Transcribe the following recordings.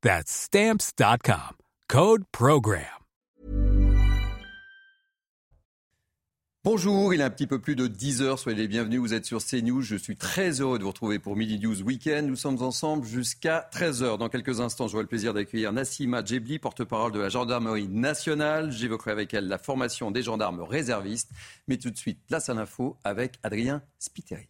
That's Stamps.com. Code Program. Bonjour, il est un petit peu plus de 10 heures, soyez les bienvenus, vous êtes sur CNews, je suis très heureux de vous retrouver pour Midi News Weekend, nous sommes ensemble jusqu'à 13 heures. Dans quelques instants, j'aurai le plaisir d'accueillir Nassima Djebli, porte-parole de la gendarmerie nationale, j'évoquerai avec elle la formation des gendarmes réservistes, mais tout de suite, place à l'info avec Adrien Spiteri.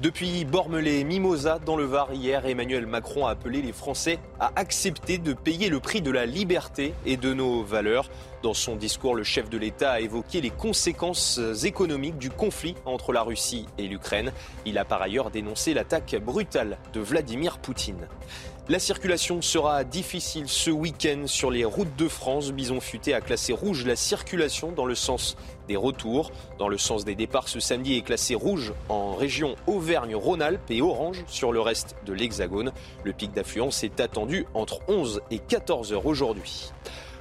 Depuis Bormelais-Mimosa dans le Var hier, Emmanuel Macron a appelé les Français à accepter de payer le prix de la liberté et de nos valeurs. Dans son discours, le chef de l'État a évoqué les conséquences économiques du conflit entre la Russie et l'Ukraine. Il a par ailleurs dénoncé l'attaque brutale de Vladimir Poutine. La circulation sera difficile ce week-end sur les routes de France. Bison Futé a classé rouge la circulation dans le sens des retours. Dans le sens des départs, ce samedi est classé rouge en région Auvergne-Rhône-Alpes et orange sur le reste de l'Hexagone. Le pic d'affluence est attendu entre 11 et 14 heures aujourd'hui.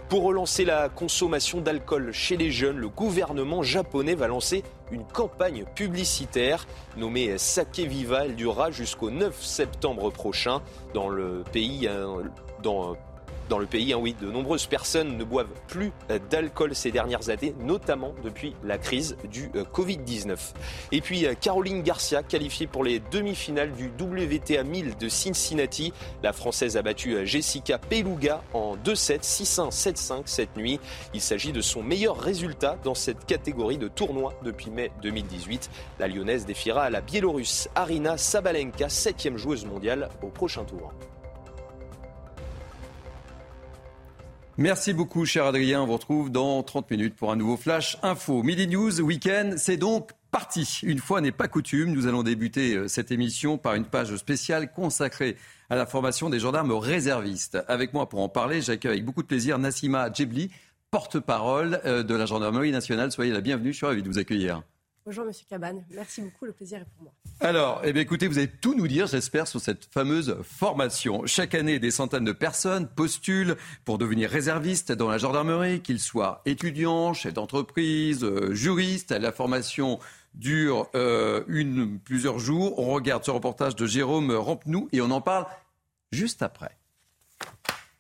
Pour relancer la consommation d'alcool chez les jeunes, le gouvernement japonais va lancer une campagne publicitaire nommée Sake Viva. Elle durera jusqu'au 9 septembre prochain dans le pays. euh, Dans, dans le pays, hein, oui, de nombreuses personnes ne boivent plus euh, d'alcool ces dernières années, notamment depuis la crise du euh, Covid-19. Et puis euh, Caroline Garcia, qualifiée pour les demi-finales du WTA 1000 de Cincinnati. La Française a battu Jessica Peluga en 2-7, 6-1, 7-5 cette nuit. Il s'agit de son meilleur résultat dans cette catégorie de tournoi depuis mai 2018. La Lyonnaise défiera la Biélorusse Arina Sabalenka, septième joueuse mondiale, au prochain tour. Merci beaucoup, cher Adrien. On vous retrouve dans 30 minutes pour un nouveau Flash Info. Midi News, week-end, c'est donc parti. Une fois n'est pas coutume, nous allons débuter euh, cette émission par une page spéciale consacrée à la formation des gendarmes réservistes. Avec moi pour en parler, j'accueille avec beaucoup de plaisir Nassima Djebli, porte-parole euh, de la gendarmerie nationale. Soyez la bienvenue, je suis ravi de vous accueillir. Bonjour Monsieur Cabane, merci beaucoup, le plaisir est pour moi. Alors, eh bien, écoutez, vous allez tout nous dire, j'espère, sur cette fameuse formation. Chaque année, des centaines de personnes postulent pour devenir réservistes dans la gendarmerie, qu'ils soient étudiants, chefs d'entreprise, euh, juristes. La formation dure euh, une, plusieurs jours. On regarde ce reportage de Jérôme Rampenou et on en parle juste après.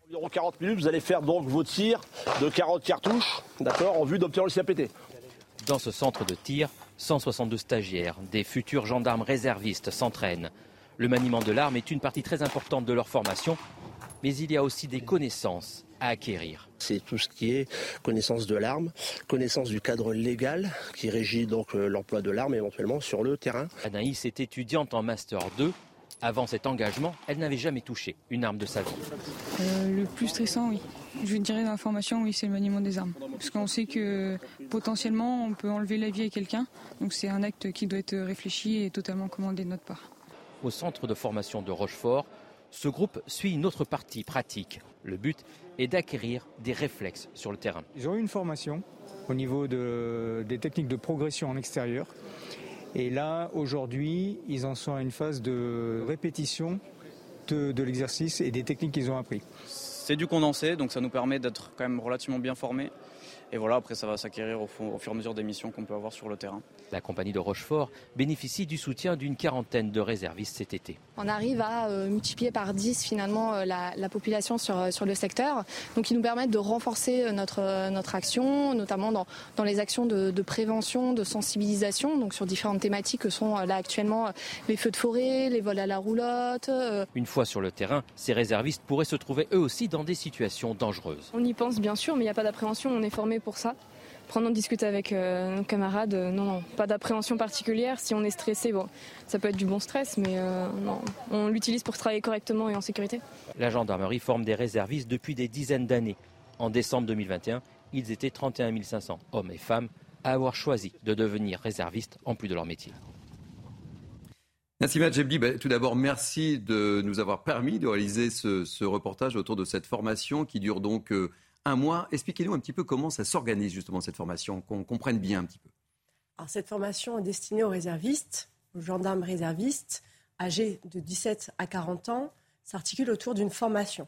Environ 40 minutes, vous allez faire donc vos tirs de 40 cartouches, d'accord, en vue d'obtenir le CAPT. Dans ce centre de tir, 162 stagiaires, des futurs gendarmes réservistes s'entraînent. Le maniement de l'arme est une partie très importante de leur formation, mais il y a aussi des connaissances à acquérir. C'est tout ce qui est connaissance de l'arme, connaissance du cadre légal qui régit donc euh, l'emploi de l'arme éventuellement sur le terrain. Anaïs est étudiante en Master 2. Avant cet engagement, elle n'avait jamais touché une arme de sa vie. Euh, le plus stressant, oui. Je dirais dans la formation, oui, c'est le maniement des armes. Parce qu'on sait que potentiellement, on peut enlever la vie à quelqu'un. Donc c'est un acte qui doit être réfléchi et totalement commandé de notre part. Au centre de formation de Rochefort, ce groupe suit une autre partie pratique. Le but est d'acquérir des réflexes sur le terrain. Ils ont eu une formation au niveau de- des techniques de progression en extérieur. Et là, aujourd'hui, ils en sont à une phase de répétition de, l'exercice et des techniques qu'ils ont appris. C'est du condensé, donc ça nous permet d'être quand même relativement bien formés Et voilà, après, ça va s'acquérir au, fur et à mesure des missions qu'on peut avoir sur le terrain. La compagnie de Rochefort bénéficie du soutien d'une quarantaine de réservistes cet été. On arrive à euh, multiplier par 10 finalement euh, la, population sur, euh, sur le secteur. Donc ils nous permettent de renforcer notre, notre action, notamment dans, dans les actions de, de, prévention, de sensibilisation, donc sur différentes thématiques que sont là actuellement les feux de forêt, les vols à la roulotte. Une fois sur le terrain, ces réservistes pourraient se trouver eux aussi dans des situations dangereuses. On y pense bien sûr, mais il n'y a pas d'appréhension, on est formé pour ça. Prendre en discuter avec euh, nos camarades, euh, non, non, pas d'appréhension particulière. Si on est stressé, bon, ça peut être du bon stress, mais euh, non, on l'utilise pour travailler correctement et en sécurité. La gendarmerie forme des réservistes depuis des dizaines d'années. En décembre 2021, ils étaient 31 500 hommes et femmes à avoir choisi de devenir réservistes en plus de leur métier. Nassima Djebli, bah, tout d'abord, merci de nous avoir permis de réaliser ce, reportage autour de cette formation qui dure donc euh, un mois. Expliquez-nous un petit peu comment ça s'organise justement cette formation, qu'on comprenne bien un petit peu. Alors, cette formation est destinée aux réservistes, aux gendarmes réservistes, âgés de 17 à 40 ans, s'articule autour d'une formation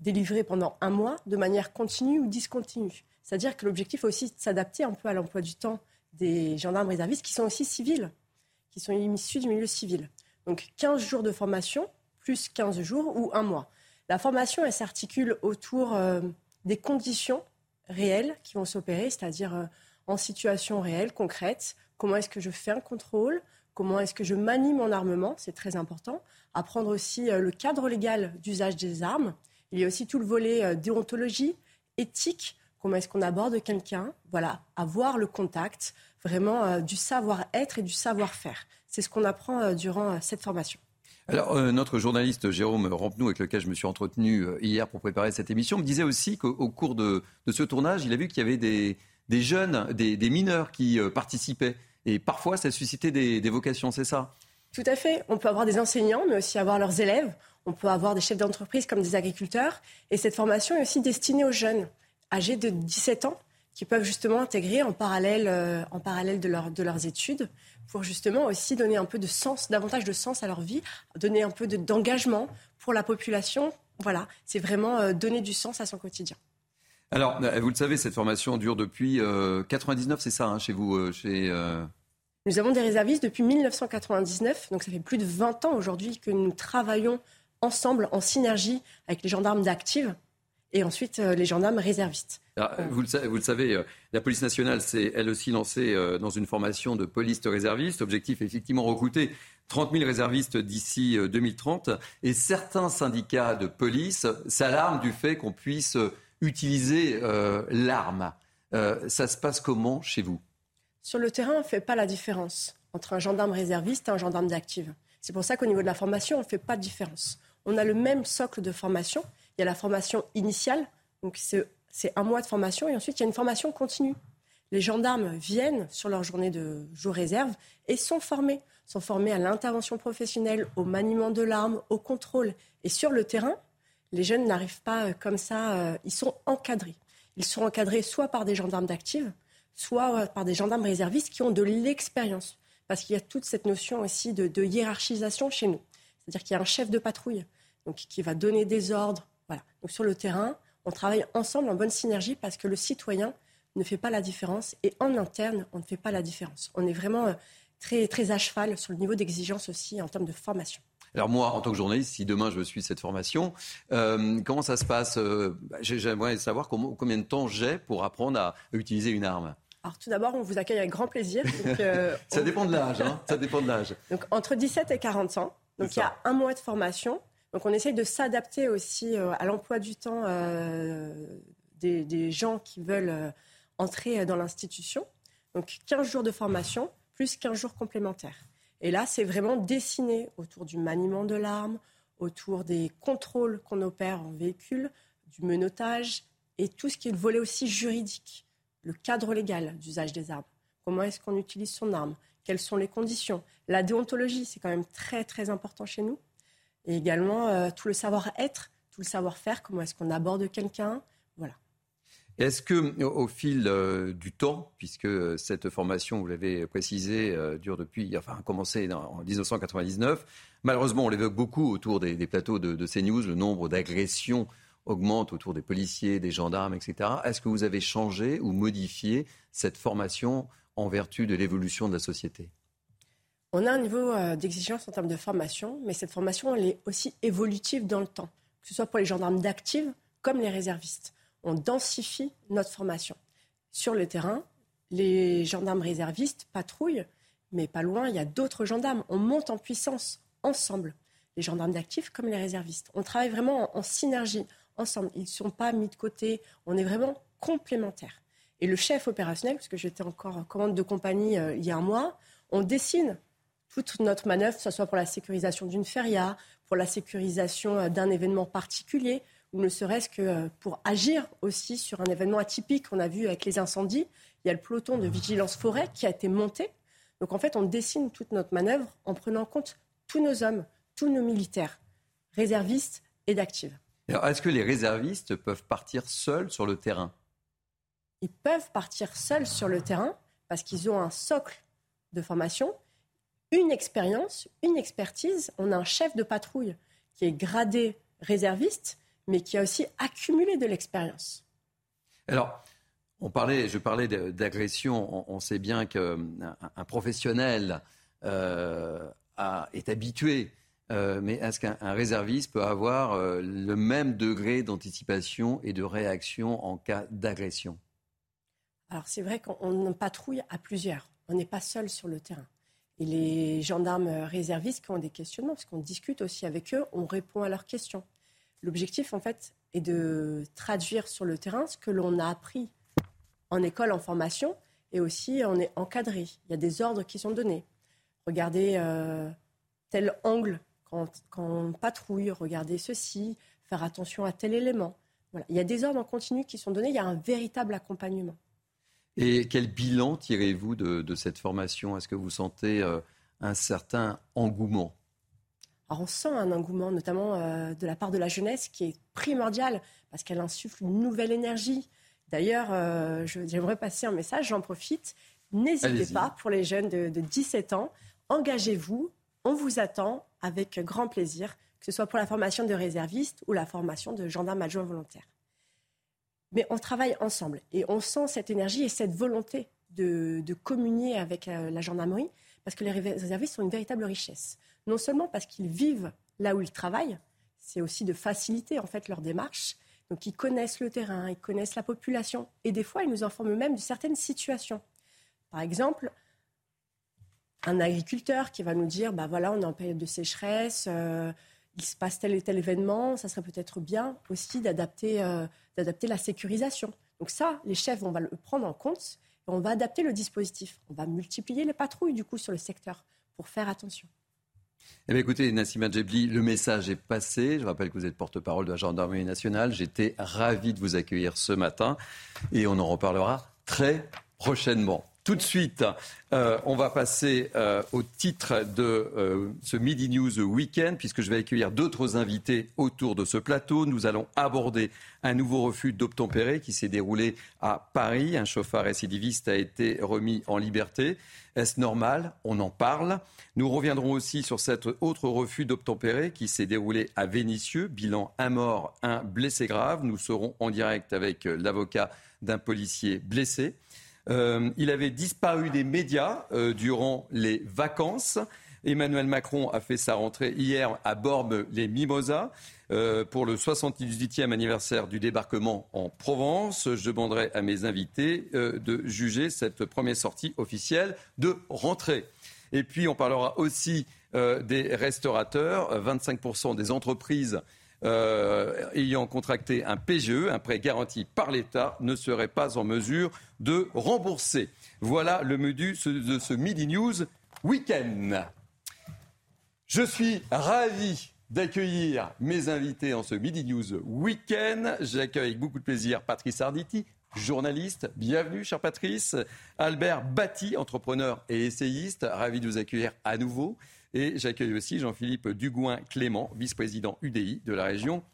délivrée pendant un mois de manière continue ou discontinue. C'est-à-dire que l'objectif aussi de s'adapter un peu à l'emploi du temps des gendarmes réservistes qui sont aussi civils qui sont issus du milieu civil. Donc 15 jours de formation, plus 15 jours ou un mois. La formation, elle s'articule autour euh, des conditions réelles qui vont s'opérer, c'est-à-dire euh, en situation réelle, concrète. Comment est-ce que je fais un contrôle Comment est-ce que je manie mon armement C'est très important. Apprendre aussi euh, le cadre légal d'usage des armes. Il y a aussi tout le volet déontologie, éthique. Comment est-ce qu'on aborde quelqu'un? Voilà, avoir le contact, vraiment euh, du savoir-être et du savoir-faire. C'est ce qu'on apprend euh, durant euh, cette formation. Alors, notre journaliste Jérôme Rampenou, avec lequel je me suis entretenu hier pour préparer cette émission, me disait aussi qu'au cours de, ce tournage, il a vu qu'il y avait des, jeunes, des, mineurs qui participaient. Et parfois, ça suscitait des, des vocations, c'est ça? Tout à fait. On peut avoir des enseignants, mais aussi avoir leurs élèves. On peut avoir des chefs d'entreprise comme des agriculteurs. Et cette formation est aussi destinée aux jeunes âgés de 17 ans qui peuvent justement intégrer en parallèle, euh, en parallèle de, leur, de leurs études pour justement aussi donner un peu de sens, davantage de sens à leur vie, donner un peu d'engagement pour la population. Voilà, c'est vraiment euh, donner du sens à son quotidien. Alors, euh, vous le savez, cette formation dure depuis 99, c'est ça, hein, chez vous chez, Nous avons des réservistes depuis 1999, donc ça fait plus de 20 ans aujourd'hui que nous travaillons ensemble, en synergie avec les gendarmes d'Active et ensuite les gendarmes réservistes. Ah, vous, le, savez, euh, la police nationale s'est elle aussi lancée euh, dans une formation de police de réservistes. Objectif, effectivement, recruter 30 000 réservistes d'ici 2030. Euh, et certains syndicats de police s'alarment du fait qu'on puisse utiliser l'arme. ça se passe comment chez vous? Sur le terrain, on ne fait pas la différence entre un gendarme réserviste et un gendarme d'active. C'est pour ça qu'au niveau de la formation, on ne fait pas de différence. On a le même socle de formation. Il y a la formation initiale, donc c'est un mois de formation et ensuite il y a une formation continue. Les gendarmes viennent sur leur journée de jour réserve et sont formés. Sont formés à l'intervention professionnelle, au maniement de l'arme, au contrôle. Et sur le terrain, les jeunes n'arrivent pas comme ça, euh, ils sont encadrés. Ils sont encadrés soit par des gendarmes d'active, soit euh, par des gendarmes réservistes qui ont de l'expérience. Parce qu'il y a toute cette notion aussi de, de hiérarchisation chez nous. C'est-à-dire qu'il y a un chef de patrouille donc, qui va donner des ordres. Voilà. Donc sur le terrain, on travaille ensemble en bonne synergie parce que le citoyen ne fait pas la différence et en interne, on ne fait pas la différence. On est vraiment euh, très, très à cheval sur le niveau d'exigence aussi en termes de formation. Alors moi, en tant que journaliste, si demain je suis cette formation, euh, comment ça se passe euh, bah, J'aimerais savoir combien de temps j'ai pour apprendre à utiliser une arme. Alors tout d'abord, on vous accueille avec grand plaisir. ça dépend de l'âge. Hein ça dépend de l'âge. Donc entre 17 et 40 ans. Donc il y a un mois de formation. Donc on essaye de s'adapter aussi euh, à l'emploi du temps euh, des, gens qui veulent euh, entrer dans l'institution. Donc 15 jours de formation plus 15 jours complémentaires. Et là, c'est vraiment dessiné autour du maniement de l'arme, autour des contrôles qu'on opère en véhicule, du menottage et tout ce qui est le volet aussi juridique, le cadre légal d'usage des armes. Comment est-ce qu'on utilise son arme? Quelles sont les conditions? La déontologie, c'est quand même très très important chez nous et également euh, tout le savoir-être, tout le savoir-faire, comment est-ce qu'on aborde quelqu'un. Voilà. Est-ce que, au fil euh, du temps, puisque euh, cette formation, vous l'avez précisé, dure depuis, enfin, a commencé en 1999, malheureusement, on l'évoque beaucoup autour des, plateaux de, CNews, le nombre d'agressions augmente autour des policiers, des gendarmes, etc. Est-ce que vous avez changé ou modifié cette formation en vertu de l'évolution de la société? On a un niveau euh, d'exigence en termes de formation, mais cette formation, elle est aussi évolutive dans le temps, que ce soit pour les gendarmes d'active comme les réservistes. On densifie notre formation. Sur le terrain, les gendarmes réservistes patrouillent, mais pas loin, il y a d'autres gendarmes. On monte en puissance ensemble, les gendarmes d'actifs comme les réservistes. On travaille vraiment en, synergie, ensemble. Ils ne sont pas mis de côté. On est vraiment complémentaires. Et le chef opérationnel, parce que j'étais encore en commande de compagnie euh, il y a un mois, on dessine toute notre manœuvre, que ce soit pour la sécurisation d'une feria, pour la sécurisation euh, d'un événement particulier, ou ne serait-ce que euh, pour agir aussi sur un événement atypique qu'on a vu avec les incendies. Il y a le peloton de vigilance forêt qui a été monté. Donc en fait, on dessine toute notre manœuvre en prenant en compte tous nos hommes, tous nos militaires, réservistes et d'actifs. est-ce que les réservistes peuvent partir seuls sur le terrain? Ils peuvent partir seuls sur le terrain parce qu'ils ont un socle de formation, une expérience, une expertise. On a un chef de patrouille qui est gradé réserviste mais qui a aussi accumulé de l'expérience. Alors, on parlait, je parlais d'agression. On, sait bien qu'un un professionnel euh, est habitué. Euh, mais est-ce qu'un réserviste peut avoir euh, le même degré d'anticipation et de réaction en cas d'agression? Alors c'est vrai qu'on patrouille à plusieurs. On n'est pas seul sur le terrain. Et les gendarmes réservistes qui ont des questionnements, parce qu'on discute aussi avec eux, on répond à leurs questions. L'objectif, en fait, est de traduire sur le terrain ce que l'on a appris en école, en formation, et aussi on est encadré. Il y a des ordres qui sont donnés. Regardez euh, tel angle quand, on patrouille, regardez ceci, faire attention à tel élément. Voilà. Il y a des ordres en continu qui sont donnés, il y a un véritable accompagnement. Et quel bilan tirez-vous de, cette formation? Est-ce que vous sentez euh, un certain engouement? On sent un engouement, notamment euh, de la part de la jeunesse, qui est primordial parce qu'elle insuffle une nouvelle énergie. D'ailleurs, euh, j'aimerais passer un message, j'en profite. N'hésitez pas, pour les jeunes de, 17 ans, engagez-vous, on vous attend avec grand plaisir, que ce soit pour la formation de réservistes ou la formation de gendarmes adjoints volontaires. Mais on travaille ensemble et on sent cette énergie et cette volonté de, communier avec euh, la gendarmerie parce que les réservistes sont une véritable richesse non seulement parce qu'ils vivent là où ils travaillent, c'est aussi de faciliter en fait leur démarche. Donc ils connaissent le terrain, ils connaissent la population et des fois ils nous informent même de certaines situations. Par exemple, un agriculteur qui va nous dire bah voilà, on est en période de sécheresse, euh, il se passe tel et tel événement, ça serait peut-être bien aussi d'adapter euh, d'adapter la sécurisation. Donc ça, les chefs vont le prendre en compte et on va adapter le dispositif. On va multiplier les patrouilles du coup sur le secteur pour faire attention. Eh bien, écoutez, Nassima Djebli, le message est passé. Je rappelle que vous êtes porte-parole de la gendarmerie nationale. J'étais ravi de vous accueillir ce matin et on en reparlera très prochainement. Tout de suite, euh, on va passer euh, au titre de euh, ce Midi News Weekend, puisque je vais accueillir d'autres invités autour de ce plateau. Nous allons aborder un nouveau refus d'obtempérer qui s'est déroulé à Paris. Un chauffeur récidiviste a été remis en liberté. Est-ce normal? On en parle. Nous reviendrons aussi sur cet autre refus d'obtempérer qui s'est déroulé à Vénissieux. Bilan un mort, un blessé grave. Nous serons en direct avec l'avocat d'un policier blessé. Euh, il avait disparu des médias euh, durant les vacances. Emmanuel Macron a fait sa rentrée hier à Bormes-les-Mimosas euh, pour le 78e anniversaire du débarquement en Provence. Je demanderai à mes invités de juger cette première sortie officielle de rentrée. Et puis on parlera aussi des restaurateurs. 25% des entreprises euh, ayant contracté un PGE, un prêt garanti par l'État, ne serait pas en mesure de rembourser. Voilà le menu de ce Midi News Week-end. Je suis ravi d'accueillir mes invités en ce Midi News Week-end. J'accueille avec beaucoup de plaisir Patrice Arditi, journaliste. Bienvenue, cher Patrice. Albert Batty, entrepreneur et essayiste. Ravi de vous accueillir à nouveau. Et j'accueille aussi Jean-Philippe Dugoin-Clément, vice-président UDI de la région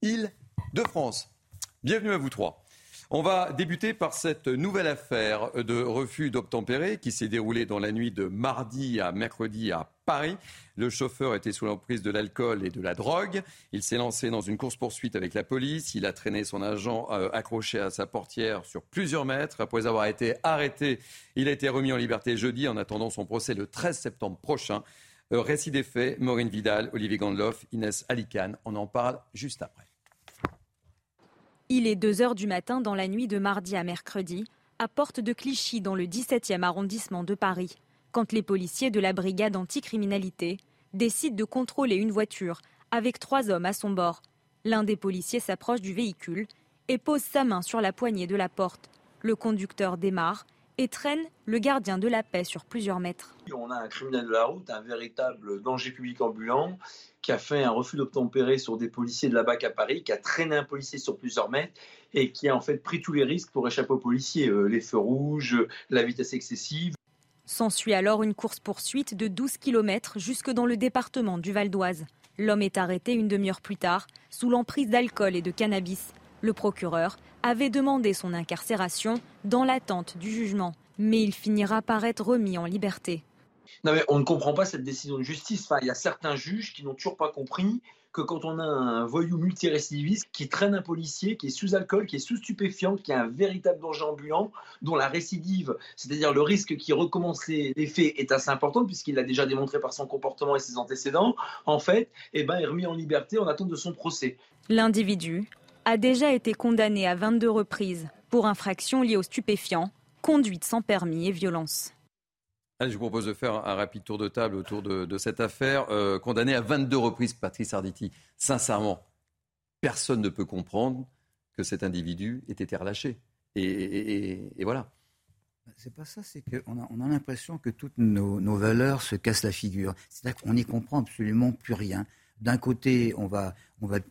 Île-de-France. Bienvenue à vous trois. On va débuter par cette nouvelle affaire de refus d'obtempérer qui s'est déroulée dans la nuit de mardi à mercredi à Paris. Le chauffeur était sous l'emprise de l'alcool et de la drogue. Il s'est lancé dans une course-poursuite avec la police. Il a traîné son agent euh, accroché à sa portière sur plusieurs mètres. Après avoir été arrêté, il a été remis en liberté jeudi en attendant son procès le 13 septembre prochain. Euh, récit des faits, Maureen Vidal, Olivier Gandloff, Inès Alicane. On en parle juste après. Il est 2 heures du matin dans la nuit de mardi à mercredi, à Porte de Clichy, dans le 17e arrondissement de Paris, quand les policiers de la brigade anticriminalité décident de contrôler une voiture avec trois hommes à son bord. L'un des policiers s'approche du véhicule et pose sa main sur la poignée de la porte. Le conducteur démarre et traîne le gardien de la paix sur plusieurs mètres. On a un criminel de la route, un véritable danger public ambulant, qui a fait un refus d'obtempérer sur des policiers de la BAC à Paris, qui a traîné un policier sur plusieurs mètres et qui a en fait pris tous les risques pour échapper aux policiers, euh, les feux rouges, la vitesse excessive. S'ensuit alors une course-poursuite de 12 km jusque dans le département du Val d'Oise. L'homme est arrêté une demi-heure plus tard, sous l'emprise d'alcool et de cannabis. Le procureur avait demandé son incarcération dans l'attente du jugement, mais il finira par être remis en liberté. Non mais on ne comprend pas cette décision de justice. Enfin, il y a certains juges qui n'ont toujours pas compris que quand on a un voyou multirécidiviste qui traîne un policier, qui est sous alcool, qui est sous stupéfiant, qui a un véritable danger ambulant, dont la récidive, c'est-à-dire le risque qu'il recommence les, faits, est assez important puisqu'il l'a déjà démontré par son comportement et ses antécédents, en fait, eh ben, est remis en liberté en attente de son procès. L'individu a déjà été condamné à 22 reprises pour infractions liées aux stupéfiants, conduite sans permis et violence. je vous propose de faire un rapide tour de table autour de, cette affaire. Euh, condamné à 22 reprises, Patrice Arditi. Sincèrement, personne ne peut comprendre que cet individu ait été relâché. Et, voilà. C'est pas ça, c'est qu'on a, on a l'impression que toutes nos, nos, valeurs se cassent la figure. C'est-à-dire qu'on n'y comprend absolument plus rien. D'un côté, on va,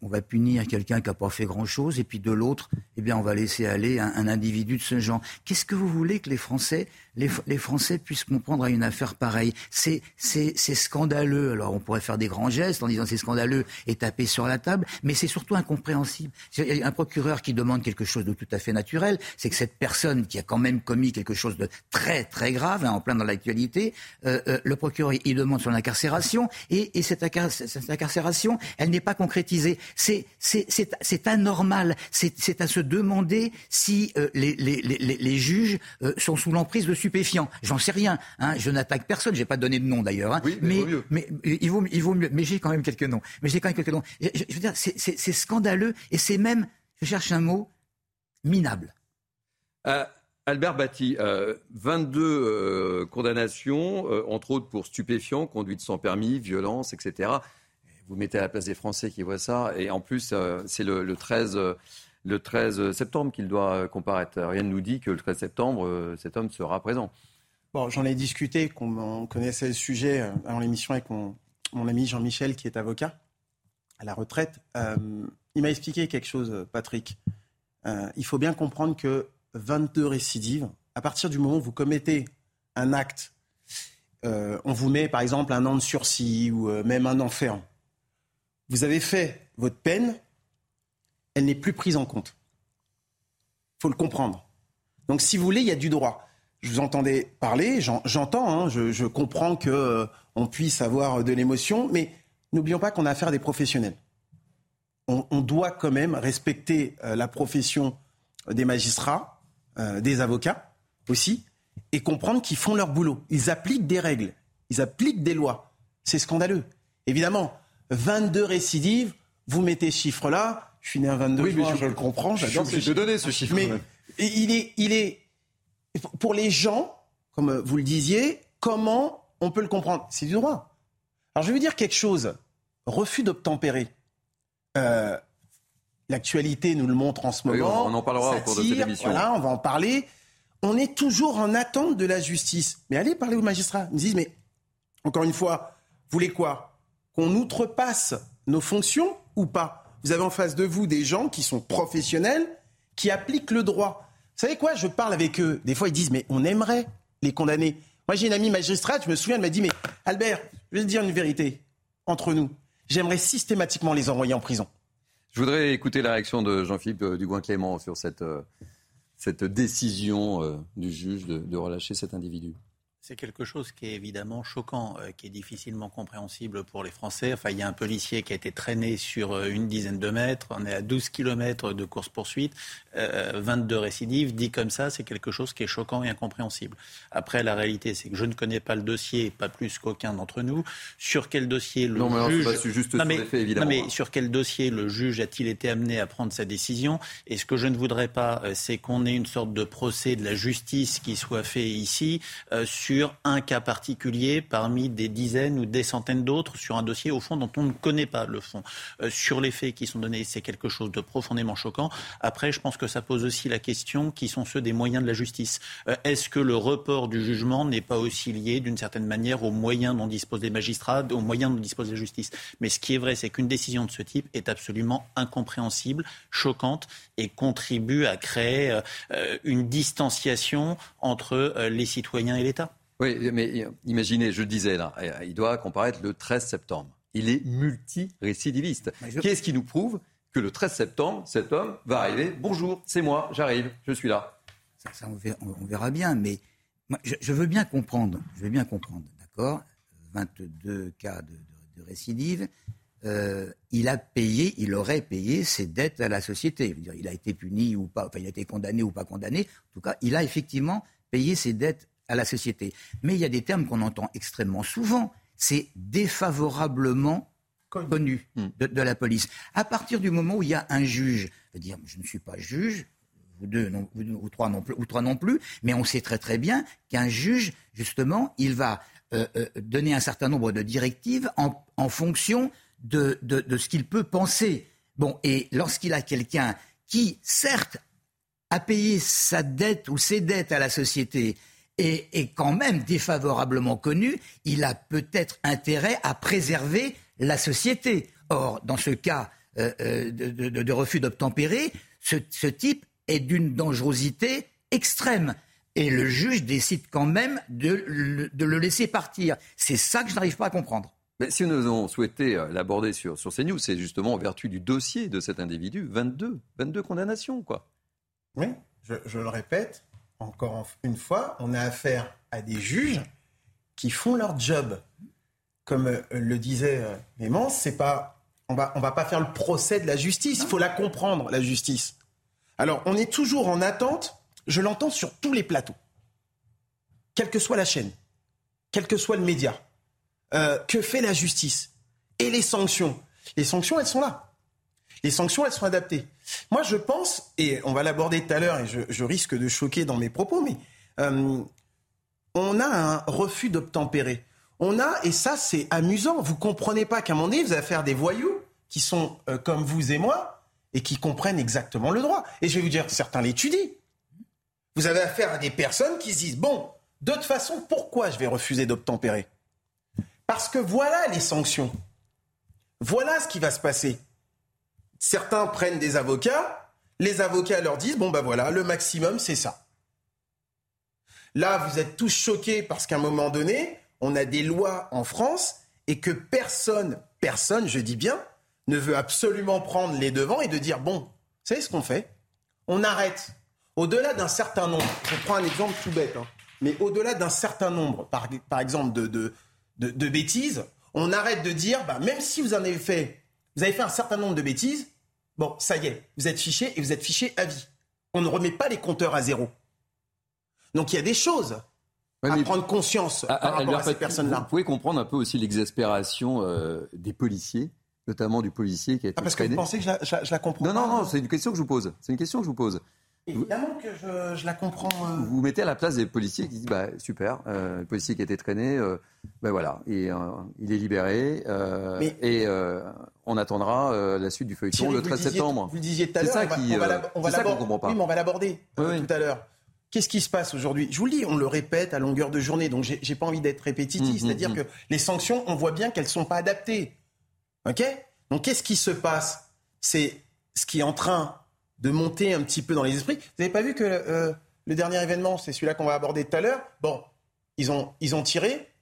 on va, punir quelqu'un qui n'a pas fait grand-chose, et puis de l'autre, eh bien, on va laisser aller un, individu de ce genre. Qu'est-ce que vous voulez que les Français, les, Français puissent comprendre à une affaire pareille? C'est scandaleux. Alors, on pourrait faire des grands gestes en disant c'est scandaleux et taper sur la table, mais c'est surtout incompréhensible. Un procureur qui demande quelque chose de tout à fait naturel, c'est que cette personne qui a quand même commis quelque chose de très très grave, hein, en plein dans l'actualité, euh, euh, le procureur il demande son incarcération et, et cette, cette incarcération, elle n'est pas concrétisée c'est anormal. C'est à se demander si euh, les, juges euh, sont sous l'emprise de stupéfiants. J'en sais rien. Hein. Je n'attaque personne. J'ai pas donné de nom d'ailleurs. Hein. mais, mais, il vaut, il vaut mieux. Mais j'ai quand même quelques noms. Mais j'ai quand même quelques noms. Je, veux dire, c'est scandaleux et c'est même, je cherche un mot, minable. Euh, Albert Batty, 22 condamnations, entre autres pour stupéfiants, conduite sans permis, violence, etc vous mettez à la place des Français qui voient ça. Et en plus, euh, c'est le, 13, le 13 septembre qu'il doit comparaître. Rien ne nous dit que le 13 septembre, euh, cet homme sera présent. Bon, j'en ai discuté, qu'on connaissait le sujet euh, avant l'émission avec mon, ami Jean-Michel, qui est avocat à la retraite. il m'a expliqué quelque chose, Patrick. il faut bien comprendre que 22 récidives, à partir du moment où vous commettez un acte, on vous met par exemple un an de sursis ou même un enferme vous avez fait votre peine, elle n'est plus prise en compte. Il faut le comprendre. Donc si vous voulez, il y a du droit. Je vous entendais parler, j'entends, hein, je, comprends qu'on euh, puisse avoir de l'émotion, mais n'oublions pas qu'on a affaire à des professionnels. On, doit quand même respecter euh, la profession des magistrats, euh, des avocats aussi, et comprendre qu'ils font leur boulot. Ils appliquent des règles, ils appliquent des lois. C'est scandaleux. Évidemment, 22 récidives, vous mettez ce chiffre-là, je suis né un 22 oui, juin, je le comprends, j'adore ce chiffre. donner ce chiffre. Mais il est, il est, pour les gens, comme vous le disiez, comment on peut le comprendre? C'est du droit. Alors je vais vous dire quelque chose. Refus d'obtempérer. Euh, l'actualité nous le montre en ce moment. on en parlera au cours de cette émission. Voilà, on va en parler. On est toujours en attente de la justice. Mais allez parler aux magistrats. Ils me disent, mais encore une fois, vous voulez quoi? Qu'on outrepasse nos fonctions ou pas Vous avez en face de vous des gens qui sont professionnels, qui appliquent le droit. Vous savez quoi Je parle avec eux. Des fois, ils disent, mais on aimerait les condamner. Moi, j'ai une amie magistrate, je me souviens, elle m'a dit, mais Albert, je vais te dire une vérité entre nous. J'aimerais systématiquement les envoyer en prison. Je voudrais écouter la réaction de Jean-Philippe Dugoin-Clément sur cette, euh, décision euh, du juge de relâcher cet individu c'est quelque chose qui est évidemment choquant, euh, qui est difficilement compréhensible pour les Français. Enfin, il y a un policier qui a été traîné sur euh, une dizaine de mètres. On est à 12 km de course-poursuite, 22 euh, récidives. Dit comme ça, c'est quelque chose qui est choquant et incompréhensible. Après, la réalité, c'est que je ne connais pas le dossier, pas plus qu'aucun d'entre nous. Sur quel dossier le non, juge... Pas juste non, mais, évidemment. Non, mais sur quel dossier le juge a-t-il été amené à prendre sa décision? Et ce que je ne voudrais pas, c'est qu'on ait une sorte de procès de la justice qui soit fait ici sur sur un cas particulier parmi des dizaines ou des centaines d'autres sur un dossier au fond dont on ne connaît pas le fond. Euh, sur les faits qui sont donnés, c'est quelque chose de profondément choquant. Après, je pense que ça pose aussi la question qui sont ceux des moyens de la justice. Euh, est-ce que le report du jugement n'est pas aussi lié d'une certaine manière aux moyens dont disposent les magistrats, aux moyens dont dispose la justice? Mais ce qui est vrai, c'est qu'une décision de ce type est absolument incompréhensible, choquante et contribue à créer euh, une distanciation entre les citoyens et l'État. Oui, mais imaginez, je le disais là, il doit comparaître le 13 septembre. Il est multirécidiviste. Qu'est-ce qui nous prouve que le 13 septembre, cet homme va arriver Bonjour, c'est moi, j'arrive, je suis là. Ça, on, verra, bien, mais je, veux bien comprendre, je veux bien comprendre, d'accord? 22 cas de, récidive. Euh, il a payé, il aurait payé ses dettes à la société. Dire, il a été puni ou pas, enfin, il a été condamné ou pas condamné. En tout cas, il a effectivement payé ses dettes à la société. Mais il y a des termes qu'on entend extrêmement souvent. C'est défavorablement connu hmm. de, la police. À partir du moment où il y a un juge, je veux dire, je ne suis pas juge, vous deux, non, ou trois non plus, ou trois non plus, mais on sait très très bien qu'un juge, justement, il va euh, euh, donner un certain nombre de directives en, en fonction de, de, de ce qu'il peut penser. Bon, et lorsqu'il a quelqu'un qui, certes, a payé sa dette ou ses dettes à la société, est, quand même défavorablement connu, il a peut-être intérêt à préserver la société. Or, dans ce cas euh, euh, de, refus d'obtempérer, ce, type est d'une dangerosité extrême. Et le juge décide quand même de, le laisser partir. C'est ça que je n'arrive pas à comprendre. Mais si nous avons souhaité euh, l'aborder sur, sur CNews, c'est justement en vertu du dossier de cet individu, 22, 22 condamnations, quoi. Oui, je le répète, encore une fois, on a affaire à des juges qui font leur job. Comme euh, le disait euh, Clémence, c'est pas, on va, va pas faire le procès de la justice. Il faut la comprendre, la justice. Alors, on est toujours en attente. Je l'entends sur tous les plateaux, quelle que soit la chaîne, quel que soit le média. Euh, que fait la justice Et les sanctions? Les sanctions, elles sont là. Les sanctions, elles sont adaptées. Moi, je pense, et on va l'aborder tout à l'heure, et je, risque de choquer dans mes propos, mais euh, on a un refus d'obtempérer. On a, et ça c'est amusant, vous comprenez pas qu'à un moment donné, vous allez faire des voyous qui sont euh, comme vous et moi, et qui comprennent exactement le droit. Et je vais vous dire, certains l'étudient. Vous avez affaire à des personnes qui se disent, bon, de toute façon, pourquoi je vais refuser d'obtempérer? Parce que voilà les sanctions. Voilà ce qui va se passer. Certains prennent des avocats, les avocats leur disent bon ben voilà, le maximum c'est ça. Là, vous êtes tous choqués parce qu'à un moment donné, on a des lois en France et que personne, personne, je dis bien, ne veut absolument prendre les devants et de dire bon, vous savez ce qu'on fait? On arrête. Au-delà d'un certain nombre, je prends un exemple tout bête, hein, mais au-delà d'un certain nombre, par, exemple, de, de, de, bêtises, on arrête de dire, bah, même si vous en avez fait, vous avez fait un certain nombre de bêtises, Bon, ça y est, vous êtes fiché et vous êtes fiché à vie. On ne remet pas les compteurs à zéro. Donc il y a des choses à prendre conscience par rapport à ces personnes-là. Vous pouvez comprendre un peu aussi l'exaspération euh, des policiers, notamment du policier qui a été ah, parce que vous pensez que je la, comprends Non, non, non, c'est une question que je vous pose. C'est une question que je vous pose. Évidemment que je, la comprends. Euh. Vous vous mettez à la place des policiers qui disent bah, super, euh, le policier qui a été traîné, ben voilà, et, il est libéré et on attendra la suite du feuilleton le 13 septembre. Vous le disiez tout à l'heure, on va, l'aborder. Oui, mais on va l'aborder tout à l'heure. Qu'est-ce qui se passe aujourd'hui? Je vous le dis, on le répète à longueur de journée, donc j'ai pas envie d'être répétitif. Mmh, mmh, C'est-à-dire mmh. que les sanctions, on voit bien qu'elles sont pas adaptées. Ok? Donc qu'est-ce qui se passe? C'est ce qui est en train de monter un petit peu dans les esprits. Vous n'avez pas vu que euh, le dernier événement, c'est celui-là qu'on va aborder tout à l'heure? Bon, ils ont, ils ont tiré.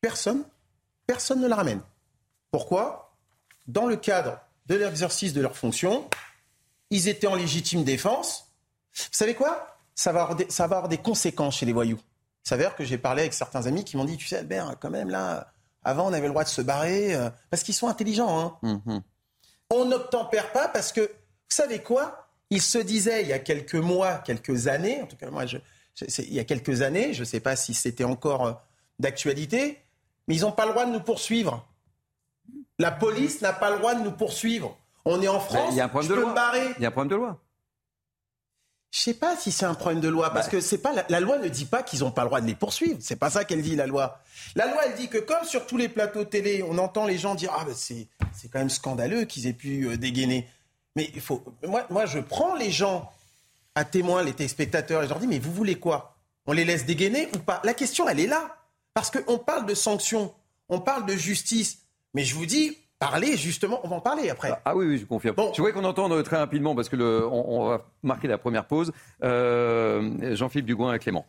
Personne, personne ne la ramène. Pourquoi? Dans le cadre de l'exercice de leur fonction, ils étaient en légitime défense Vous savez quoi? Ça va, avoir des, ça va avoir des conséquences chez les voyous. Il s'avère que j'ai parlé avec certains amis qui m'ont dit, tu sais Albert, quand même là, avant on avait le droit de se barrer, euh, parce qu'ils sont intelligents. Hein. Mhm. On n'obtempère pas parce que, savez quoi? Il se disait il y a quelques mois, quelques années, en tout cas moi, je, il y a quelques années, je ne sais pas si c'était encore euh, d'actualité, mais ils n'ont pas le droit de nous poursuivre. La police n'a pas le droit de nous poursuivre. On est en France, il y a un problème je de peux loi. me barrer. Il y a un problème de loi. Je sais pas si c'est un problème de loi, parce que c'est pas la, la loi ne dit pas qu'ils n'ont pas le droit de les poursuivre. C'est pas ça qu'elle dit la loi. La loi elle dit que comme sur tous les plateaux télé, on entend les gens dire ah ben c'est c'est quand même scandaleux qu'ils aient pu euh, dégainer. Mais il faut moi moi je prends les gens à témoin, les téléspectateurs, et je leur dis mais vous voulez quoi? On les laisse dégainer ou pas? La question elle est là parce qu'on parle de sanctions, on parle de justice, mais je vous dis parlez justement, on va en parler après. Ah oui, oui, je confirme. Je voudrais qu'on entende très rapidement, parce que le, on, on va marquer la première pause, euh, Jean-Philippe Dugoin et Clément.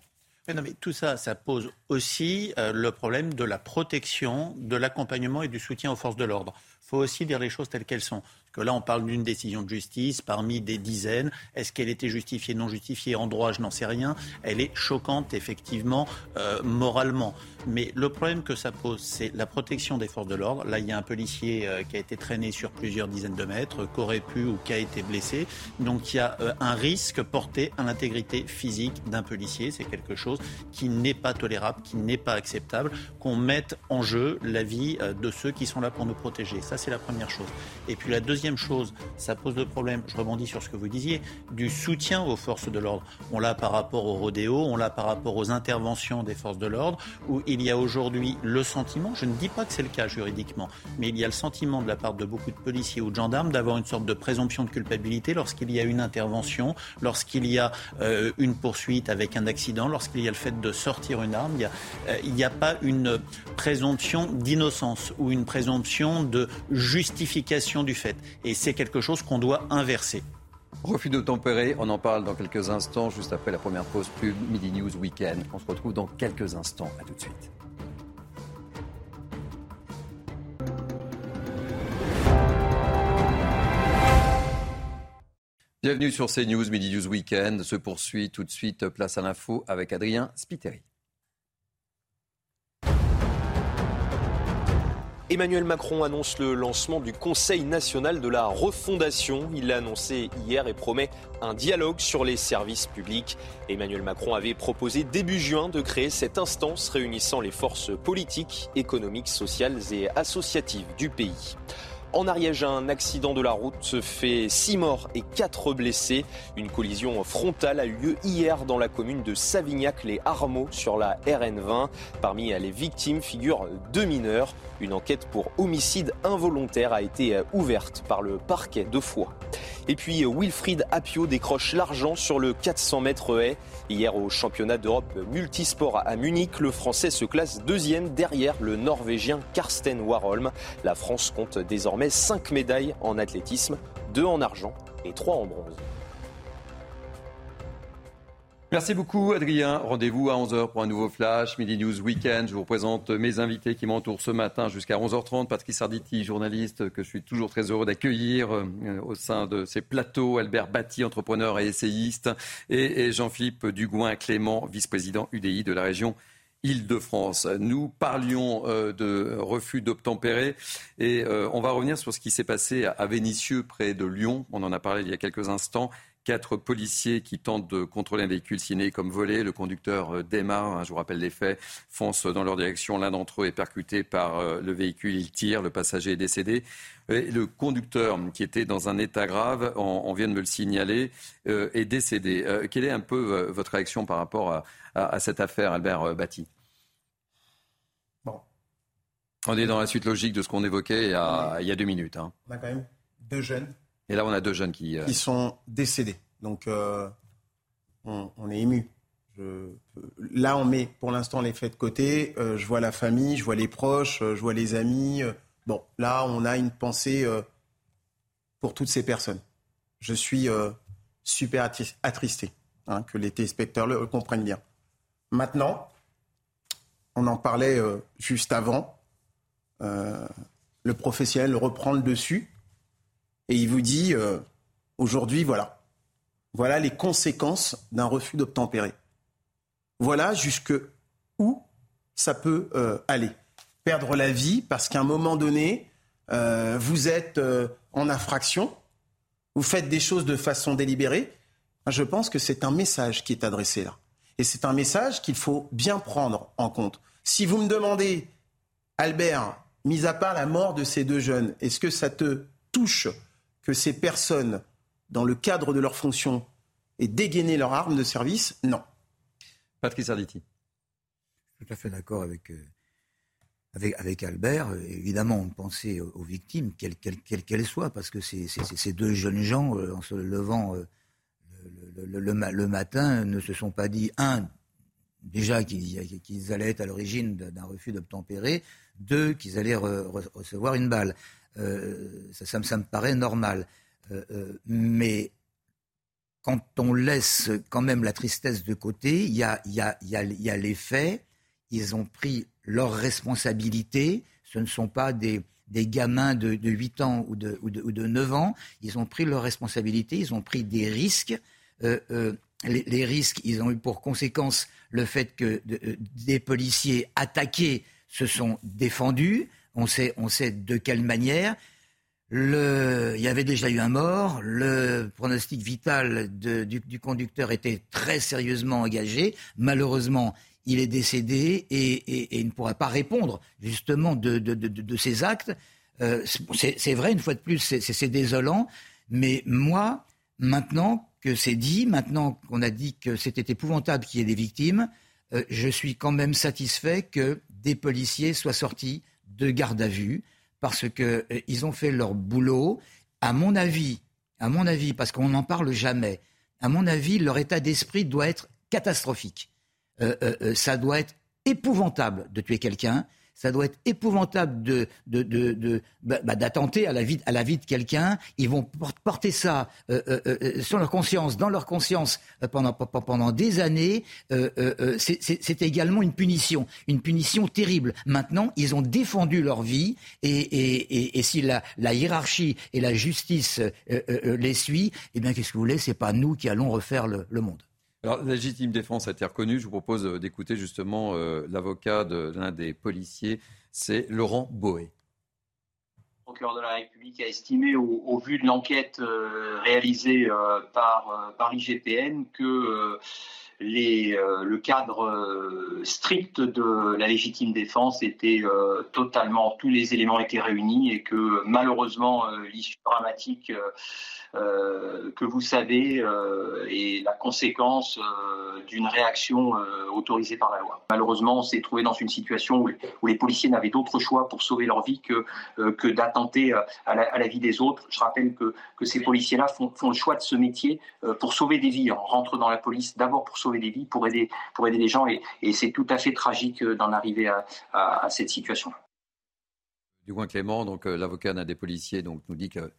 Mais non, mais tout ça, ça pose aussi euh, le problème de la protection, de l'accompagnement et du soutien aux forces de l'ordre. Il faut aussi dire les choses telles qu'elles sont. Parce que là, on parle d'une décision de justice parmi des dizaines. Est-ce qu'elle était justifiée, non justifiée En droit, je n'en sais rien. Elle est choquante, effectivement, euh, moralement. Mais le problème que ça pose, c'est la protection des forces de l'ordre. Là, il y a un policier euh, qui a été traîné sur plusieurs dizaines de mètres, qui aurait pu ou qui a été blessé. Donc, il y a euh, un risque porté à l'intégrité physique d'un policier. C'est quelque chose qui n'est pas tolérable, qui n'est pas acceptable, qu'on mette en jeu la vie euh, de ceux qui sont là pour nous protéger. Ça, c'est la première chose. Et puis la deuxième chose, ça pose le problème, je rebondis sur ce que vous disiez, du soutien aux forces de l'ordre. On l'a par rapport au rodéo, on l'a par rapport aux interventions des forces de l'ordre, où il y a aujourd'hui le sentiment, je ne dis pas que c'est le cas juridiquement, mais il y a le sentiment de la part de beaucoup de policiers ou de gendarmes d'avoir une sorte de présomption de culpabilité lorsqu'il y a une intervention, lorsqu'il y a euh, une poursuite avec un accident, lorsqu'il y a le fait de sortir une arme. Il n'y a, a, pas une présomption d'innocence ou une présomption de justification du fait. Et c'est quelque chose qu'on doit inverser. Refus de tempérer, on en parle dans quelques instants, juste après la première pause pub Midi News Weekend. On se retrouve dans quelques instants. À tout de suite. Bienvenue sur CNews, Midi News Weekend se poursuit tout de suite. Place à l'info avec Adrien Spiteri. Emmanuel Macron annonce le lancement du Conseil national de la refondation. Il l'a annoncé hier et promet un dialogue sur les services publics. Emmanuel Macron avait proposé début juin de créer cette instance réunissant les forces politiques, économiques, sociales et associatives du pays. En Ariège, un accident de la route fait 6 morts et 4 blessés. Une collision frontale a eu lieu hier dans la commune de Savignac-les-Armeaux sur la RN20. Parmi les victimes figurent deux mineurs. Une enquête pour homicide involontaire a été ouverte par le parquet de Foix. Et puis Wilfried Apio décroche l'argent sur le 400 mètres haies. Hier au championnat d'Europe multisport à Munich, le Français se classe deuxième derrière le Norvégien Karsten Warholm. La France compte désormais 5 médailles en athlétisme, 2 en argent et 3 en bronze. Merci beaucoup Adrien. Rendez-vous à 11h pour un nouveau flash, Midi News Weekend. Je vous présente mes invités qui m'entourent ce matin jusqu'à 11h30. Patrice Arditi, journaliste que je suis toujours très heureux d'accueillir euh, au sein de ces plateaux. Albert Batty, entrepreneur et essayiste. Et, et Jean-Philippe Dugouin Clément, vice-président UDI de la région Île-de-France. Nous parlions euh, de refus d'obtempérer et euh, on va revenir sur ce qui s'est passé à Vénissieux, près de Lyon. On en a parlé il y a quelques instants quatre policiers qui tentent de contrôler un véhicule signé comme volé. Le conducteur euh, démarre, hein, je vous rappelle les faits, fonce dans leur direction. L'un d'entre eux est percuté par euh, le véhicule, il tire, le passager est décédé. Et le conducteur, qui était dans un état grave, on, on vient de me le signaler, euh, est décédé. Euh, quelle est un peu votre réaction par rapport à, à, à cette affaire, Albert Batty? Bon. On est dans la suite logique de ce qu'on évoquait il y a, il y a deux minutes. Hein. On a quand même deux jeunes Et là, on a deux jeunes qui... euh, sont décédés. Donc, euh, on, est ému. Là, on met pour l'instant les faits de côté. Euh, je vois la famille, je vois les proches, je vois les amis. Bon, là, on a une pensée pour toutes ces personnes. Je suis super attri- attristé hein, que les téléspectateurs le comprennent bien. Maintenant, on en parlait juste avant. Le professionnel reprend le dessus et il vous dit euh, aujourd'hui, voilà, Voilà les conséquences d'un refus d'obtempérer. Voilà jusque où ça peut euh, aller. Perdre la vie parce qu'à un moment donné, euh, vous êtes en infraction, vous faites des choses de façon délibérée. Je pense que c'est un message qui est adressé là. Et c'est un message qu'il faut bien prendre en compte. Si vous me demandez, Albert, mis à part la mort de ces deux jeunes, est-ce que ça te touche que ces personnes, dans le cadre de leur fonction, aient dégainé leur arme de service Non. Patrice Arditi. Tout à fait d'accord avec, euh, avec, avec, Albert. Évidemment, on pensait aux victimes, quelles qu'elles soient, parce que ces, ces deux jeunes gens, euh, en se levant euh, le, le, matin, ne se sont pas dit, un, déjà qu'ils allaient être à l'origine d'un refus d'obtempérer, deux, qu'ils allaient recevoir une balle. Ça, ça, me paraît normal. mais quand on laisse quand même la tristesse de côté, il y a, les faits, ils ont pris leurs responsabilités, ce ne sont pas des, gamins de, de 8 ans ou de, ou, de, ou de 9 ans, ils ont pris leurs responsabilités, ils ont pris des risques. Euh, euh, les, risques, ils ont eu pour conséquence le fait que de, euh, des policiers attaqués se sont défendus. On sait, de quelle manière. Il y avait déjà eu un mort. Le pronostic vital du, du, conducteur était très sérieusement engagé. Malheureusement, il est décédé et, il ne pourra pas répondre justement de ses actes. Euh, c'est vrai, une fois de plus, c'est désolant. Mais moi, maintenant que c'est dit, maintenant qu'on a dit que c'était épouvantable qu'il y ait des victimes, euh, je suis quand même satisfait que des policiers soient sortis de garde à vue parce qu'ils euh, ont fait leur boulot. À mon avis, à mon avis, parce qu'on n'en parle jamais, à mon avis, leur état d'esprit doit être catastrophique. Euh, euh, ça doit être épouvantable de tuer quelqu'un ça doit être épouvantable de, de, de, de bah, bah, d'attenter à la vie, à la vie de quelqu'un. Ils vont porter ça euh, euh, euh, sur leur conscience, dans leur conscience pendant, pendant des années. c'est, également une punition, une punition terrible. Maintenant, ils ont défendu leur vie et, et, et, et si la, la, hiérarchie et la justice les suit, eh bien, qu'est-ce que vous voulez? C'est pas nous qui allons refaire le, le monde. Alors, la légitime défense a été reconnue. Je vous propose euh, d'écouter justement euh, l'avocat de l'un des policiers, c'est Laurent Boé. Le procureur de la République a estimé, au, au vu de l'enquête euh, réalisée euh, par, euh, par l'IGPN, que les, le cadre strict de la légitime défense était totalement, tous les éléments étaient réunis et que malheureusement l'issue dramatique euh, que vous savez euh, est la conséquence euh, d'une réaction autorisée par la loi. Malheureusement, on s'est trouvé dans une situation où, les policiers n'avaient d'autre choix pour sauver leur vie que, que d'attenter à, la vie des autres. Je rappelle que, que ces policiers-là font, le choix de ce métier pour sauver des vies. On rentre dans la police d'abord pour sauver des vies, pour aider, pour aider les gens, et, c'est tout à fait tragique d'en arriver à, cette situation. Du moins Clément, donc l'avocat d'un des policiers, donc nous dit que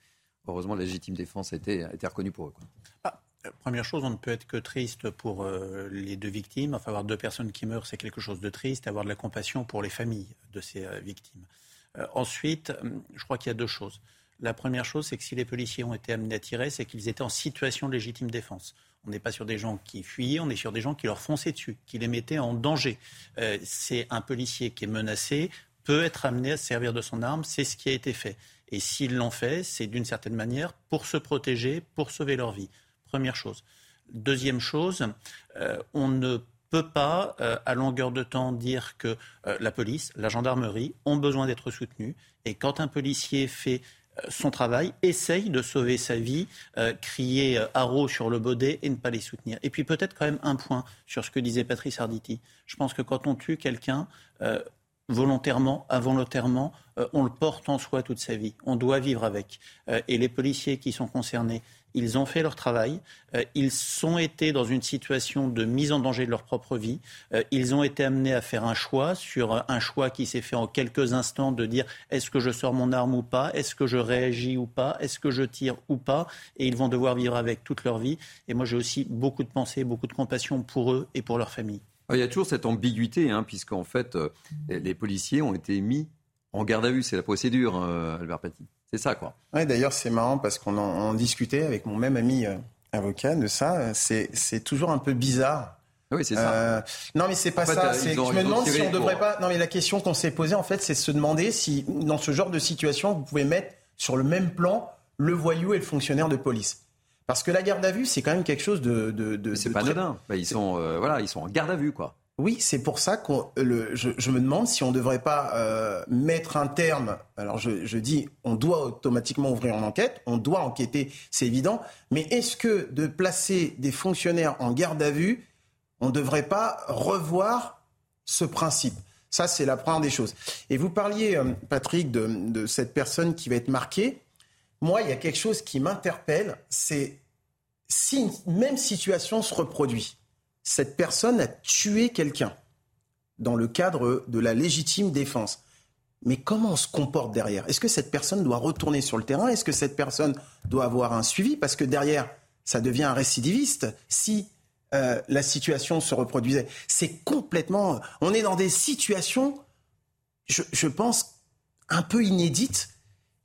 heureusement, la légitime défense a été, reconnue pour eux. Quoi. Ah, première chose, on ne peut être que triste pour euh, les deux victimes. Enfin, avoir deux personnes qui meurent, c'est quelque chose de triste. Avoir de la compassion pour les familles de ces euh, victimes. Euh, ensuite, je crois qu'il y a deux choses. La première chose, c'est que si les policiers ont été amenés à tirer, c'est qu'ils étaient en situation de légitime défense. On n'est pas sur des gens qui fuyaient, on est sur des gens qui leur fonçaient dessus, qui les mettaient en danger. Euh, c'est un policier qui est menacé, peut être amené à se servir de son arme, c'est ce qui a été fait. Et s'ils l'ont fait, c'est d'une certaine manière pour se protéger, pour sauver leur vie. Première chose. Deuxième chose, euh, on ne peut pas, euh, à longueur de temps, dire que euh, la police, la gendarmerie ont besoin d'être soutenus. Et quand un policier fait son travail, essaye de sauver sa vie, crier haro sur le baudet et ne pas les soutenir. Et puis peut-être quand même un point sur ce que disait Patrice Arditi. Je pense que quand on tue quelqu'un, volontairement, involontairement, euh, on le porte en soi toute sa vie. On doit vivre avec. Euh, et les policiers qui sont concernés, ils ont fait leur travail. Euh, ils ont été dans une situation de mise en danger de leur propre vie. Ils ont été amenés à faire un choix sur un choix qui s'est fait en quelques instants de dire est-ce que je sors mon arme ou pas? Est-ce que je réagis ou pas? Est-ce que je tire ou pas? Et ils vont devoir vivre avec toute leur vie. Et moi, j'ai aussi beaucoup de pensées, beaucoup de compassion pour eux et pour leur famille. Il y a toujours cette ambiguïté, hein, puisqu'en fait, euh, les policiers ont été mis en garde à vue. C'est la procédure, euh, Albert Paty. C'est ça, quoi. Oui, d'ailleurs, c'est marrant parce qu'on en, en, discutait avec mon même ami euh, avocat, de ça. C'est toujours un peu bizarre. Oui, c'est ça. Euh, non, mais c'est pas ça. je me demande si on devrait pas. Non, mais la question qu'on s'est posée, en fait, c'est se demander si, dans ce genre de situation, vous pouvez mettre sur le même plan le voyou et le fonctionnaire de police. Parce que la garde à vue, c'est quand même quelque chose de. de, de c'est pas anodin. Bah, ils sont, euh, voilà, ils sont en garde à vue, quoi. Oui, c'est pour ça que je, je, me demande si on ne devrait pas euh, mettre un terme. Alors je, je, dis, on doit automatiquement ouvrir une enquête, on doit enquêter, c'est évident. Mais est-ce que de placer des fonctionnaires en garde à vue, on ne devrait pas revoir ce principe? Ça, c'est la première des choses. Et vous parliez, euh, Patrick, de, de cette personne qui va être marquée. Moi, il y a quelque chose qui m'interpelle, c'est si une même situation se reproduit cette personne a tué quelqu'un dans le cadre de la légitime défense. Mais comment on se comporte derrière? Est-ce que cette personne doit retourner sur le terrain? Est-ce que cette personne doit avoir un suivi? Parce que derrière, ça devient un récidiviste si euh, la situation se reproduisait. C'est complètement... On est dans des situations, je, pense, un peu inédites.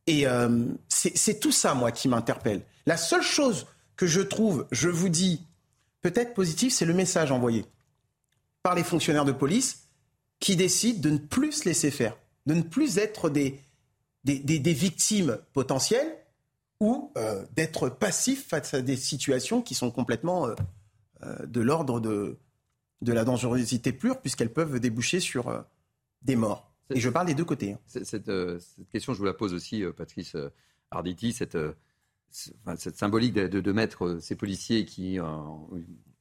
Et euh, c'est tout ça, moi, qui m'interpelle. La seule chose que je trouve, je vous dis, peut-être positif, c'est le message envoyé par les fonctionnaires de police qui décident de ne plus se laisser faire, de ne plus être des, des, victimes potentielles ou euh, d'être passifs face à des situations qui sont complètement euh, euh, de l'ordre de, de la dangerosité pure, puisqu'elles peuvent déboucher sur des morts. Et je parle des deux côtés. Hein. Cette, cette, question, je vous la pose aussi, Patrice Arditi, cette cette symbolique de, mettre ces policiers qui, euh,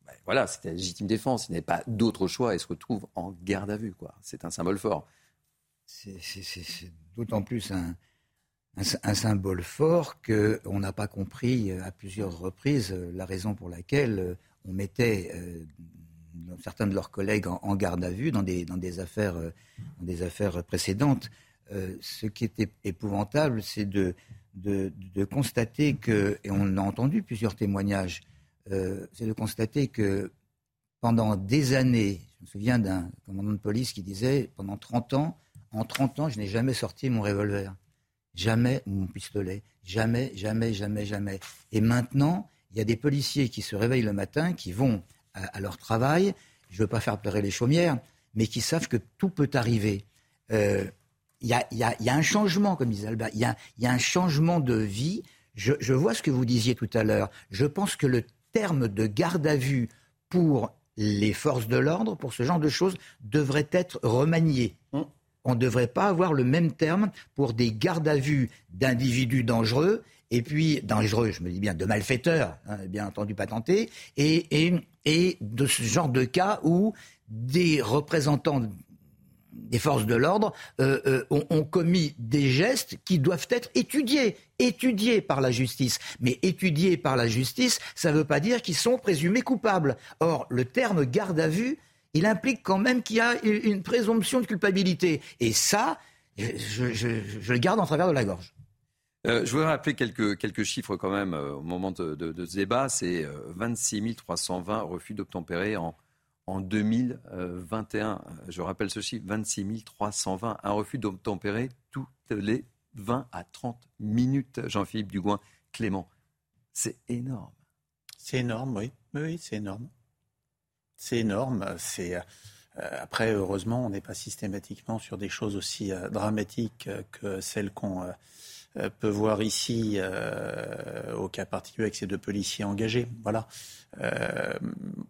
ben voilà, c'était la légitime défense, ils n'avaient pas d'autre choix et se retrouvent en garde à vue. Quoi. C'est un symbole fort. C'est d'autant plus un, un, symbole fort qu'on n'a pas compris euh, à plusieurs reprises euh, la raison pour laquelle on mettait certains de leurs collègues en, garde à vue dans des, dans des, affaires, dans des affaires précédentes. ce qui était épouvantable, c'est de de, constater que, et on a entendu plusieurs témoignages, euh, c'est de constater que pendant des années, je me souviens d'un commandant de police qui disait, pendant 30 ans, en 30 ans, je n'ai jamais sorti mon revolver, jamais mon pistolet, jamais, jamais, jamais, jamais. Et maintenant, il y a des policiers qui se réveillent le matin, qui vont à, leur travail, je ne veux pas faire pleurer les chaumières, mais qui savent que tout peut arriver. Euh, il y a, un changement, comme disait Albert, il y a, un changement de vie. Je, vois ce que vous disiez tout à l'heure. Je pense que le terme de garde à vue pour les forces de l'ordre, pour ce genre de choses, devrait être remanié. Mmh. On ne devrait pas avoir le même terme pour des gardes à vue d'individus dangereux et puis dangereux, je me dis bien de malfaiteurs, hein, bien entendu patentés, et, et, et de ce genre de cas où des représentants des forces de l'ordre euh, euh, ont, commis des gestes qui doivent être étudiés, étudiés par la justice. Mais étudiés par la justice, ça ne veut pas dire qu'ils sont présumés coupables. Or, le terme garde à vue, il implique quand même qu'il y a une présomption de culpabilité. Et ça, je, le garde en travers de la gorge. Euh, je voudrais rappeler quelques, chiffres quand même au moment de ce débat. C'est 26 320 refus d'obtempérer en en 2021. Je rappelle ce chiffre, 26 320. Un refus d'obtempérer toutes les 20 à 30 minutes. Jean-Philippe Dugouin, Clément, c'est énorme. C'est énorme, oui. Oui, c'est énorme. C'est énorme. C'est euh, après, heureusement, on n'est pas systématiquement sur des choses aussi euh, dramatiques que celles qu'on euh, peut voir ici euh, au cas particulier avec ces deux policiers engagés. Voilà. Euh,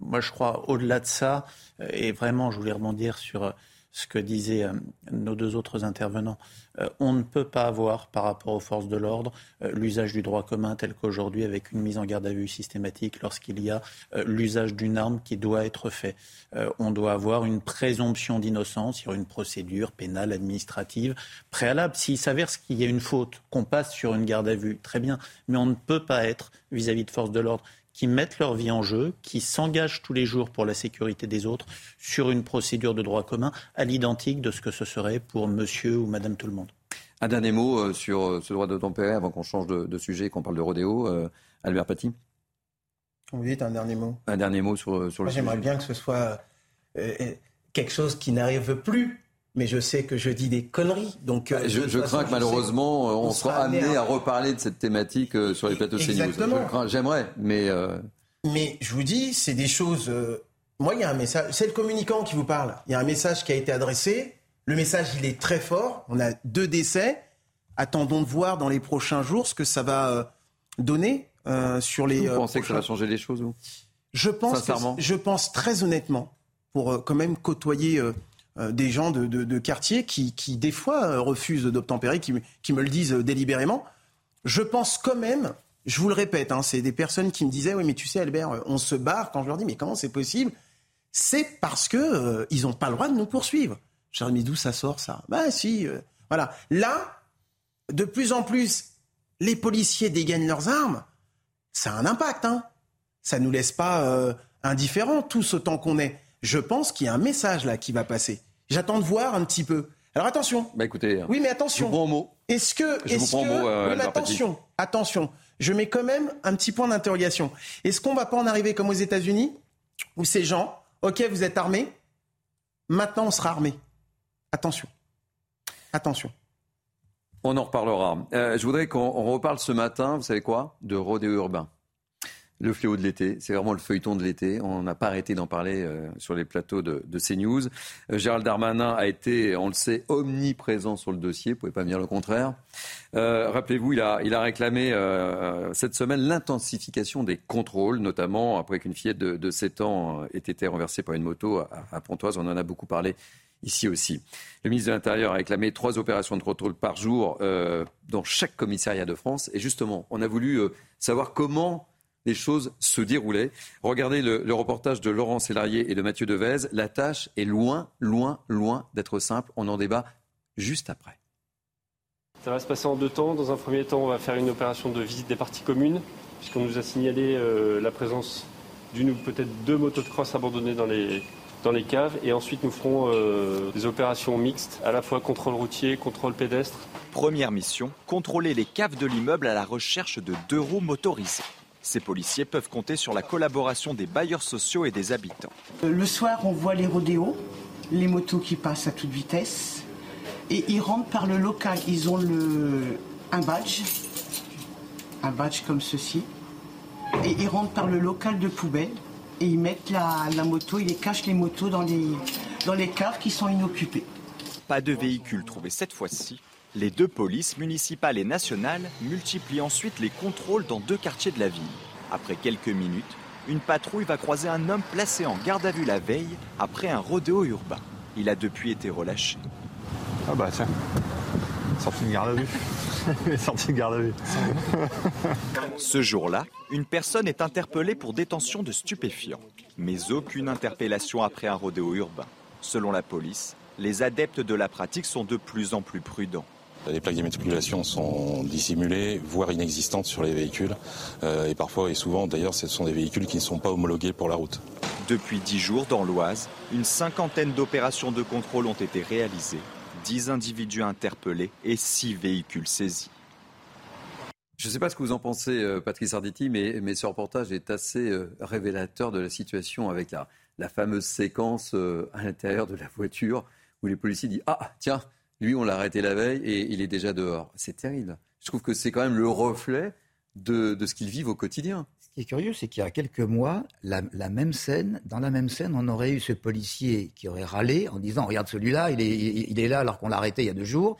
moi, je crois au-delà de ça, et vraiment, je voulais rebondir sur ce que disaient euh, nos deux autres intervenants. Euh, on ne peut pas avoir, par rapport aux forces de l'ordre, euh, l'usage du droit commun tel qu'aujourd'hui, avec une mise en garde à vue systématique lorsqu'il y a l'usage d'une arme qui doit être fait. on doit avoir une présomption d'innocence sur une procédure pénale, administrative, préalable. S'il s'avère qu'il y a une faute, qu'on passe sur une garde à vue, très bien. Mais on ne peut pas être, vis-à-vis -vis de forces de l'ordre, qui mettent leur vie en jeu, qui s'engagent tous les jours pour la sécurité des autres sur une procédure de droit commun à l'identique de ce que ce serait pour monsieur ou madame tout le monde. Un dernier mot euh, sur euh, ce droit de tempérer avant qu'on change de, sujet et qu'on parle de rodéo. Euh, Albert Paty Oui, un dernier mot. Un dernier mot sur, sur le J'aimerais bien que ce soit quelque chose qui n'arrive plus mais je sais que je dis des conneries. Donc, euh, je, crains que malheureusement, on, soit amené à... reparler de cette thématique euh, sur les plateaux Exactement. J'aimerais, mais. Mais je vous dis, c'est des choses. Moi, il y a un message. C'est le communicant qui vous parle. Il y a un message qui a été adressé. Le message, il est très fort. On a deux décès. Attendons de voir dans les prochains jours ce que ça va donner sur les. Vous pensez que ça va changer les choses ou Je pense. je pense très honnêtement, pour quand même côtoyer euh, des gens de, quartier qui, qui, des fois, euh, refusent d'obtempérer, qui, me le disent euh, délibérément. Je pense quand même, je vous le répète, hein, c'est des personnes qui me disaient, oui, mais tu sais, Albert, on se barre. Quand je leur dis, mais comment c'est possible? C'est parce que ils n'ont pas le droit de nous poursuivre. Je leur dis, mais d'où ça sort ça? Ben si, voilà. Là, de plus en plus, les policiers dégainent leurs armes. Ça a un impact, hein. Ça nous laisse pas indifférents, tous autant qu'on est. Je pense qu'il y a un message là qui va passer. J'attends de voir un petit peu. Alors attention. Bah écoutez. Oui, mais attention. Je vous prends mot. Est-ce que. Je vous prends mot. Euh, oui, attention. Attention. Je mets quand même un petit point d'interrogation. Est-ce qu'on va pas en arriver comme aux États-Unis où ces gens, ok, vous êtes armés, maintenant on sera armés. Attention. Attention. On en reparlera. Euh, je voudrais qu'on reparle ce matin, vous savez quoi, de rodéo urbain le fléau de l'été. C'est vraiment le feuilleton de l'été. On n'a pas arrêté d'en parler euh, sur les plateaux de, de CNews. Euh, Gérald Darmanin a été, on le sait, omniprésent sur le dossier. Vous pouvez pas me dire le contraire. Euh, rappelez-vous, il a, il a réclamé cette semaine l'intensification des contrôles, notamment après qu'une fillette de, de 7 ans ait été renversée par une moto à, à Pontoise. On en a beaucoup parlé ici aussi. Le ministre de l'Intérieur a réclamé trois opérations de contrôle par jour dans chaque commissariat de France. Et justement, on a voulu savoir comment les choses se déroulaient. Regardez le, reportage de Laurent Sélarié et de Mathieu Devez. La tâche est loin, loin, loin d'être simple. On en débat juste après. Ça va se passer en deux temps. Dans un premier temps, on va faire une opération de visite des parties communes, puisqu'on nous a signalé euh, la présence d'une ou peut-être deux motos de crosse abandonnées dans les, dans les caves. Et ensuite, nous ferons euh, des opérations mixtes, à la fois contrôle routier, contrôle pédestre. Première mission, contrôler les caves de l'immeuble à la recherche de deux roues motorisées. Ces policiers peuvent compter sur la collaboration des bailleurs sociaux et des habitants. Le soir, on voit les rodéos, les motos qui passent à toute vitesse. Et ils rentrent par le local. Ils ont le, un badge, un badge comme ceci. Et ils rentrent par le local de poubelle. Et ils mettent la, la moto, ils les cachent les motos dans les, dans les caves qui sont inoccupées. Pas de véhicule trouvé cette fois-ci, les deux polices, municipales et nationales, multiplient ensuite les contrôles dans deux quartiers de la ville. Après quelques minutes, une patrouille va croiser un homme placé en garde à vue la veille après un rodéo urbain. Il a depuis été relâché. Ah bah tiens, sorti de garde à vue. sorti de garde à vue. Ce jour-là, une personne est interpellée pour détention de stupéfiants. Mais aucune interpellation après un rodéo urbain. Selon la police, les adeptes de la pratique sont de plus en plus prudents. Les plaques d'immatriculation sont dissimulées, voire inexistantes sur les véhicules. Euh, et parfois et souvent, d'ailleurs, ce sont des véhicules qui ne sont pas homologués pour la route. Depuis dix jours, dans l'Oise, une cinquantaine d'opérations de contrôle ont été réalisées. Dix individus interpellés et six véhicules saisis. Je ne sais pas ce que vous en pensez, euh, Patrice Arditi, mais, mais, ce reportage est assez euh, révélateur de la situation avec la, la fameuse séquence à l'intérieur de la voiture où les policiers disent Ah, tiens, lui, on l'a arrêté la veille et il est déjà dehors. C'est terrible. Je trouve que c'est quand même le reflet de, ce qu'ils vivent au quotidien. Ce qui est curieux, c'est qu'il y a quelques mois, la, même scène, dans la même scène, on aurait eu ce policier qui aurait râlé en disant Regarde celui-là, il est, il est là alors qu'on l'a arrêté il y a deux jours.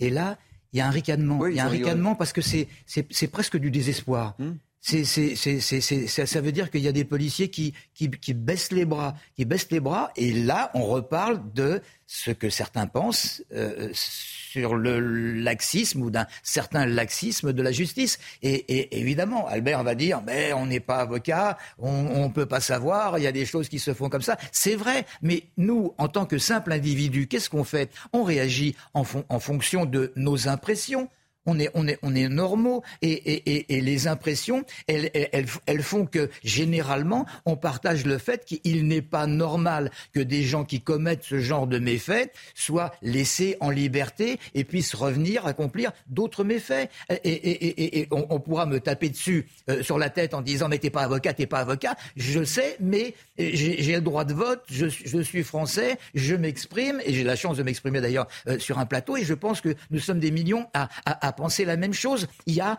Et là, il y a un ricanement. il y a un ricanement parce que c'est presque du désespoir. Hmm. C'est, ça veut dire qu'il y a des policiers qui, qui, qui, baissent les bras, qui baissent les bras, et là, on reparle de ce que certains pensent euh, sur le laxisme ou d'un certain laxisme de la justice. Et, évidemment, Albert va dire, mais on n'est pas avocat, on ne peut pas savoir, il y a des choses qui se font comme ça. C'est vrai, mais nous, en tant que simple individu, qu'est-ce qu'on fait? On réagit en, en fonction de nos impressions on est, on est, on est normaux et, et, les impressions, elles, elles, elles, font que généralement, on partage le fait qu'il n'est pas normal que des gens qui commettent ce genre de méfaits soient laissés en liberté et puissent revenir accomplir d'autres méfaits. Et, on, pourra me taper dessus euh, sur la tête en disant mais t'es pas avocat, t'es pas avocat. Je sais, mais j'ai le droit de vote, je, je suis français, je m'exprime et j'ai la chance de m'exprimer d'ailleurs euh, sur un plateau et je pense que nous sommes des millions à penser la même chose. Il y a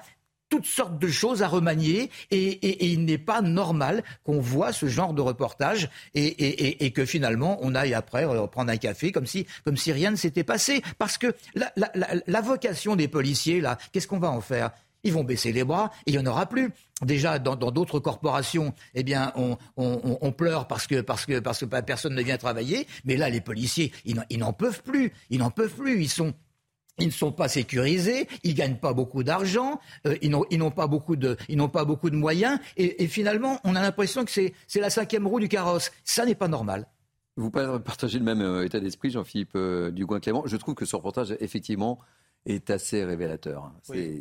toutes sortes de choses à remanier et, il n'est pas normal qu'on voit ce genre de reportage et, que finalement on aille après prendre un café comme si, comme si rien ne s'était passé. Parce que la, vocation des policiers, là, qu'est-ce qu'on va en faire? Ils vont baisser les bras et il n'y en aura plus. Déjà, dans d'autres corporations, eh bien, on, pleure parce que, parce, que, parce que personne ne vient travailler. Mais là, les policiers, ils n'en peuvent plus. Ils n'en peuvent plus. Ils sont, ils ne sont pas sécurisés, ils gagnent pas beaucoup d'argent, euh, ils n'ont pas beaucoup de, ils n'ont pas beaucoup de moyens, et, finalement, on a l'impression que c'est la cinquième roue du carrosse. Ça n'est pas normal. Vous partagez le même euh, état d'esprit, Jean-Philippe euh, Dugoin-Clément. Je trouve que ce reportage, effectivement, est assez révélateur.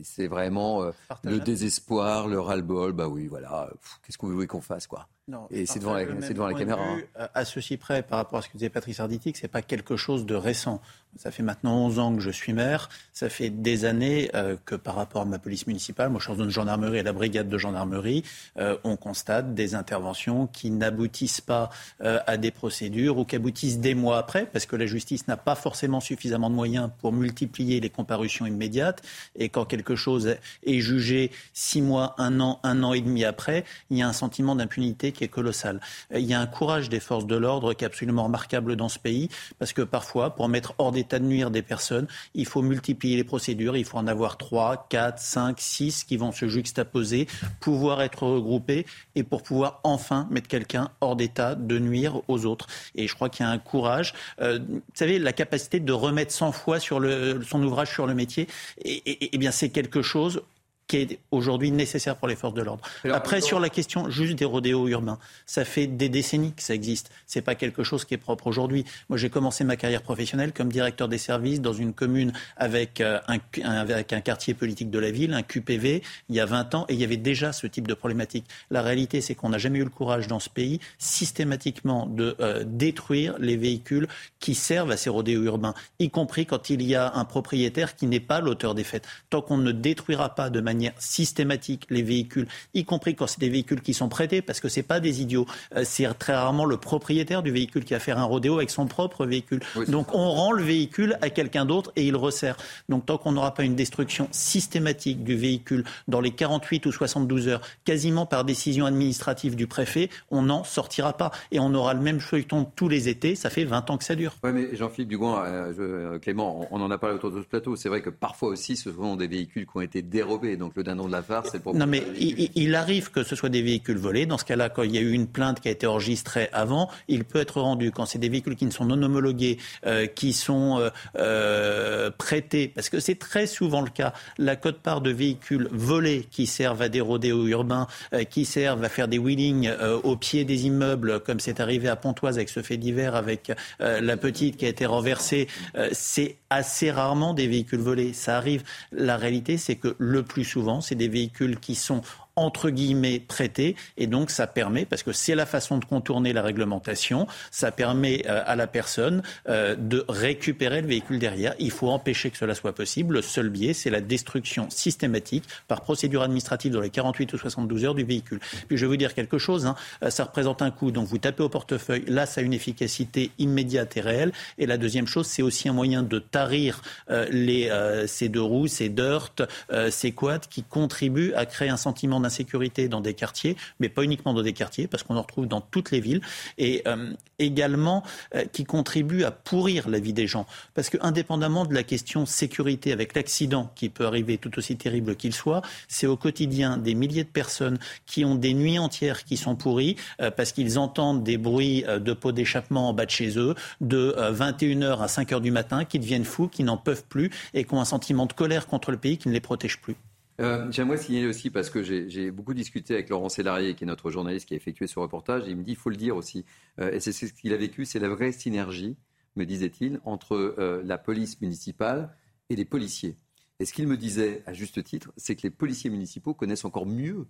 C'est vraiment le désespoir, le ras-le-bol. Bah oui, voilà. Qu'est-ce que vous voulez qu'on fasse, quoi? Et c'est devant, la, devant la caméra. Hein. À ceci près, par rapport à ce que disait Patrice Arditi, que ce n'est pas quelque chose de récent. Ça fait maintenant 11 ans que je suis maire. Ça fait des années euh, que par rapport à ma police municipale, moi je suis dans une gendarmerie et la brigade de gendarmerie, euh, on constate des interventions qui n'aboutissent pas euh, à des procédures ou qui aboutissent des mois après, parce que la justice n'a pas forcément suffisamment de moyens pour multiplier les comparutions immédiates. Et quand quelque chose est jugé six mois, un an, un an et demi après, il y a un sentiment d'impunité qui est colossal. Il y a un courage des forces de l'ordre qui est absolument remarquable dans ce pays, parce que parfois, pour mettre hors d'état de nuire des personnes, il faut multiplier les procédures, il faut en avoir 3, 4, 5, 6 qui vont se juxtaposer, pouvoir être regroupés, et pour pouvoir enfin mettre quelqu'un hors d'état de nuire aux autres. Et je crois qu'il y a un courage. Euh, vous savez, la capacité de remettre 100 fois sur son ouvrage sur le métier, et, et bien c'est quelque chose qui est aujourd'hui nécessaire pour les forces de l'ordre. Après, sur la question juste des rodéos urbains, ça fait des décennies que ça existe. C'est pas quelque chose qui est propre aujourd'hui. Moi, j'ai commencé ma carrière professionnelle comme directeur des services dans une commune avec euh, un, avec un quartier politique de la ville, un QPV, il y a 20 ans, et il y avait déjà ce type de problématique. La réalité, c'est qu'on n'a jamais eu le courage dans ce pays systématiquement de euh, détruire les véhicules qui servent à ces rodéos urbains, y compris quand il y a un propriétaire qui n'est pas l'auteur des faits. Tant qu'on ne détruira pas de manière systématique les véhicules, y compris quand c'est des véhicules qui sont prêtés, parce que c'est pas des idiots. Euh, c'est très rarement le propriétaire du véhicule qui va faire un rodéo avec son propre véhicule. Donc on rend le véhicule à quelqu'un d'autre et il resserre. Donc tant qu'on n'aura pas une destruction systématique du véhicule dans les 48 ou 72 heures, quasiment par décision administrative du préfet, on n'en sortira pas. Et on aura le même feuilleton tous les étés. Ça fait 20 ans que ça dure. Oui, mais Jean-Philippe Dugoin, euh, euh, Clément, on en a parlé autour de ce plateau. C'est vrai que parfois aussi, ce sont des véhicules qui ont été dérobés. Donc le dindon de la farce, c'est pour. Non, mais il, arrive que ce soit des véhicules volés. Dans ce cas-là, quand il y a eu une plainte qui a été enregistrée avant, il peut être rendu. Quand c'est des véhicules qui ne sont non homologués, euh, qui sont euh, euh, prêtés, parce que c'est très souvent le cas, la cote-part de véhicules volés qui servent à des rodéos urbains, qui servent à faire des wheelings au pied des immeubles, comme c'est arrivé à Pontoise avec ce fait divers avec la petite qui a été renversée, c'est assez rarement des véhicules volés. Ça arrive. La réalité, c'est que le plus souvent, c'est des véhicules qui sont entre guillemets prêté et donc ça permet parce que c'est la façon de contourner la réglementation ça permet euh, à la personne euh, de récupérer le véhicule derrière. Il faut empêcher que cela soit possible. Le seul biais c'est la destruction systématique par procédure administrative dans les 48 ou 72 heures du véhicule. Puis je vais vous dire quelque chose hein, euh, ça représente un coût. Donc vous tapez au portefeuille. Là ça a une efficacité immédiate et réelle. Et la deuxième chose c'est aussi un moyen de tarir les ces deux roues ces dirt ces quads qui contribuent à créer un sentiment insécurité dans des quartiers, mais pas uniquement dans des quartiers, parce qu'on en retrouve dans toutes les villes, et euh, également euh, qui contribue à pourrir la vie des gens. Parce que indépendamment de la question sécurité avec l'accident qui peut arriver tout aussi terrible qu'il soit, c'est au quotidien des milliers de personnes qui ont des nuits entières qui sont pourries euh, parce qu'ils entendent des bruits de pots d'échappement en bas de chez eux de 21h à 5h du matin, qui deviennent fous, qui n'en peuvent plus et qui ont un sentiment de colère contre le pays qui ne les protège plus. Euh, j'aimerais signaler aussi, parce que j'ai beaucoup discuté avec Laurent Sélarié, qui est notre journaliste qui a effectué ce reportage, et il me dit, il faut le dire aussi, euh, et c'est ce qu'il a vécu, c'est la vraie synergie, me disait-il, entre euh, la police municipale et les policiers. Et ce qu'il me disait, à juste titre, c'est que les policiers municipaux connaissent encore mieux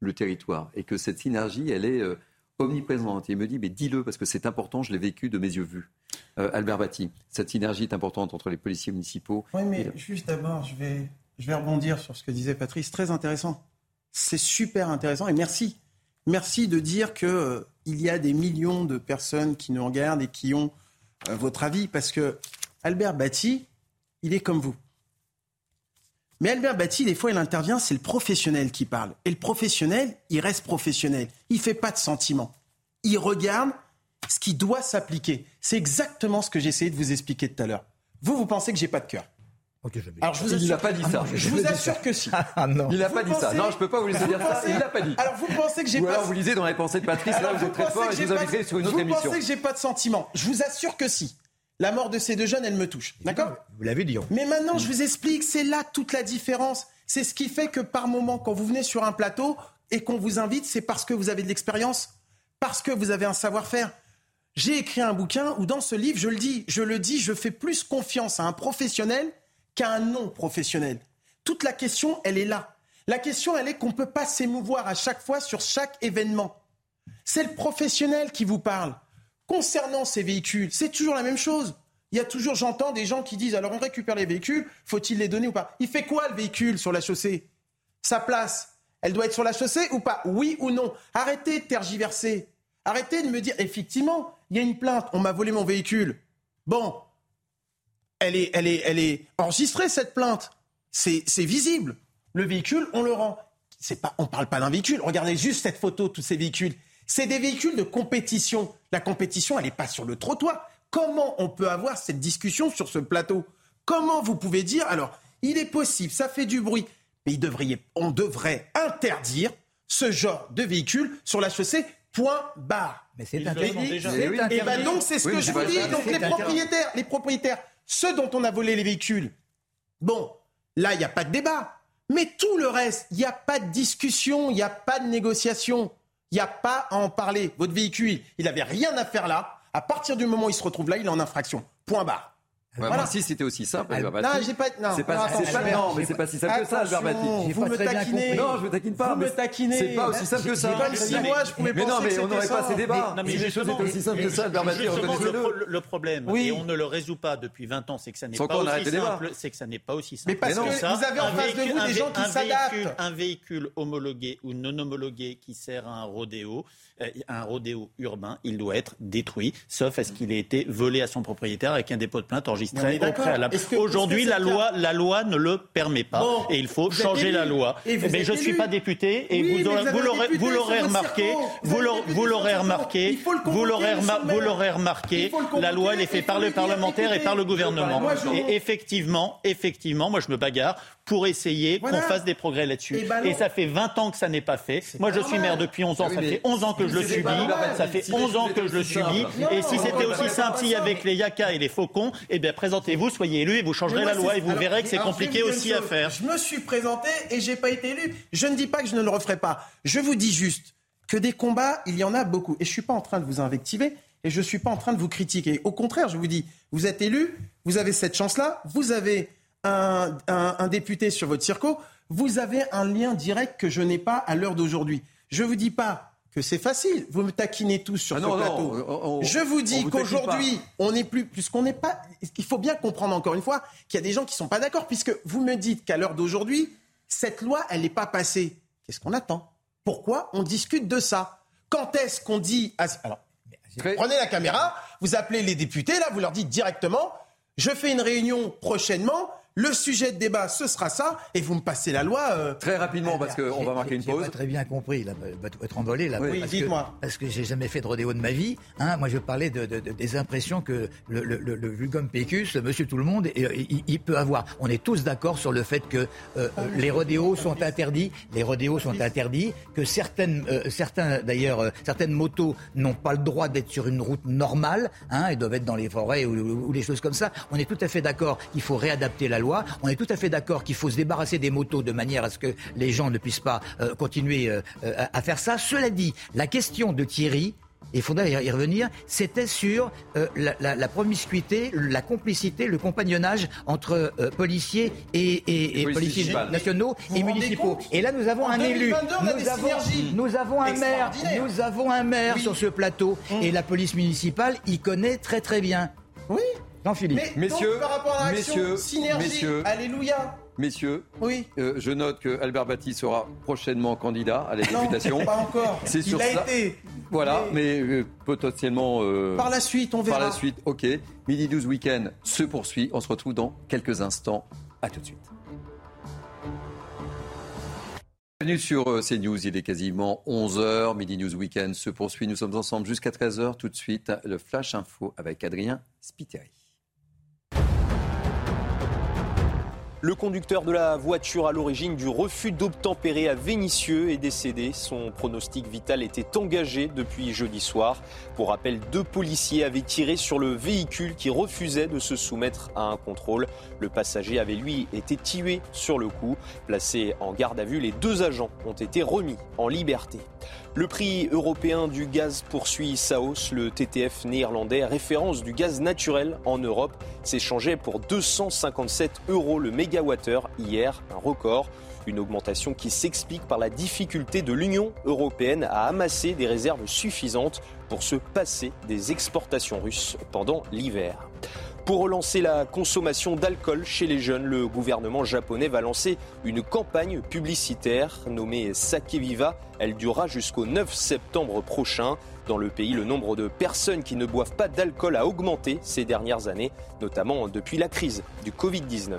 le territoire et que cette synergie, elle est euh, omniprésente. il me dit, mais dis-le parce que c'est important, je l'ai vécu de mes yeux vus. Euh, Albert Batti, cette synergie est importante entre les policiers municipaux. Oui, mais juste d'abord, je vais, je vais rebondir sur ce que disait Patrice. Très intéressant. C'est super intéressant et merci. Merci de dire qu'il euh, il y a des millions de personnes qui nous regardent et qui ont votre avis parce que Albert Batti, il est comme vous. Mais Albert Batti, des fois, il intervient, c'est le professionnel qui parle. Et le professionnel, il reste professionnel. Il fait pas de sentiments. Il regarde ce qui doit s'appliquer. C'est exactement ce que j'ai essayé de vous expliquer tout à l'heure. Vous, vous pensez que j'ai pas de cœur. Alors je vous il n'a pas dit ça. je vous assure que si. Ah, non. Il n'a pas dit ça. Non, je peux pas vous laisser dire ça. Il l'a pas dit. Alors vous pensez que j'ai pas. Alors vous lisez dans les pensées de Patrice. là, vous, êtes très fort et je vous inviterai sur une autre émission. Vous pensez que j'ai pas de sentiments. Je vous assure que si. La mort de ces deux jeunes, elle me touche. D'accord Vous l'avez dit. Mais maintenant, je vous explique, c'est là toute la différence. C'est ce qui fait que par moment, quand vous venez sur un plateau et qu'on vous invite, c'est parce que vous avez de l'expérience, parce que vous avez un savoir-faire. J'ai écrit un bouquin où dans ce livre, je le dis, je le dis, je fais plus confiance à un professionnel qu'à un non-professionnel. Toute la question, elle est là. La question, elle est qu'on ne peut pas s'émouvoir à chaque fois sur chaque événement. C'est le professionnel qui vous parle. Concernant ces véhicules, c'est toujours la même chose. Il y a toujours, j'entends des gens qui disent alors on récupère les véhicules, faut-il les donner ou pas? Il fait quoi le véhicule sur la chaussée? Sa place, elle doit être sur la chaussée ou pas? Oui ou non Arrêtez de tergiverser. Arrêtez de me dire effectivement, il y a une plainte, on m'a volé mon véhicule. Bon, elle est, elle est, elle est enregistrée cette plainte. C'est, visible. Le véhicule, on le rend. C'est pas, on parle pas d'un véhicule. Regardez juste cette photo, tous ces véhicules. C'est des véhicules de compétition. La compétition, elle n'est pas sur le trottoir. Comment on peut avoir cette discussion sur ce plateau? Comment vous pouvez dire, alors, il est possible, ça fait du bruit, mais il devrait, on devrait interdire ce genre de véhicule sur la chaussée, point barre. Mais c'est interdit. Et, ben donc, c'est ce que je vous dis. Donc, les propriétaires, les propriétaires, ceux dont on a volé les véhicules, bon, là, il n'y a pas de débat. Mais tout le reste, il n'y a pas de discussion, il n'y a pas de négociation. Il n'y a pas à en parler. Votre véhicule, il n'avait rien à faire là. À partir du moment où il se retrouve là, il est en infraction. Point barre. Voilà. Si c'était aussi simple, Albert Batti. Non, j'ai pas. Non, c'est pas, non, mais c'est pas si simple que ça, Albert. Vous me taquinez. Non, je me taquine pas. Vous me taquinez. C'est pas aussi simple que ça. Si moi, je pouvais mais penser non, mais on n'aurait pas ces débats. Non, mais les choses étaient aussi simples que ça, Albert Batti. Le problème, et on ne le résout pas depuis 20 ans, c'est que ça n'est pas aussi simple. C'est que ça n'est pas aussi simple. Mais parce que vous avez en face de vous des gens qui s'adaptent. Un véhicule homologué ou non homologué qui sert à un rodéo un rodéo urbain, il doit être détruit, sauf à ce qu'il ait été volé à son propriétaire avec un dépôt de plainte enregistré au préalable. Aujourd'hui, la loi, la loi ne le permet pas et il faut changer la loi. Mais je ne suis pas député et vous, vous l'aurez remarqué, vous l'aurez remarqué, vous l'aurez remarqué, la loi elle est faite par le parlementaire et par le gouvernement. Et effectivement, effectivement, moi je me bagarre pour essayer qu'on fasse des progrès là-dessus. Et, ça fait 20 ans que ça n'est pas fait. Moi, je suis maire depuis 11 ans. Ah ça fait 11 ans que je le subis. Ça fait 11 ans que je le subis. Et si c'était aussi simple avec les yakas et les faucons, eh bien, présentez-vous, soyez élu et vous changerez la loi et vous verrez que c'est compliqué aussi à faire. Je me suis présenté et j'ai pas été élu. Je ne dis pas que je ne le referai pas. Je vous dis juste que des combats, il y en a beaucoup. Et je suis pas en train de vous invectiver et je suis pas en train de vous critiquer. Au contraire, je vous dis, vous êtes élu, vous avez cette chance-là, vous avez un, un, député sur votre circo, vous avez un lien direct que je n'ai pas à l'heure d'aujourd'hui. Je ne vous dis pas que c'est facile. Vous me taquinez tous sur ah ce plateau. je vous dis qu'aujourd'hui, on n'est plus, puisqu'on n'est pas. Il faut bien comprendre encore une fois qu'il y a des gens qui ne sont pas d'accord, puisque vous me dites qu'à l'heure d'aujourd'hui, cette loi, elle n'est pas passée. Qu'est-ce qu'on attend? Pourquoi on discute de ça? Quand est-ce qu'on dit. Alors, prenez la caméra, vous appelez les députés, là, vous leur dites directement je fais une réunion prochainement le sujet de débat, ce sera ça, et vous me passez la loi. Euh, très rapidement, parce qu'on va marquer une pause. Pas très bien compris, là, être envolé là. Oui, dites-moi. Parce que j'ai jamais fait de rodéo de ma vie. Hein. Moi, je parlais de, des impressions que le, le, le, vulgum pécus, Monsieur Tout le Monde, il, peut avoir. On est tous d'accord sur le fait que euh, les rodéos sont interdits, les rodéos sont interdits, que certaines, euh, certains d'ailleurs, certaines motos n'ont pas le droit d'être sur une route normale, hein, elles doivent être dans les forêts ou, ou, les choses comme ça. On est tout à fait d'accord qu'il faut réadapter la loi. On est tout à fait d'accord qu'il faut se débarrasser des motos de manière à ce que les gens ne puissent pas euh, continuer euh, euh, à faire ça. Cela dit, la question de Thierry, il faudrait y revenir, c'était sur euh, la, promiscuité, la complicité, le compagnonnage entre euh, policiers et, policiers nationaux et municipaux. Et là, nous avons un élu, nous avons, nous avons, un maire, nous avons un maire sur ce plateau, hum. et la police municipale y connaît très très bien. Oui. Jean-Philippe. Messieurs, par rapport à messieurs, synergie, messieurs, alléluia. Messieurs, oui. Euh, je note que Albert Batti sera prochainement candidat à la députation. Non, pas encore. C'est sur Il a été. Voilà, mais, euh, potentiellement. Euh, par la suite, on verra. Par la suite, ok. Midi 12 week-end se poursuit. On se retrouve dans quelques instants. À tout de suite. Bienvenue sur CNews, il est quasiment 11h, Midi News Weekend se poursuit, nous sommes ensemble jusqu'à 13h, tout de suite le Flash Info avec Adrien Spiteri. Le conducteur de la voiture à l'origine du refus d'obtempérer à Vénissieux est décédé. Son pronostic vital était engagé depuis jeudi soir. Pour rappel, deux policiers avaient tiré sur le véhicule qui refusait de se soumettre à un contrôle. Le passager avait lui été tué sur le coup. Placé en garde à vue, les deux agents ont été remis en liberté. Le prix européen du gaz poursuit sa hausse. Le TTF néerlandais, référence du gaz naturel en Europe, s'échangeait pour 257 euros le mégawattheure hier, un record. Une augmentation qui s'explique par la difficulté de l'Union européenne à amasser des réserves suffisantes pour se passer des exportations russes pendant l'hiver. Pour relancer la consommation d'alcool chez les jeunes, le gouvernement japonais va lancer une campagne publicitaire nommée Sake Viva. Elle durera jusqu'au 9 septembre prochain. Dans le pays, le nombre de personnes qui ne boivent pas d'alcool a augmenté ces dernières années, notamment depuis la crise du Covid-19.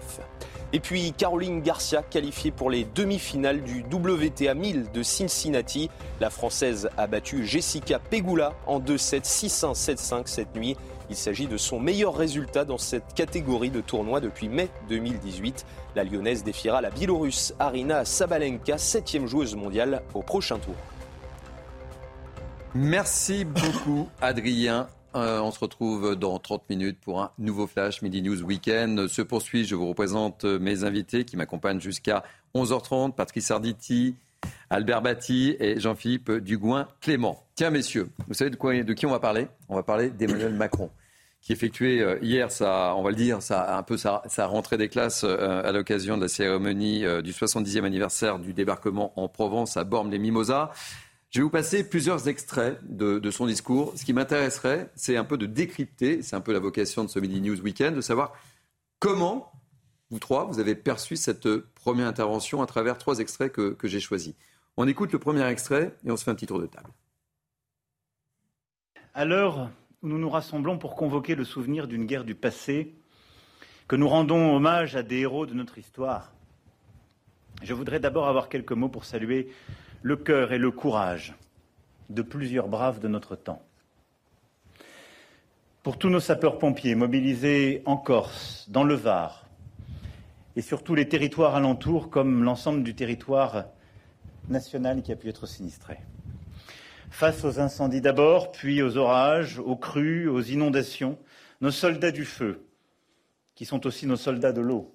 Et puis Caroline Garcia qualifiée pour les demi-finales du WTA 1000 de Cincinnati. La Française a battu Jessica Pegula en 2-7, 6-1, 7-5 cette nuit. Il s'agit de son meilleur résultat dans cette catégorie de tournoi depuis mai 2018. La Lyonnaise défiera la Biélorusse Arina Sabalenka, septième joueuse mondiale, au prochain tour. Merci beaucoup, Adrien. Euh, on se retrouve dans 30 minutes pour un nouveau Flash Midi News Weekend. Se poursuit, je vous représente mes invités qui m'accompagnent jusqu'à 11h30. Patrice Arditi, Albert Batty et Jean-Philippe Dugoin-Clément. Tiens, messieurs, vous savez de, quoi, qui on va parler? On va parler d'Emmanuel Macron qui effectuait euh, hier, on va le dire, un peu sa, rentrée des classes euh, à l'occasion de la cérémonie euh, du 70e anniversaire du débarquement en Provence à Bormes-les-Mimosas. Je vais vous passer plusieurs extraits de, son discours. Ce qui m'intéresserait, c'est un peu de décrypter, c'est un peu la vocation de ce Midi News Weekend, de savoir comment, vous trois, vous avez perçu cette première intervention à travers trois extraits que, que j'ai choisis. On écoute le premier extrait et on se fait un petit tour de table. À l'heure où nous nous rassemblons pour convoquer le souvenir d'une guerre du passé, que nous rendons hommage à des héros de notre histoire. Je voudrais d'abord avoir quelques mots pour saluer le cœur et le courage de plusieurs braves de notre temps. Pour tous nos sapeurs-pompiers mobilisés en Corse, dans le Var et sur tous les territoires alentours, comme l'ensemble du territoire national qui a pu être sinistré. Face aux incendies d'abord, puis aux orages, aux crues, aux inondations, nos soldats du feu, qui sont aussi nos soldats de l'eau,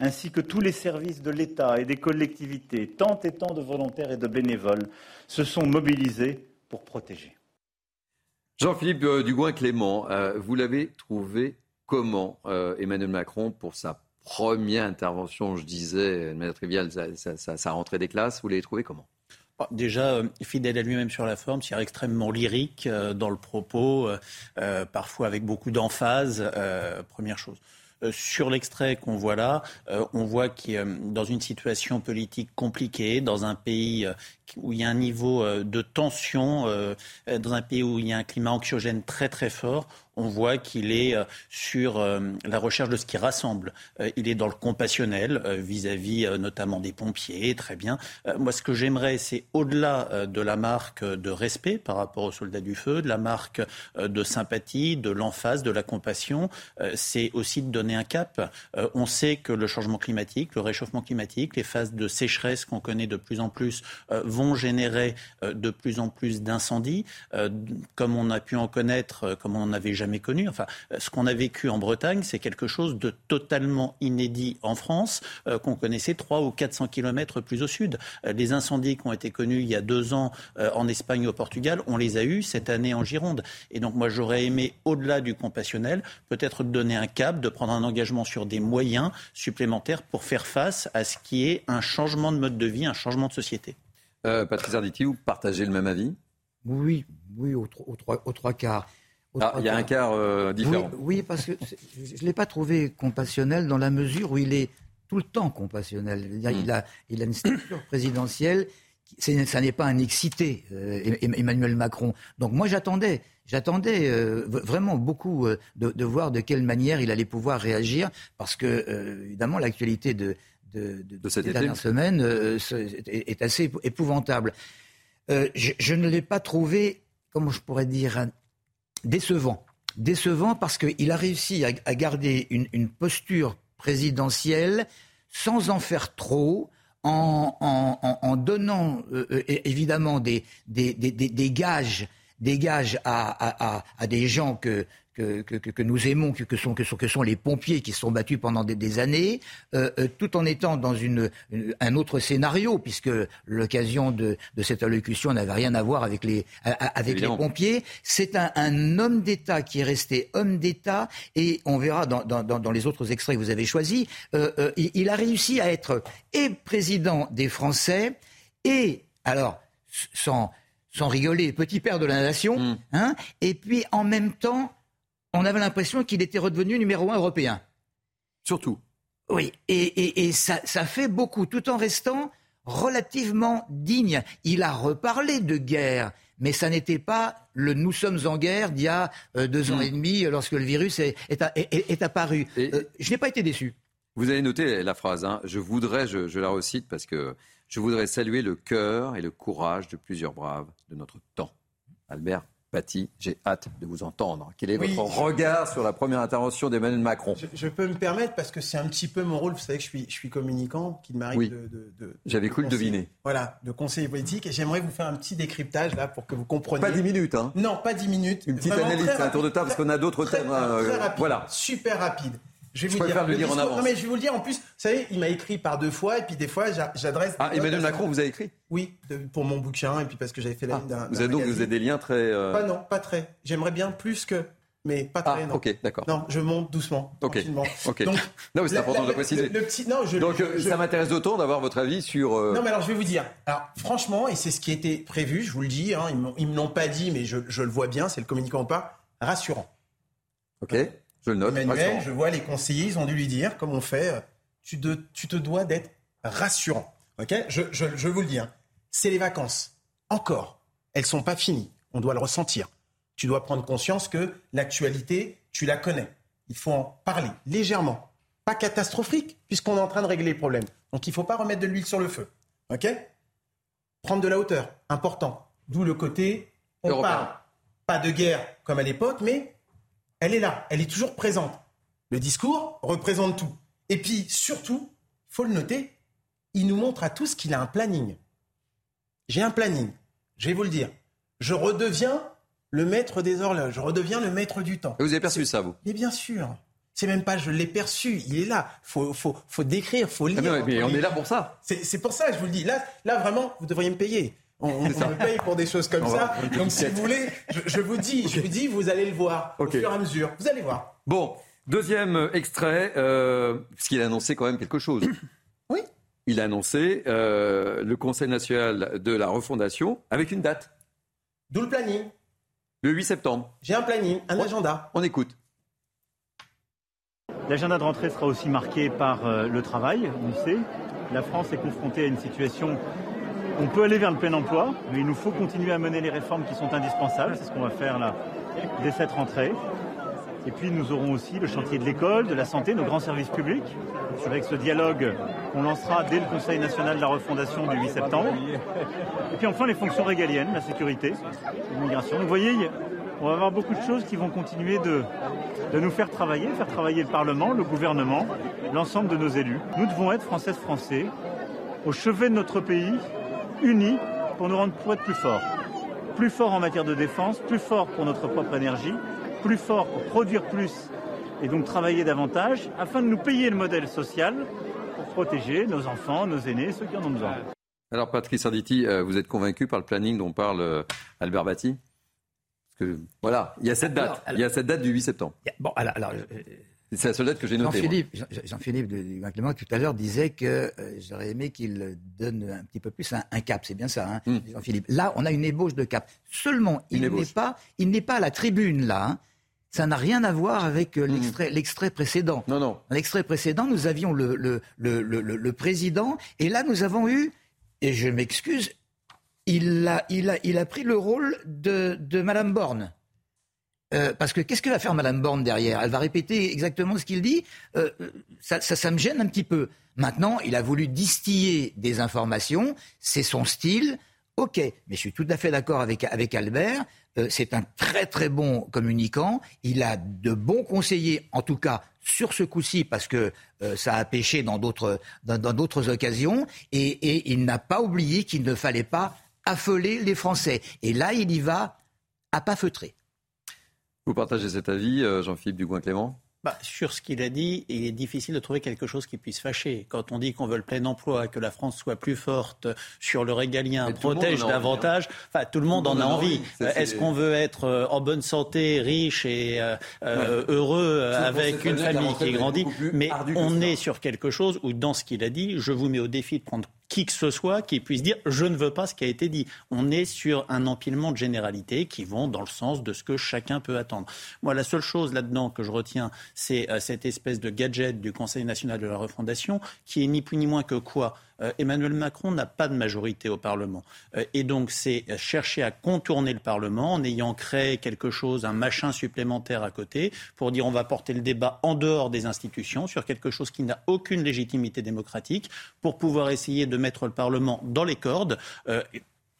ainsi que tous les services de l'État et des collectivités, tant et tant de volontaires et de bénévoles, se sont mobilisés pour protéger. Jean-Philippe euh, Dugoin-Clément, euh, vous l'avez trouvé comment, euh, Emmanuel Macron, pour sa première intervention, je disais, de manière triviale, sa rentrée des classes, vous l'avez trouvé comment? Ah, déjà, fidèle à lui-même sur la forme, c'est extrêmement lyrique dans le propos, euh, parfois avec beaucoup d'emphase, première chose. Sur l'extrait qu'on voit là, on voit qu'il est dans une situation politique compliquée, dans un pays où il y a un niveau de tension, dans un pays où il y a un climat anxiogène très très fort on voit qu'il est euh, sur euh, la recherche de ce qui rassemble. Euh, il est dans le compassionnel vis-à-vis notamment des pompiers, très bien. Moi, ce que j'aimerais, c'est au-delà de la marque de respect par rapport aux soldats du feu, de la marque de sympathie, de l'emphase, de la compassion, c'est aussi de donner un cap. On sait que le changement climatique, le réchauffement climatique, les phases de sécheresse qu'on connaît de plus en plus vont générer de plus en plus d'incendies, comme on a pu en connaître, comme on n'avait jamais jamais connu. Enfin, ce qu'on a vécu en Bretagne, c'est quelque chose de totalement inédit en France, qu'on connaissait 3 ou 400 kilomètres plus au sud. les incendies qui ont été connus il y a deux ans en Espagne ou au Portugal, on les a eus cette année en Gironde. Et donc moi, j'aurais aimé, au-delà du compassionnel, peut-être donner un cap, de prendre un engagement sur des moyens supplémentaires pour faire face à ce qui est un changement de mode de vie, un changement de société. Euh, Patrice Arditi, vous partagez le même avis? Oui, oui, aux, trois quarts. Ah, il y a un quart euh, différent. Oui, parce que je ne l'ai pas trouvé compassionnel dans la mesure où il est tout le temps compassionnel. Il, a, il a une structure présidentielle ça n'est pas un excité, euh, Emmanuel Macron. Donc moi j'attendais, j'attendais euh, vraiment beaucoup euh, de, voir de quelle manière il allait pouvoir réagir, parce que évidemment l'actualité de, de, de, cette dernière semaine est, assez épouvantable. Je, ne l'ai pas trouvé, comment je pourrais dire, décevant. Décevant parce qu'il a réussi à, garder une, posture présidentielle sans en faire trop, en, donnant euh, euh, évidemment des, des, gages, à, des gens que, que, que, nous aimons, que, sont, que, sont, que sont les pompiers qui se sont battus pendant des, années, euh, euh, tout en étant dans une, un autre scénario, puisque l'occasion de, de, cette allocution n'avait rien à voir avec les, avec les pompiers. C'est un, un, homme d'État qui est resté homme d'État, et on verra dans, dans, dans, les autres extraits que vous avez choisis, euh, il, il a réussi à être et président des Français, et alors, sans sans rigoler, petit père de la nation, mmh. hein, et puis en même temps on avait l'impression qu'il était redevenu numéro un européen. Surtout. Oui, et, ça, fait beaucoup, tout en restant relativement digne. Il a reparlé de guerre, mais ça n'était pas le nous sommes en guerre d'il y a euh, deux ans et demi lorsque le virus est, apparu. Euh, je n'ai pas été déçu. Vous avez noté la phrase, hein. je voudrais, je, je, la recite parce que je voudrais saluer le cœur et le courage de plusieurs braves de notre temps. Albert j'ai hâte de vous entendre. Quel est votre regard sur la première intervention d'Emmanuel Macron? Je, peux me permettre, parce que c'est un petit peu mon rôle, vous savez que je suis, je suis communicant, qu'il m'arrive de, J'avais cru le deviner. Voilà, de conseiller politique. Et j'aimerais vous faire un petit décryptage là pour que vous compreniez. Pas 10 minutes, hein Non, pas 10 minutes. Une petite analyse, un tour de table, parce qu'on a d'autres thèmes. Hein, très, rapide, voilà. Super rapide. Je vais vous dire. Le dire en avance. Non, mais je vais vous le dire. En plus, vous savez, il m'a écrit par deux fois, et puis des fois, j'adresse. Ah, Emmanuel Macron vous a écrit? Oui, pour mon bouquin, et puis parce que j'avais fait la ah, d'un. Vous avez donc vous avez des liens très. Euh, pas non, pas très. J'aimerais bien plus que. Mais pas très, ah, non. Ok, d'accord. Non, je monte doucement, Ok. Ok. Donc, non, c'est important de préciser. Le, petit, non, je, Donc, euh, ça m'intéresse d'autant d'avoir votre avis sur. Euh, non, mais alors, je vais vous dire. Alors, franchement, et c'est ce qui était prévu, je vous le dis, hein, ils, ne me l'ont pas dit, mais je, je le vois bien, c'est le communicant pas, rassurant. Ok. Je le note. Emmanuel, je vois les conseillers, ils ont dû lui dire, comme on fait, euh, tu, tu te dois d'être rassurant. Ok? Je, je, vous le dis, hein. c'est les vacances. Encore. Elles sont pas finies. On doit le ressentir. Tu dois prendre conscience que l'actualité, tu la connais. Il faut en parler légèrement. Pas catastrophique, puisqu'on est en train de régler les problèmes. Donc il ne faut pas remettre de l'huile sur le feu. OK? Prendre de la hauteur, important. D'où le côté, on parle. Pas de guerre comme à l'époque, mais elle est là, elle est toujours présente. Le discours représente tout. Et puis, surtout, il faut le noter, il nous montre à tous qu'il a un planning. J'ai un planning, je vais vous le dire. Je redeviens le maître des horloges, je redeviens le maître du temps. Et vous avez perçu ça, vous Mais bien sûr. C'est même pas je l'ai perçu, il est là. Faut, faut, faut décrire, faut lire. Ah mais, on est là pour ça. C'est pour ça, je vous le dis. Là, là vraiment, vous devriez me payer. On, me paye pour des choses comme ça. Donc, si vous voulez, je, vous dis, je vous dis, vous allez le voir au fur et à mesure. Vous allez voir. Bon, deuxième extrait, euh, puisqu'il a annoncé quand même quelque chose. Oui. Il a annoncé euh, le Conseil national de la refondation avec une date. D'où le planning. Le 8 septembre. J'ai un planning, un agenda. On écoute. L'agenda de rentrée sera aussi marqué par euh, le travail, on le sait. La France est confrontée à une situation on peut aller vers le plein emploi, mais il nous faut continuer à mener les réformes qui sont indispensables. C'est ce qu'on va faire là dès cette rentrée. Et puis nous aurons aussi le chantier de l'école, de la santé, nos grands services publics. avec ce dialogue qu'on lancera dès le Conseil national de la refondation du 8 septembre. Et puis enfin les fonctions régaliennes, la sécurité, l'immigration. vous voyez, on va avoir beaucoup de choses qui vont continuer de, de nous faire travailler, faire travailler le Parlement, le gouvernement, l'ensemble de nos élus. Nous devons être Françaises Français au chevet de notre pays unis pour nous rendre pour être plus forts. Plus forts en matière de défense, plus forts pour notre propre énergie, plus fort pour produire plus et donc travailler davantage afin de nous payer le modèle social pour protéger nos enfants, nos aînés, ceux qui en ont besoin. Alors Patrice Arditi, euh, vous êtes convaincu par le planning dont parle euh, Albert que, voilà, il y a cette date, il y a cette date du 8 septembre. Bon, alors, alors c'est la seule dette que j'ai notée. Jean-Philippe, Jean-Philippe de Clément tout à l'heure disait que euh, j'aurais aimé qu'il donne un petit peu plus un, cap. C'est bien ça, hein, hmm. Jean-Philippe. Là, on a une ébauche de cap. Seulement, il n'est pas, il n'est pas à la tribune là. Hein. Ça n'a rien à voir avec euh, hmm. l'extrait, précédent. Non, non. L'extrait précédent, nous avions le, le, le, le, président, et là, nous avons eu, et je m'excuse, il a, il, a, il a pris le rôle de, de Madame Borne. Euh, parce que qu'est-ce que va faire Madame Borne derrière? Elle va répéter exactement ce qu'il dit. Euh, ça, ça, me gêne un petit peu. Maintenant, il a voulu distiller des informations. C'est son style. Ok, mais je suis tout à fait d'accord avec, avec Albert. Euh, c'est un très très bon communicant. Il a de bons conseillers, en tout cas sur ce coup-ci, parce que ça a pêché dans d'autres dans, d'autres occasions. Et, et il n'a pas oublié qu'il ne fallait pas affoler les Français. Et là, il y va à pas feutrer. Vous partagez cet avis, euh, Jean-Philippe Dugoin-Clément? Bah, sur ce qu'il a dit, il est difficile de trouver quelque chose qui puisse fâcher. Quand on dit qu'on veut le plein emploi, que la France soit plus forte sur le régalien, protège davantage, hein. enfin tout le monde en a envie. Est-ce qu'on veut être euh, en bonne santé, riche et euh, heureux avec une famille qui grandit Mais on est sur quelque chose où, dans ce qu'il a dit, je vous mets au défi de prendre qui que ce soit qui puisse dire je ne veux pas ce qui a été dit. On est sur un empilement de généralités qui vont dans le sens de ce que chacun peut attendre. Moi, la seule chose là-dedans que je retiens, c'est euh, cette espèce de gadget du Conseil national de la refondation qui est ni plus ni moins que quoi? Emmanuel Macron n'a pas de majorité au Parlement. Euh, et donc, c'est chercher à contourner le Parlement en ayant créé quelque chose, un machin supplémentaire à côté, pour dire on va porter le débat en dehors des institutions sur quelque chose qui n'a aucune légitimité démocratique, pour pouvoir essayer de mettre le Parlement dans les cordes.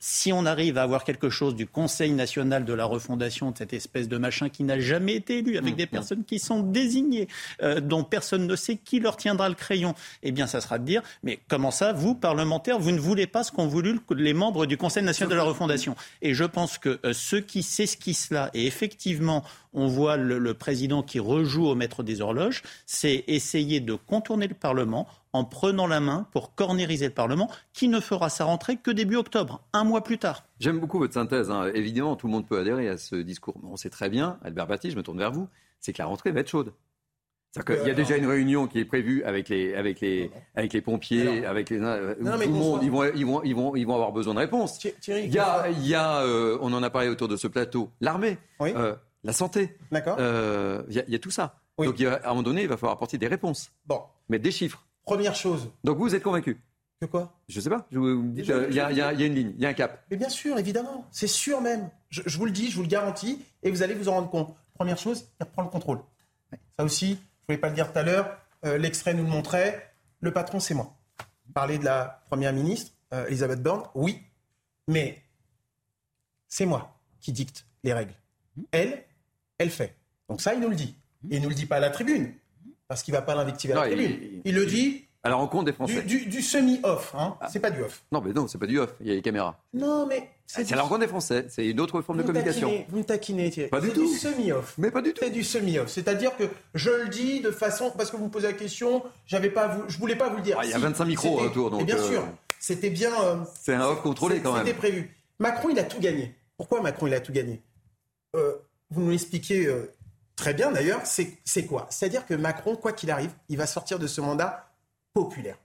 Si on arrive à avoir quelque chose du Conseil national de la refondation, de cette espèce de machin qui n'a jamais été élu, avec mmh, des mmh. personnes qui sont désignées, euh, dont personne ne sait qui leur tiendra le crayon, eh bien, ça sera de dire, mais comment ça, vous, parlementaires, vous ne voulez pas ce qu'ont voulu les membres du Conseil national de la refondation? Et je pense que euh, ceux qui s'esquissent là, et effectivement, on voit le président qui rejoue au maître des horloges, c'est essayer de contourner le Parlement en prenant la main pour cornériser le Parlement, qui ne fera sa rentrée que début octobre, un mois plus tard. J'aime beaucoup votre synthèse. Hein. Évidemment, tout le monde peut adhérer à ce discours. Mais on sait très bien, Albert Bati, je me tourne vers vous, c'est que la rentrée va être chaude. Il y a déjà une réunion qui est prévue avec les, avec les, avec les pompiers, avec les, euh, tout le monde. Ils vont, ils, vont, ils, vont, ils vont avoir besoin de réponses. il y a, il y a euh, on en a parlé autour de ce plateau, l'armée, euh, la santé. D'accord. Il y, a tout ça. Donc à un moment donné, il va falloir apporter des réponses. Bon. Mettre des chiffres. Première chose. Donc vous êtes convaincu Que quoi? Je sais pas. Je vous dis, il y, a une ligne, il y a un cap. Mais bien sûr, évidemment. C'est sûr même. Je, vous le dis, je vous le garantis, et vous allez vous en rendre compte. Première chose, il prendre le contrôle. Ça aussi, je ne voulais pas le dire tout à l'heure, euh, l'extrait nous le montrait. Le patron, c'est moi. Parler de la première ministre, euh, Elisabeth Borne, oui, mais c'est moi qui dicte les règles. Elle, elle fait. Donc ça, il nous le dit. Et il ne nous le dit pas à la tribune parce qu'il ne va pas l'invectiver à la tribune. Il, le dit. À la rencontre des Français. Du, semi-off, hein. Ah. C'est pas du off. Non, mais non, c'est pas du off. Il y a les caméras. Non, mais. C'est à la rencontre des Français. C'est une autre forme de communication. vous me taquinez, Thierry. Pas du tout. C'est du semi-off. Mais pas du tout. C'est du semi-off. C'est-à-dire que je le dis de façon. Parce que vous me posez la question, j'avais pas je voulais pas vous le dire. Ah, il y a 25 micros autour. Donc, et bien euh, sûr. C'était bien. Euh, c'est un off contrôlé quand même. C'était prévu. Macron, il a tout gagné. Pourquoi Macron, il a tout gagné? Euh, Vous nous l'expliquez très bien d'ailleurs, c'est quoi? C'est-à-dire que Macron, quoi qu'il arrive, il va sortir de ce mandat populaire.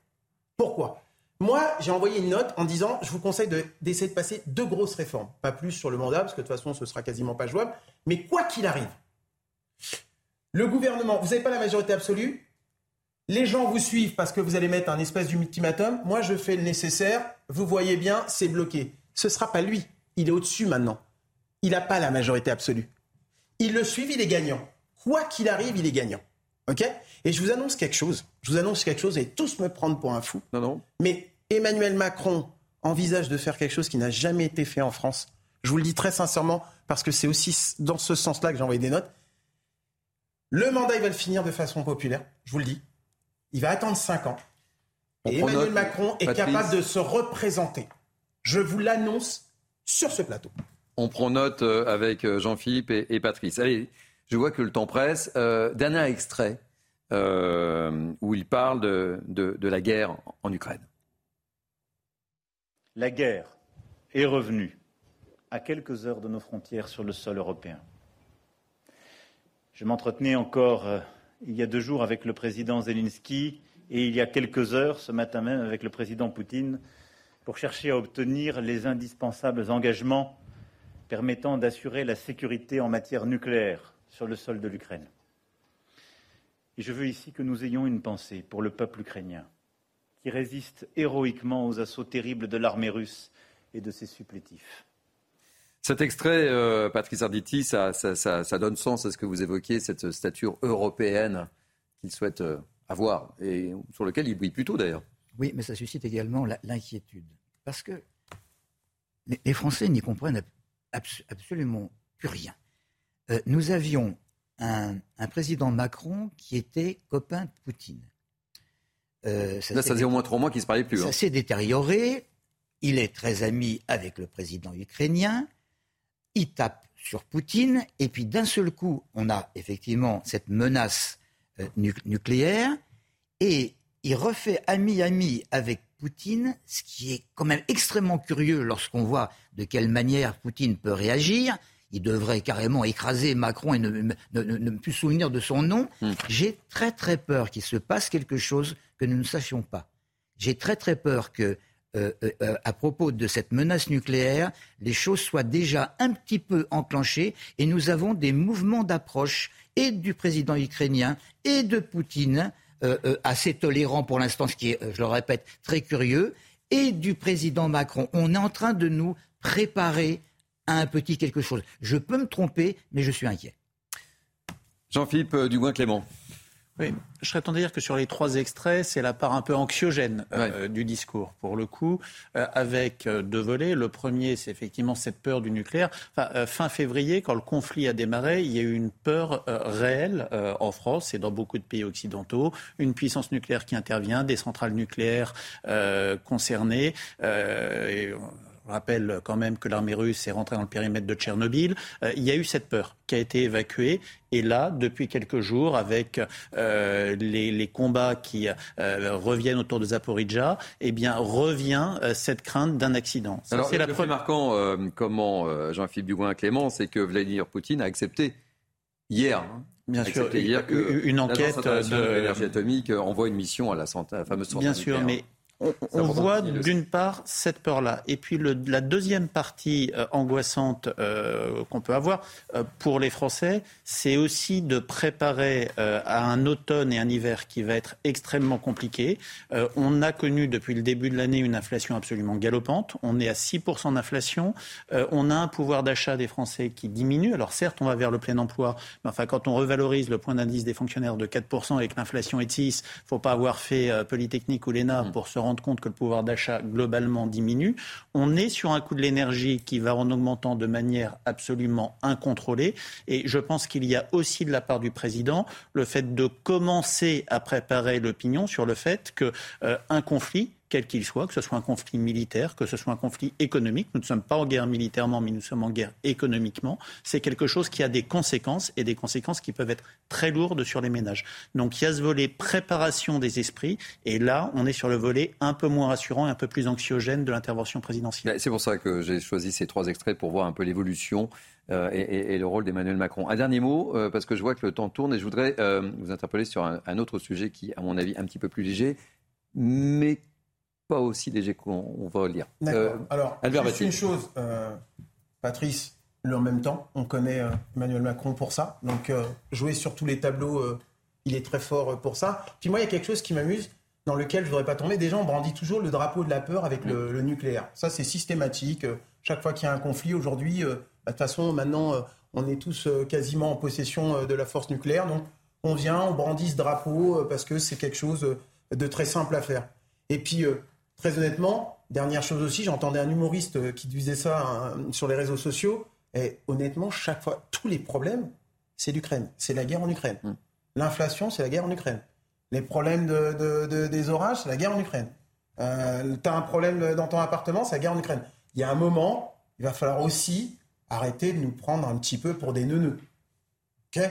Pourquoi? Moi, j'ai envoyé une note en disant, je vous conseille d'essayer de, passer deux grosses réformes. Pas plus sur le mandat, parce que de toute façon, ce sera quasiment pas jouable. Mais quoi qu'il arrive, le gouvernement, vous n'avez pas la majorité absolue, les gens vous suivent parce que vous allez mettre un espèce d'ultimatum. Moi, je fais le nécessaire. Vous voyez bien, c'est bloqué. Ce ne sera pas lui. Il est au-dessus maintenant. Il n'a pas la majorité absolue. Il le suivent, il est gagnant. Quoi qu'il arrive, il est gagnant. OK? Et je vous annonce quelque chose. Je vous annonce quelque chose et tous me prendre pour un fou. Non, non. Mais Emmanuel Macron envisage de faire quelque chose qui n'a jamais été fait en France. Je vous le dis très sincèrement parce que c'est aussi dans ce sens-là que j'ai envoyé des notes. Le mandat, il va le finir de façon populaire. Je vous le dis. Il va attendre 5 ans. et Emmanuel Macron est capable de se représenter. Je vous l'annonce sur ce plateau. On prend note euh, avec euh, Jean-Philippe et, Patrice. Allez, Je vois que le temps presse. Euh, dernier extrait où il parle de, la guerre en Ukraine. La guerre est revenue à quelques heures de nos frontières sur le sol européen. Je m'entretenais encore il y a deux jours avec le président Zelensky et il y a quelques heures, ce matin même, avec le président Poutine, pour chercher à obtenir les indispensables engagements permettant d'assurer la sécurité en matière nucléaire sur le sol de l'Ukraine. Et je veux ici que nous ayons une pensée pour le peuple ukrainien, qui résiste héroïquement aux assauts terribles de l'armée russe et de ses supplétifs. Cet extrait, euh, Patrice Arditi, ça, donne sens à ce que vous évoquiez, cette stature européenne qu'il souhaite euh, avoir et sur lequel il brille plutôt d'ailleurs. Oui, mais ça suscite également l'inquiétude. Parce que les Français n'y comprennent absolument plus rien. Euh, nous avions un, président Macron qui était copain de Poutine. ça Là, ça faisait au moins trois mois qu'il ne se parlait plus. Ça hein. s'est détérioré. Il est très ami avec le président ukrainien il tape sur Poutine, et puis d'un seul coup, on a effectivement cette menace euh, nucléaire, et il refait ami-ami avec Poutine, ce qui est quand même extrêmement curieux lorsqu'on voit de quelle manière Poutine peut réagir. Il devrait carrément écraser Macron et ne, ne, plus souvenir de son nom. Hmm. J'ai très très peur qu'il se passe quelque chose que nous ne sachions pas. J'ai très très peur que euh, euh, euh, à propos de cette menace nucléaire, les choses soient déjà un petit peu enclenchées et nous avons des mouvements d'approche et du président ukrainien et de Poutine, assez tolérants pour l'instant, ce qui est, je le répète, très curieux, et du président Macron. On est en train de nous préparer à un petit quelque chose. Je peux me tromper, mais je suis inquiet. Jean-Philippe Dugoin-Clément. Oui, je serais tenté de dire que sur les trois extraits, c'est la part un peu anxiogène euh, du discours, pour le coup, euh, avec euh, deux volets. Le premier, c'est effectivement cette peur du nucléaire. fin février, quand le conflit a démarré, il y a eu une peur réelle en France et dans beaucoup de pays occidentaux. Une puissance nucléaire qui intervient, des centrales nucléaires concernées. Et, je rappelle quand même que l'armée russe est rentrée dans le périmètre de Tchernobyl. Euh, il y a eu cette peur qui a été évacuée. Et là, depuis quelques jours, avec euh, les, combats qui euh, reviennent autour de Zaporizhzhia, eh bien, revient cette crainte d'un accident. Alors, c'est la le marquant, comment Jean-Philippe Dubois-Clément, c'est que Vladimir Poutine a accepté hier. Hein, Bien sûr, hier que une enquête de l'énergie atomique envoie une mission à la, fameuse centrale Bien sûr, mais on, voit d'une part cette peur-là. Et puis la deuxième partie euh, angoissante euh, qu'on peut avoir euh, pour les Français, c'est aussi de préparer à un automne et un hiver qui va être extrêmement compliqué. on a connu depuis le début de l'année une inflation absolument galopante. On est à 6% d'inflation. on a un pouvoir d'achat des Français qui diminue. Alors certes, on va vers le plein emploi, mais enfin quand on revalorise le point d'indice des fonctionnaires de 4% et que l'inflation est de 6, faut pas avoir fait Polytechnique ou l'ENA mmh. pour se rendre rendre compte que le pouvoir d'achat globalement diminue. On est sur un coût de l'énergie qui va en augmentant de manière absolument incontrôlée. Et je pense qu'il y a aussi de la part du président le fait de commencer à préparer l'opinion sur le fait qu'un euh, conflit quel qu'il soit, que ce soit un conflit militaire, que ce soit un conflit économique. Nous ne sommes pas en guerre militairement, mais nous sommes en guerre économiquement. C'est quelque chose qui a des conséquences et des conséquences qui peuvent être très lourdes sur les ménages. Donc il y a ce volet préparation des esprits et là, on est sur le volet un peu moins rassurant et un peu plus anxiogène de l'intervention présidentielle. C'est pour ça que j'ai choisi ces trois extraits pour voir un peu l'évolution euh, et, le rôle d'Emmanuel Macron. Un dernier mot, euh, parce que je vois que le temps tourne et je voudrais euh, vous interpeller sur un, un, autre sujet qui, à mon avis, un petit peu plus léger, mais pas aussi léger qu'on va lire. Euh, Alors, juste une chose, euh, Patrice, le en même temps, on connaît euh, Emmanuel Macron pour ça. Donc, jouer sur tous les tableaux, il est très fort pour ça. Puis moi, il y a quelque chose qui m'amuse, dans lequel je ne voudrais pas tomber. Des gens brandissent toujours le drapeau de la peur avec le, nucléaire. Ça, c'est systématique. Chaque fois qu'il y a un conflit aujourd'hui, bah, de toute façon, maintenant, on est tous quasiment en possession de la force nucléaire. Donc, on vient, on brandit ce drapeau parce que c'est quelque chose de très simple à faire. Et puis, très honnêtement, dernière chose aussi, j'entendais un humoriste euh, qui disait ça hein, sur les réseaux sociaux. Et honnêtement, chaque fois, tous les problèmes, c'est l'Ukraine. C'est la guerre en Ukraine. Mm. L'inflation, c'est la guerre en Ukraine. Les problèmes de, des orages, c'est la guerre en Ukraine. Euh, tu as un problème dans ton appartement, c'est la guerre en Ukraine. Il y a un moment, il va falloir aussi arrêter de nous prendre un petit peu pour des neuneux. Ok?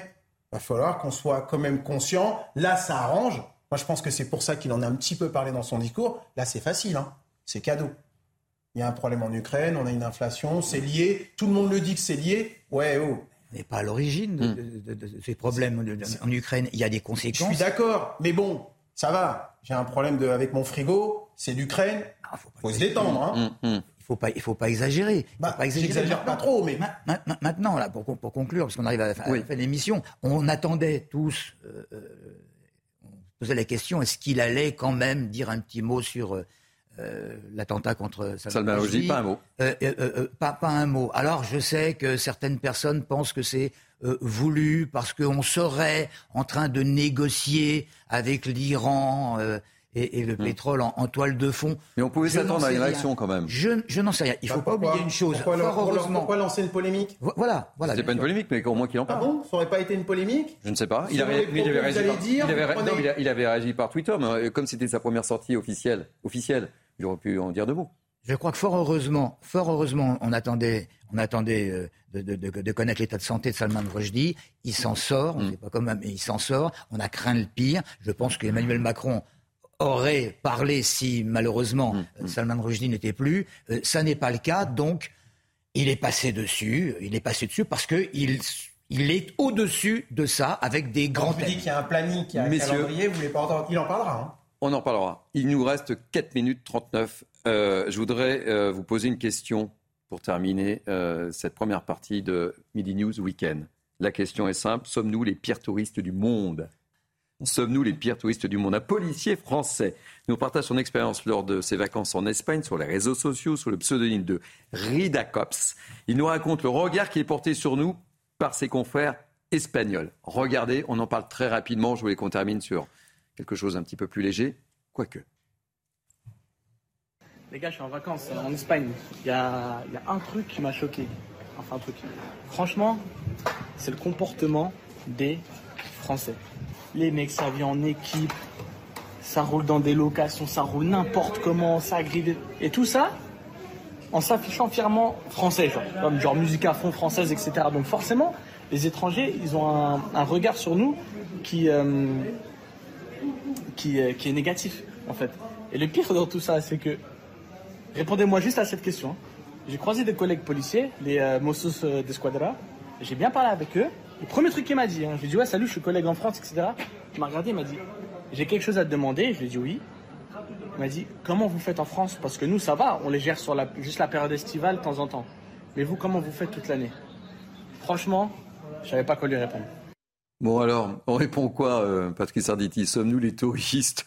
Va falloir qu'on soit quand même conscient. Là, ça arrange. Moi, je pense que c'est pour ça qu'il en a un petit peu parlé dans son discours. Là, c'est facile. Hein. C'est cadeau. Il y a un problème en Ukraine, on a une inflation, c'est lié. Tout le monde le dit que c'est lié. Ouais, oh. n'est pas à l'origine de, ces problèmes en Ukraine. Il y a des conséquences. Je suis d'accord, mais bon, ça va. J'ai un problème de, avec mon frigo, c'est l'Ukraine. Il ah, faut, se détendre. Hein. Hum. Il faut pas, il faut pas exagérer. Bah, pas J'exagère pas trop, mais maintenant là, pour, pour conclure, parce qu'on arrive à la fin, de l'émission, on attendait tous, euh, euh, posait la question est-ce qu'il allait quand même dire un petit mot sur euh, euh, l'attentat contre Salman Rushdie, pas un mot. Euh, euh, pas, pas, un mot. Alors je sais que certaines personnes pensent que c'est voulu parce qu'on serait en train de négocier avec l'Iran. Et, le hmm. pétrole en, toile de fond. Mais on pouvait s'attendre à une réaction quand même. Je, je n'en sais rien. Il ne bah, faut pas oublier une chose. Pourquoi, heureusement... pourquoi lancer une polémique Voilà. voilà c'est pas une polémique, mais au moins qu'il en parle. Ah bon Ça n'aurait pas été une polémique Je ne sais pas. Il avait, il avait, réagi par... il, avait... Non, il, avait réagi par Twitter, mais comme c'était sa première sortie officielle, officielle il aurait pu en dire deux mots. Je crois que fort heureusement, fort heureusement, on attendait, on attendait euh, de, connaître l'état de santé de Salman Rushdie. Il s'en sort, on ne mm. sait pas comment, mais il s'en sort. On a craint le pire. Je pense qu'Emmanuel Macron aurait parlé si malheureusement mm. Euh, Salman Rushdie n'était plus. Euh, ça n'est pas le cas, donc il est passé dessus. Il est passé dessus parce que il il est au-dessus de ça avec des grands. Quand vous dites qu'il y a un planning, qu'il y a un calendrier, vous voulez pas entendre. Il en parlera. Hein. On en parlera. Il nous reste 4 minutes 39. Euh, je voudrais euh, vous poser une question pour terminer euh, cette première partie de Midi News Weekend. La question est simple. Sommes-nous les pires touristes du monde? Sommes-nous les pires touristes du monde? Un policier français nous partage son expérience lors de ses vacances en Espagne sur les réseaux sociaux sous le pseudonyme de Rida Cops. Il nous raconte le regard qui est porté sur nous par ses confrères espagnols. Regardez, on en parle très rapidement. Je voulais qu'on termine sur quelque chose un petit peu plus léger, quoique. Les gars, je suis en vacances en Espagne. Il y a, un truc qui m'a choqué. Enfin, un truc. Franchement, c'est le comportement des Français. Les mecs, ça vient en équipe, ça roule dans des locations, ça roule n'importe comment, ça grille. Et tout ça en s'affichant fièrement français, genre, musique à fond française, etc. Donc forcément, les étrangers, ils ont un, regard sur nous qui, euh, qui, est, qui est négatif, en fait. Et le pire dans tout ça, c'est que, répondez-moi juste à cette question. J'ai croisé des collègues policiers, les euh, Mossos euh, d'Esquadra. J'ai bien parlé avec eux. Le premier truc qu'il m'a dit, hein, je lui ai dit, ouais, salut, je suis collègue en France, etc. Il m'a regardé, il m'a dit, j'ai quelque chose à te demander. Je lui ai dit oui. Il m'a dit, comment vous faites en France? Parce que nous, ça va, on les gère sur la, juste la période estivale de temps en temps. Mais vous, comment vous faites toute l'année? Franchement, je savais pas quoi lui répondre. Bon alors, on répond quoi, euh, Patrick Sarditi Sommes-nous les touristes?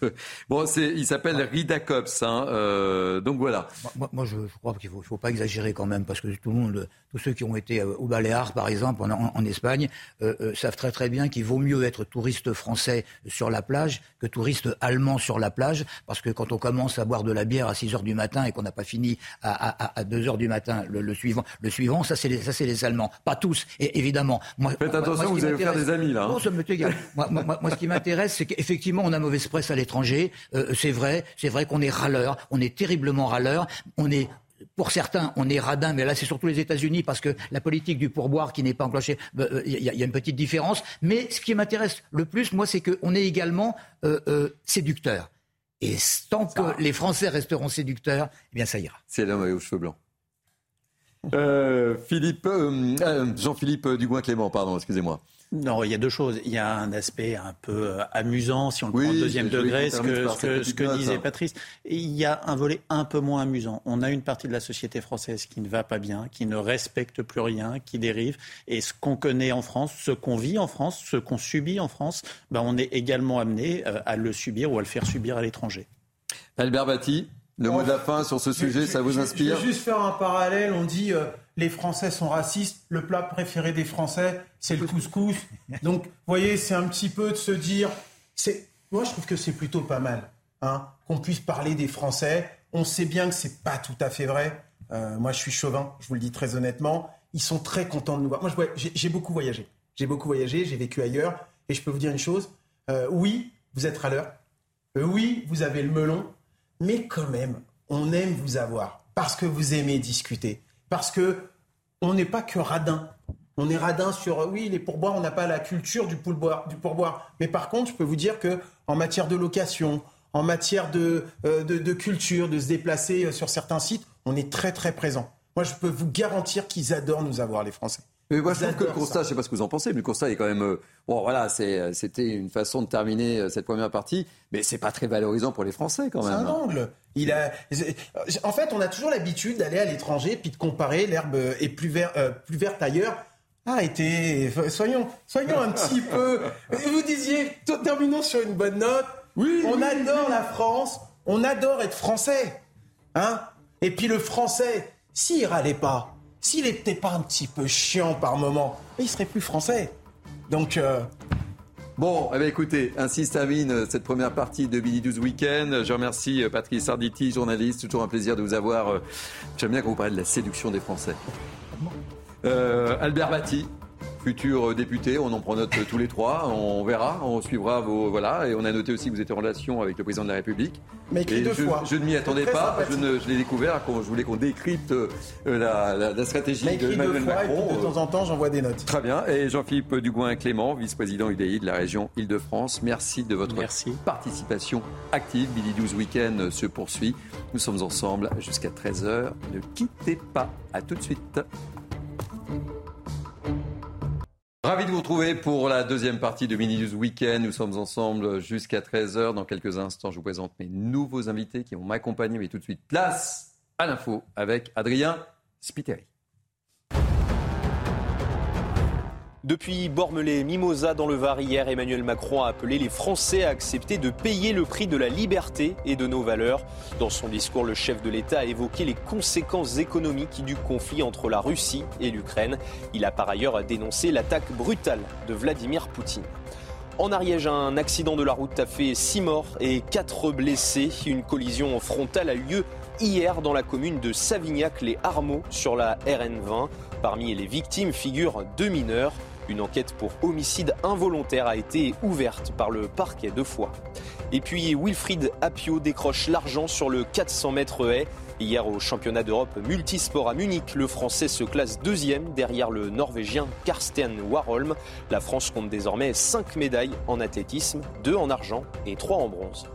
Bon, c'est, il s'appelle Ridacops, hein, euh, donc voilà. Moi, je, crois qu'il faut, faut pas exagérer quand même, parce que tout le monde, tous ceux qui ont été euh, au Baléares, par exemple, en, Espagne, savent très très bien qu'il vaut mieux être touriste français sur la plage que touriste allemand sur la plage, parce que quand on commence à boire de la bière à 6 heures du matin et qu'on n'a pas fini à, à, 2 heures du matin le, suivant, le suivant, ça c'est les, ça c'est les Allemands, pas tous, et, évidemment. Moi, Faites attention, vous allez faire des amis là. Hein. ça me moi, ce qui m'intéresse, c'est qu'effectivement, on a mauvaise presse à l'étranger. Euh, c'est vrai, c'est vrai qu'on est râleur, on est terriblement râleur, on est pour certains, on est radin, mais là, c'est surtout les États-Unis parce que la politique du pourboire qui n'est pas enclenchée, il euh, y, a une petite différence. Mais ce qui m'intéresse le plus, moi, c'est qu'on est également euh, séducteur. Et tant que les Français resteront séducteurs, eh bien, ça ira. C'est l'homme aux cheveux blancs. Philippe, Jean-Philippe Dugouin-Clément, pardon, excusez-moi. Non, il y a deux choses. Il y a un aspect un peu euh, amusant, si on le prend au deuxième degré, ce que, ce que, disait Patrice. Et il y a un volet un peu moins amusant. On a une partie de la société française qui ne va pas bien, qui ne respecte plus rien, qui dérive. Et ce qu'on connaît en France, ce qu'on vit en France, ce qu'on subit en France, ben on est également amené euh, à le subir ou à le faire subir à l'étranger. Albert Bati, le mot de la fin sur ce sujet, ça vous inspire Je vais juste faire un parallèle. On dit euh, les Français sont racistes. Le plat préféré des Français, c'est le couscous. Donc, vous voyez, c'est un petit peu de se dire. C'est, moi, je trouve que c'est plutôt pas mal hein, qu'on puisse parler des Français. On sait bien que c'est pas tout à fait vrai. Euh, moi, je suis chauvin, je vous le dis très honnêtement. Ils sont très contents de nous voir. Moi, j'ai beaucoup voyagé. J'ai beaucoup voyagé, j'ai vécu ailleurs. Et je peux vous dire une chose. Euh, oui, vous êtes à l'heure. oui, vous avez le melon mais quand même, on aime vous avoir parce que vous aimez discuter, parce que on n'est pas que radin. On est radin sur, euh, oui, les pourboires, on n'a pas la culture du, pourboire. Mais par contre, je peux vous dire que en matière de location, en matière de, euh, de, culture, de se déplacer euh, sur certains sites, on est très très présent. Moi, je peux vous garantir qu'ils adorent nous avoir, les Français. Mais moi, je trouve que le constat, je ne sais pas ce que vous en pensez, mais le constat est quand même. bon, voilà, c'était une façon de terminer cette première partie, mais c'est pas très valorisant pour les Français quand même. C'est un angle. Il a, en fait, on a toujours l'habitude d'aller à l'étranger puis de comparer l'herbe est plus, vert, plus verte ailleurs. Arrêtez, soyons, soyons un petit peu. Vous disiez, terminons sur une bonne note. Oui, on adore la France, on adore être français. Hein Et puis le français, s'il râlait pas, s'il n'était pas un petit peu chiant par moment, il serait plus français. Donc. Euh, bon, eh bien, écoutez, ainsi se termine euh, cette première partie de Billy 12 Weekend. Je remercie euh, Patrice Sarditi, journaliste. Toujours un plaisir de vous avoir. J'aime bien quand vous parlez de la séduction des Français. Albert Batti, futur député. On en prend note tous les trois. On verra, on suivra vos. Voilà. Et on a noté aussi que vous étiez en relation avec le président de la République. Mais écrit deux je, fois. Je ne m'y attendais pas. Je, l'ai découvert quand je voulais qu'on décrypte euh, la, stratégie de Emmanuel Macron. de temps en temps, j'envoie des notes. Très bien. Et Jean-Philippe Dugoin-Clément, vice-président UDI de la région Île-de-France. Merci de votre participation active. Billy 12 Weekend se poursuit. Nous sommes ensemble jusqu'à 13h. Ne quittez pas. À tout de suite. Ravi de vous retrouver pour la deuxième partie de Mini News Weekend. Nous sommes ensemble jusqu'à 13h. Dans quelques instants, je vous présente mes nouveaux invités qui vont m'accompagner. Mais tout de suite, place à l'info avec Adrien Spiteri. Depuis Bormelais-Mimosa dans le Var hier, Emmanuel Macron a appelé les Français à accepter de payer le prix de la liberté et de nos valeurs. Dans son discours, le chef de l'État a évoqué les conséquences économiques du conflit entre la Russie et l'Ukraine. Il a par ailleurs dénoncé l'attaque brutale de Vladimir Poutine. En Ariège, un accident de la route a fait 6 morts et 4 blessés. Une collision frontale a eu lieu hier dans la commune de Savignac-les-Armeaux sur la RN20. Parmi les victimes figurent deux mineurs. Une enquête pour homicide involontaire a été ouverte par le parquet de Foix. Et puis Wilfried Apio décroche l'argent sur le 400 mètres haie. Hier au championnat d'Europe multisport à Munich, le Français se classe deuxième derrière le Norvégien Karsten Warholm. La France compte désormais 5 médailles en athlétisme, 2 en argent et 3 en bronze.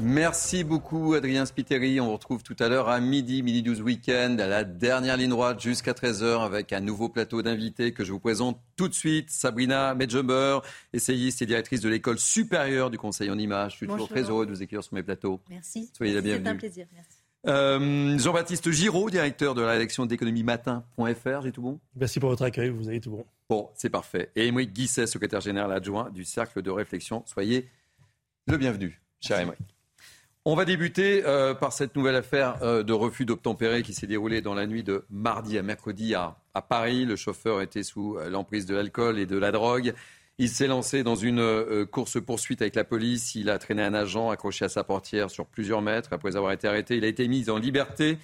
Merci beaucoup Adrien Spiteri. On vous retrouve tout à l'heure à midi, midi 12 week-end, à la dernière ligne droite jusqu'à 13h avec un nouveau plateau d'invités que je vous présente tout de suite. Sabrina Medjumber, essayiste et directrice de l'école supérieure du Conseil en images. Je suis toujours très heureux de vous accueillir sur mes plateaux. Merci. Soyez la bienvenue. C'est un plaisir. Merci. Euh, Jean-Baptiste Giraud, directeur de la rédaction d'économie matin.fr, j'ai tout bon? Merci pour votre accueil, vous avez tout bon. Bon, c'est parfait. Et Émeric Guisset, secrétaire général adjoint du Cercle de réflexion. Soyez le bienvenu, cher Émeric. On va débuter euh, par cette nouvelle affaire euh, de refus d'obtempérer qui s'est déroulée dans la nuit de mardi à mercredi à, Paris. Le chauffeur était sous euh, l'emprise de l'alcool et de la drogue. Il s'est lancé dans une course-poursuite avec la police. Il a traîné un agent accroché à sa portière sur plusieurs mètres. Après avoir été arrêté, il a été mis en liberté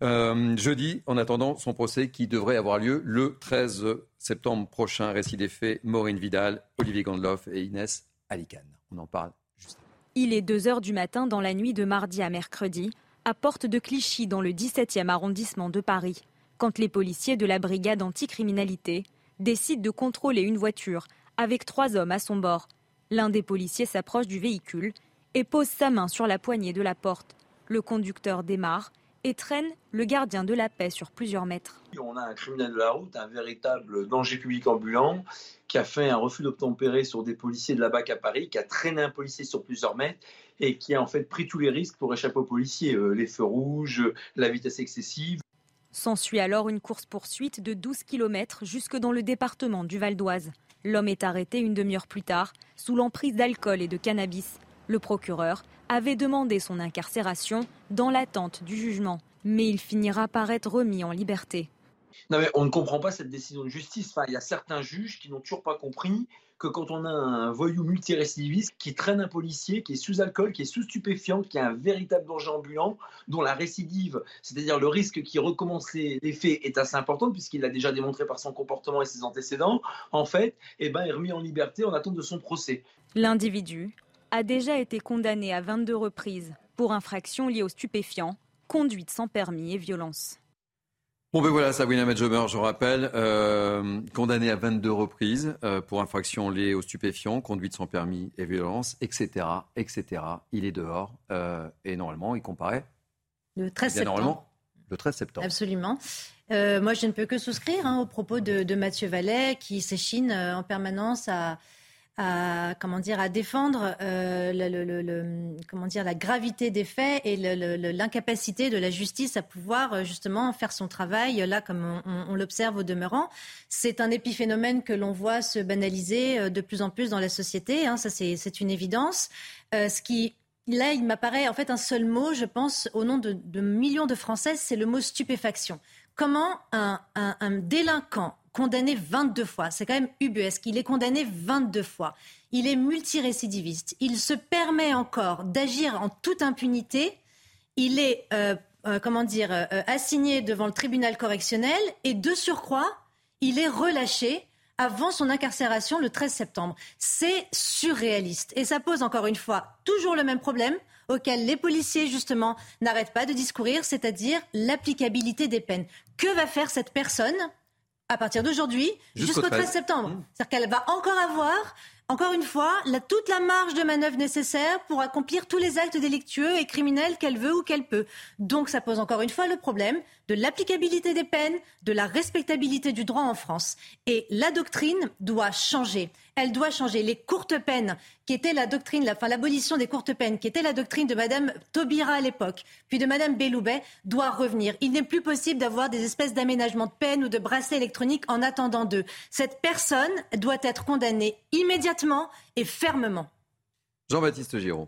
jeudi en attendant son procès qui devrait avoir lieu le 13 septembre prochain. Récit des faits, Maureen Vidal, Olivier Gandloff et Inès Alicane. On en parle il est 2 heures du matin dans la nuit de mardi à mercredi, à Porte de Clichy, dans le 17e arrondissement de Paris, quand les policiers de la brigade anticriminalité décident de contrôler une voiture avec trois hommes à son bord. L'un des policiers s'approche du véhicule et pose sa main sur la poignée de la porte. Le conducteur démarre et traîne le gardien de la paix sur plusieurs mètres. On a un criminel de la route, un véritable danger public ambulant, qui a fait un refus d'obtempérer sur des policiers de la BAC à Paris, qui a traîné un policier sur plusieurs mètres et qui a en fait pris tous les risques pour échapper aux policiers, euh, les feux rouges, la vitesse excessive. S'ensuit alors une course-poursuite de 12 km jusque dans le département du Val d'Oise. L'homme est arrêté une demi-heure plus tard, sous l'emprise d'alcool et de cannabis. Le procureur avait demandé son incarcération dans l'attente du jugement, mais il finira par être remis en liberté. Non mais on ne comprend pas cette décision de justice. Enfin, il y a certains juges qui n'ont toujours pas compris que quand on a un voyou multirécidiviste qui traîne un policier, qui est sous alcool, qui est sous stupéfiant, qui a un véritable danger ambulant, dont la récidive, c'est-à-dire le risque qu'il recommence les, faits, est assez important puisqu'il l'a déjà démontré par son comportement et ses antécédents, en fait, eh ben, est remis en liberté en attente de son procès. L'individu a déjà été condamné à 22 reprises pour infractions liées aux stupéfiants, conduite sans permis et violence. Bon ben voilà, Sabrina Medjemer, je rappelle, euh, condamné à 22 reprises euh, pour infraction liée aux stupéfiants, conduite sans permis et violence, etc., etc. Il est dehors euh, et normalement, il comparaît. Le 13 septembre. Normalement, le 13 septembre. Absolument. moi, je ne peux que souscrire hein, aux propos de, de Mathieu Vallet qui s'échine en permanence à à comment dire à défendre euh, le, comment dire la gravité des faits et l'incapacité de la justice à pouvoir euh, justement faire son travail là comme on, l'observe au demeurant. C'est un épiphénomène que l'on voit se banaliser euh, de plus en plus dans la société. Hein, ça c'est une évidence. ce qui Là, il m'apparaît en fait un seul mot, je pense, au nom de, millions de Françaises, c'est le mot stupéfaction. Comment un, un délinquant condamné 22 fois. C'est quand même ubuesque. Il est condamné 22 fois. Il est multirécidiviste. Il se permet encore d'agir en toute impunité. Il est, euh, euh, comment dire, euh, assigné devant le tribunal correctionnel et de surcroît, il est relâché avant son incarcération le 13 septembre. C'est surréaliste. Et ça pose encore une fois toujours le même problème auquel les policiers, justement, n'arrêtent pas de discourir, c'est-à-dire l'applicabilité des peines. Que va faire cette personne à partir d'aujourd'hui jusqu'au 13 septembre. Mmh. C'est-à-dire qu'elle va encore avoir encore une fois, toute la marge de manœuvre nécessaire pour accomplir tous les actes délictueux et criminels qu'elle veut ou qu'elle peut. Donc ça pose encore une fois le problème de l'applicabilité des peines, de la respectabilité du droit en France. Et la doctrine doit changer. Elle doit changer. Les courtes peines, qui étaient la doctrine, enfin l'abolition des courtes peines, qui était la doctrine de Madame Taubira à l'époque, puis de Madame Belloubet, doit revenir. Il n'est plus possible d'avoir des espèces d'aménagements de peine ou de bracelets électroniques en attendant d'eux. Cette personne doit être condamnée immédiatement et fermement. Jean-Baptiste Giraud,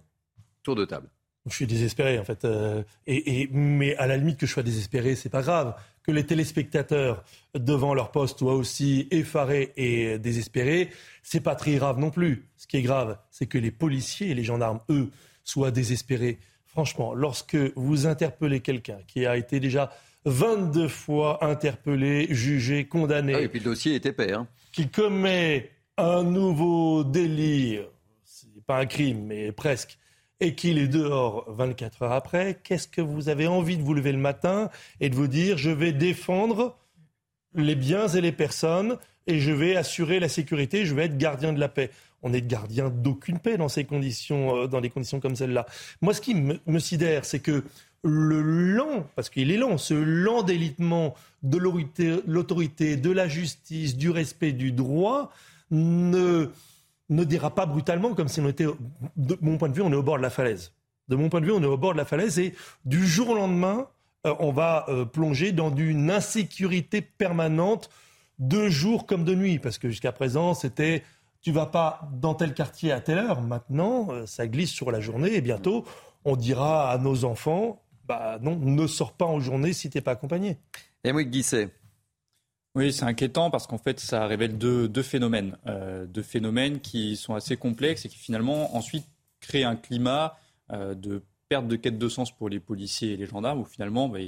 tour de table. Je suis désespéré en fait. Euh, et, mais à la limite que je sois désespéré, c'est pas grave. Que les téléspectateurs devant leur poste soient aussi effarés et désespérés, c'est pas très grave non plus. Ce qui est grave, c'est que les policiers et les gendarmes, eux, soient désespérés. Franchement, lorsque vous interpellez quelqu'un qui a été déjà 22 fois interpellé, jugé, condamné. Ah, et puis le dossier est épais. Hein. Qui commet un nouveau délit, c'est pas un crime, mais presque, et qu'il est dehors 24 heures après, qu'est-ce que vous avez envie de vous lever le matin et de vous dire je vais défendre les biens et les personnes et je vais assurer la sécurité, je vais être gardien de la paix. On est gardien d'aucune paix dans ces conditions, euh, dans des conditions comme celle-là. Moi, ce qui me, sidère, c'est que le lent, parce qu'il est lent, ce lent délitement de l'autorité, de la justice, du respect du droit, ne, ne dira pas brutalement comme si on était, de mon point de vue, on est au bord de la falaise. De mon point de vue, on est au bord de la falaise et du jour au lendemain, euh, on va euh, plonger dans une insécurité permanente de jour comme de nuit. Parce que jusqu'à présent, c'était tu vas pas dans tel quartier à telle heure. Maintenant, euh, ça glisse sur la journée et bientôt, on dira à nos enfants, bah non, ne sors pas en journée si tu n'es pas accompagné. Émeric Guisset. Oui, c'est inquiétant parce qu'en fait, ça révèle deux, phénomènes. Euh, deux phénomènes qui sont assez complexes et qui finalement ensuite créent un climat euh, de perte de quête de sens pour les policiers et les gendarmes où finalement, bah,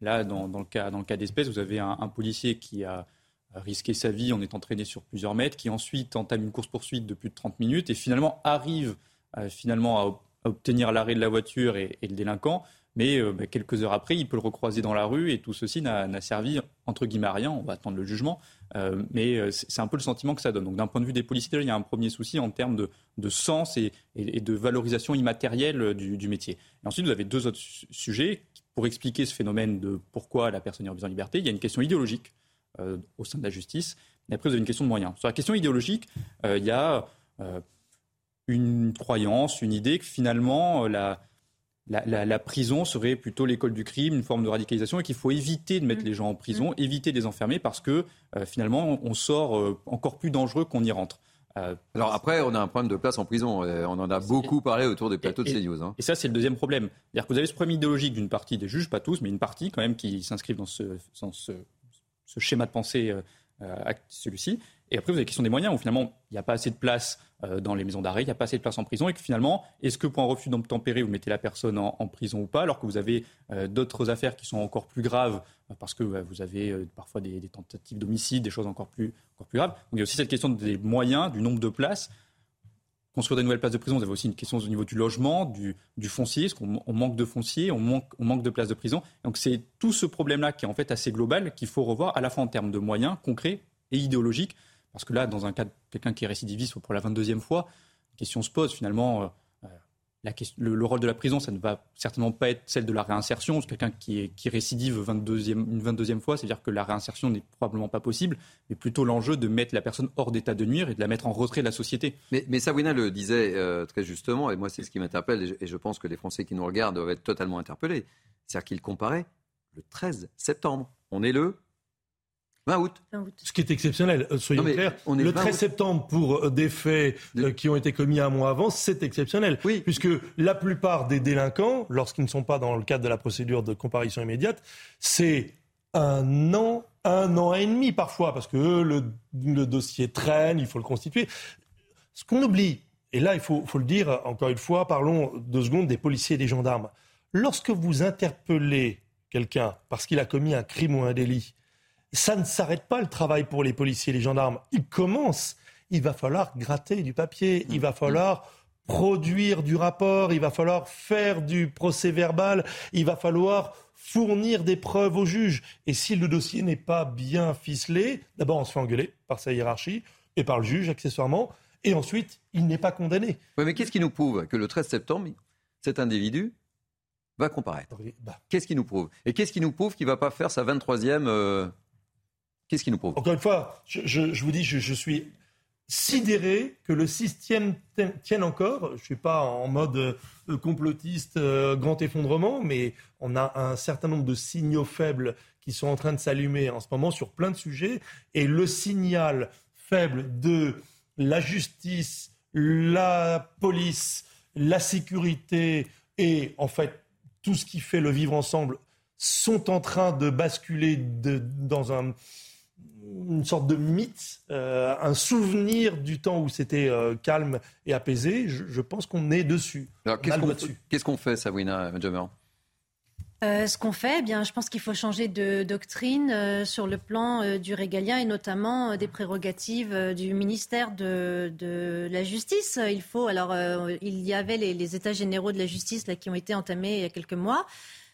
là, dans, le cas, dans le cas d'espèce, vous avez un, policier qui a risqué sa vie en étant entraîné sur plusieurs mètres, qui ensuite entame une course-poursuite de plus de 30 minutes et finalement arrive euh, finalement à, obtenir l'arrêt de la voiture et le délinquant mais euh, bah, quelques heures après, il peut le recroiser dans la rue et tout ceci n'a servi entre guillemets à rien. On va attendre le jugement, euh, mais euh, c'est un peu le sentiment que ça donne. Donc d'un point de vue des policiers, il y a un premier souci en termes de, sens et, de valorisation immatérielle du, métier. Ensuite, vous avez deux autres sujets pour expliquer ce phénomène de pourquoi la personne est en liberté. Il y a une question idéologique au sein de la justice. Et après, vous avez une question de moyens. Sur la question idéologique, il y a une croyance, une idée que finalement la la, prison serait plutôt l'école du crime, une forme de radicalisation, et qu'il faut éviter de mettre mm. les gens en prison, mm. éviter de les enfermer, parce que euh, finalement, on sort euh, encore plus dangereux qu'on y rentre. Euh, Alors après, on a un problème de place en prison. On en a beaucoup parlé autour des plateaux de CNews. Hein. Et ça, c'est le deuxième problème. C'est-à-dire que vous avez ce problème idéologique d'une partie des juges, pas tous, mais une partie quand même qui s'inscrivent dans ce, ce, schéma de pensée, celui-ci. Et après, vous avez la question des moyens, où finalement, il n'y a pas assez de place euh, dans les maisons d'arrêt, il n'y a pas assez de place en prison, et que finalement, est-ce que pour un refus d'obtempérer, vous mettez la personne en, prison ou pas, alors que vous avez euh, d'autres affaires qui sont encore plus graves, euh, parce que vous avez parfois des, tentatives d'homicide, des choses encore plus, encore plus graves. Donc il y a aussi cette question des moyens, du nombre de places. Construire de nouvelles places de prison, vous avez aussi une question au niveau du logement, du, foncier, parce qu'on manque de foncier, on manque, on manque de places de prison. Donc c'est tout ce problème-là qui est en fait assez global, qu'il faut revoir à la fois en termes de moyens concrets et idéologiques. Parce que là, dans un cas de quelqu'un qui est récidiviste pour la 22e fois, la question se pose finalement. Le, rôle de la prison, ça ne va certainement pas être celle de la réinsertion. Quelqu'un qui, récidive 22e, une 22e fois, c'est-à-dire que la réinsertion n'est probablement pas possible, mais plutôt l'enjeu de mettre la personne hors d'état de nuire et de la mettre en retrait de la société. Mais, mais Sawina le disait euh, très justement, et moi c'est ce qui m'interpelle, et je pense que les Français qui nous regardent doivent être totalement interpellés. C'est-à-dire qu'il comparait le 13 septembre. On est le 20 août. Ce qui est exceptionnel, euh, soyons clairs. le 13 septembre pour euh, des faits euh, qui ont été commis un mois avant, c'est exceptionnel. Oui. Puisque la plupart des délinquants, lorsqu'ils ne sont pas dans le cadre de la procédure de comparution immédiate, c'est un an, un an et demi parfois, parce que le, le dossier traîne, il faut le constituer. Ce qu'on oublie, et là il faut, faut le dire encore une fois, parlons deux secondes des policiers et des gendarmes. Lorsque vous interpellez quelqu'un parce qu'il a commis un crime ou un délit, ça ne s'arrête pas le travail pour les policiers et les gendarmes. Il commence. Il va falloir gratter du papier. Il va falloir produire du rapport. Il va falloir faire du procès verbal. Il va falloir fournir des preuves au juge. Et si le dossier n'est pas bien ficelé, d'abord on se fait engueuler par sa hiérarchie et par le juge accessoirement. Et ensuite, il n'est pas condamné. Oui, mais qu'est-ce qui nous prouve que le 13 septembre, cet individu va comparaître? Bah. Qu'est-ce qui nous prouve? Et qu'est-ce qui nous prouve qu'il ne va pas faire sa 23e Qu'est-ce qui nous prouve? Encore une fois, je, vous dis, je, suis sidéré que le système tienne encore. Je ne suis pas en mode euh, complotiste, euh, grand effondrement, mais on a un certain nombre de signaux faibles qui sont en train de s'allumer en ce moment sur plein de sujets. Et le signal faible de la justice, la police, la sécurité et en fait tout ce qui fait le vivre ensemble sont en train de basculer dans un une sorte de mythe, euh, un souvenir du temps où c'était euh, calme et apaisé. Je, pense qu'on est dessus. qu'est-ce qu'on fait, Sabrina Jammer euh, ce qu'on fait, eh bien, je pense qu'il faut changer de doctrine sur le plan du régalien et notamment des prérogatives du ministère de, la Justice. Il faut, alors, il y avait les, les, États généraux de la justice là, qui ont été entamés il y a quelques mois.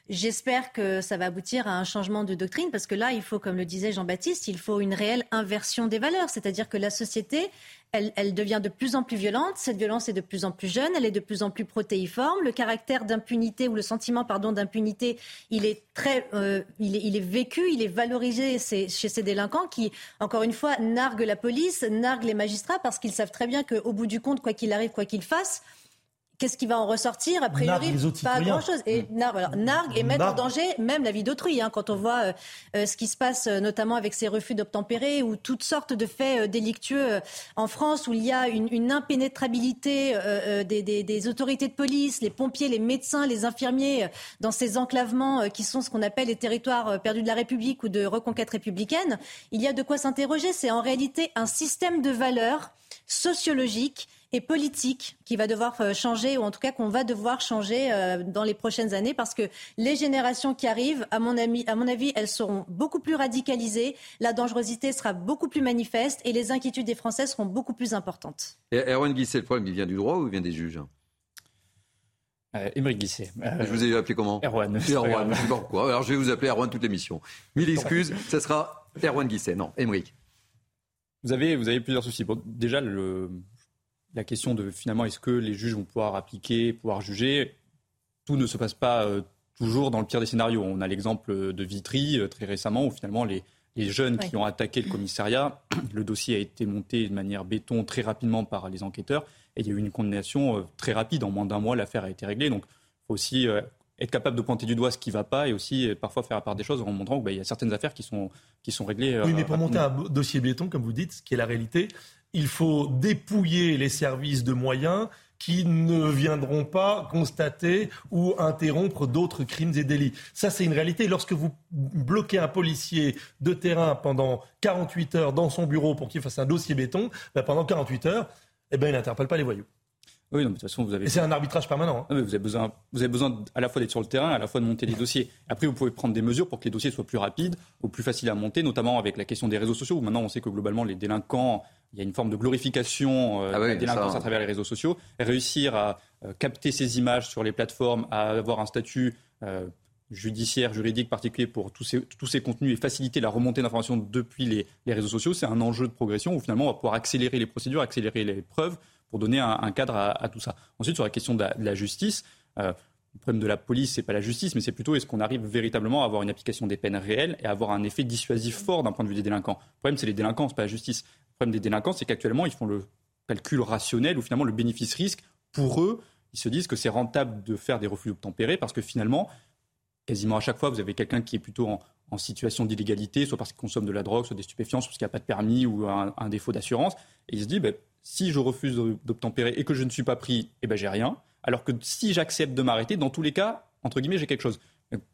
J'espère que ça va aboutir à un changement de doctrine parce que là, il faut, comme le disait Jean-Baptiste, il faut une réelle inversion des valeurs. C'est-à-dire que la société, elle, elle, devient de plus en plus violente. Cette violence est de plus en plus jeune. Elle est de plus en plus protéiforme. Le caractère d'impunité ou le sentiment, pardon, d'impunité, il est très, euh, il, est, il, est, vécu, il est valorisé chez ces délinquants qui, encore une fois, narguent la police, narguent les magistrats parce qu'ils savent très bien qu'au bout du compte, quoi qu'il arrive, quoi qu'ils fassent, Qu'est-ce qui va en ressortir A priori, pas grand-chose. Et mm. nargue, et mettre en danger même la vie d'autrui. Hein, quand on voit euh, euh, ce qui se passe, euh, notamment avec ces refus d'obtempérer ou toutes sortes de faits délictueux en France, où il y a une, impénétrabilité des, des, autorités de police, les pompiers, les médecins, les infirmiers, dans ces enclavements qui sont ce qu'on appelle les territoires perdus de la République ou de reconquête républicaine. Il y a de quoi s'interroger. C'est en réalité un système de valeurs sociologiques et politique qui va devoir euh, changer, ou en tout cas qu'on va devoir changer euh, dans les prochaines années, parce que les générations qui arrivent, à mon, avis, à mon avis, elles seront beaucoup plus radicalisées, la dangerosité sera beaucoup plus manifeste et les inquiétudes des Français seront beaucoup plus importantes. Et Erwan Guisset, le problème, il vient du droit ou il vient des juges? Euh, Émeric Guisset. Euh, je vous ai appelé comment? Erwan. Erwan, je sais pas pourquoi. Alors je vais vous appeler Erwan toute l'émission. Mille excuses, ça sera Erwan Guisset. Non, Émeric. Vous avez, vous avez plusieurs soucis. déjà, le, la question de finalement est-ce que les juges vont pouvoir appliquer, pouvoir juger, tout ne se passe pas euh, toujours dans le pire des scénarios. On a l'exemple de Vitry euh, très récemment où finalement les, jeunes qui ont attaqué le commissariat, le dossier a été monté de manière béton très rapidement par les enquêteurs et il y a eu une condamnation euh, très rapide. En moins d'un mois, l'affaire a été réglée. Donc il faut aussi être capable de pointer du doigt ce qui ne va pas et aussi parfois faire à part des choses en montrant qu'il bah, y a certaines affaires qui sont, qui sont réglées. oui, mais pour monter un dossier béton, comme vous dites, ce qui est la réalité, il faut dépouiller les services de moyens qui ne viendront pas constater ou interrompre d'autres crimes et délits. Ça, c'est une réalité. Lorsque vous bloquez un policier de terrain pendant 48 heures dans son bureau pour qu'il fasse un dossier béton, ben pendant 48 heures, eh ben, il n'interpelle pas les voyous. Oui, non, de toute façon, vous avez. Et c'est un arbitrage permanent. Hein. vous, avez besoin, vous avez besoin à la fois d'être sur le terrain, à la fois de monter les dossiers. Après, vous pouvez prendre des mesures pour que les dossiers soient plus rapides ou plus faciles à monter, notamment avec la question des réseaux sociaux, où maintenant on sait que globalement, les délinquants, il y a une forme de glorification euh, ah de la délinquance à travers les réseaux sociaux. Et réussir à euh, capter ces images sur les plateformes, à avoir un statut. Euh, judiciaire, juridique particulier pour tous ces, tous ces contenus et faciliter la remontée d'informations depuis les, les, réseaux sociaux, c'est un enjeu de progression où finalement on va pouvoir accélérer les procédures, accélérer les preuves pour donner un, cadre à, tout ça. Ensuite, sur la question de la, justice, euh, le problème de la police, c'est pas la justice, mais c'est plutôt est-ce qu'on arrive véritablement à avoir une application des peines réelles et à avoir un effet dissuasif fort d'un point de vue des délinquants? Le problème, c'est les délinquants, c'est pas la justice. Le problème des délinquants, c'est qu'actuellement, ils font le calcul rationnel ou finalement le bénéfice-risque. Pour eux, ils se disent que c'est rentable de faire des refus obtempérés parce que finalement, quasiment à chaque fois, vous avez quelqu'un qui est plutôt en, situation d'illégalité, soit parce qu'il consomme de la drogue, soit des stupéfiants, soit parce qu'il n'y a pas de permis ou un, défaut d'assurance. Et il se dit, ben, si je refuse d'obtempérer et que je ne suis pas pris, eh ben, j'ai rien. Alors que si j'accepte de m'arrêter, dans tous les cas, entre guillemets, j'ai quelque chose.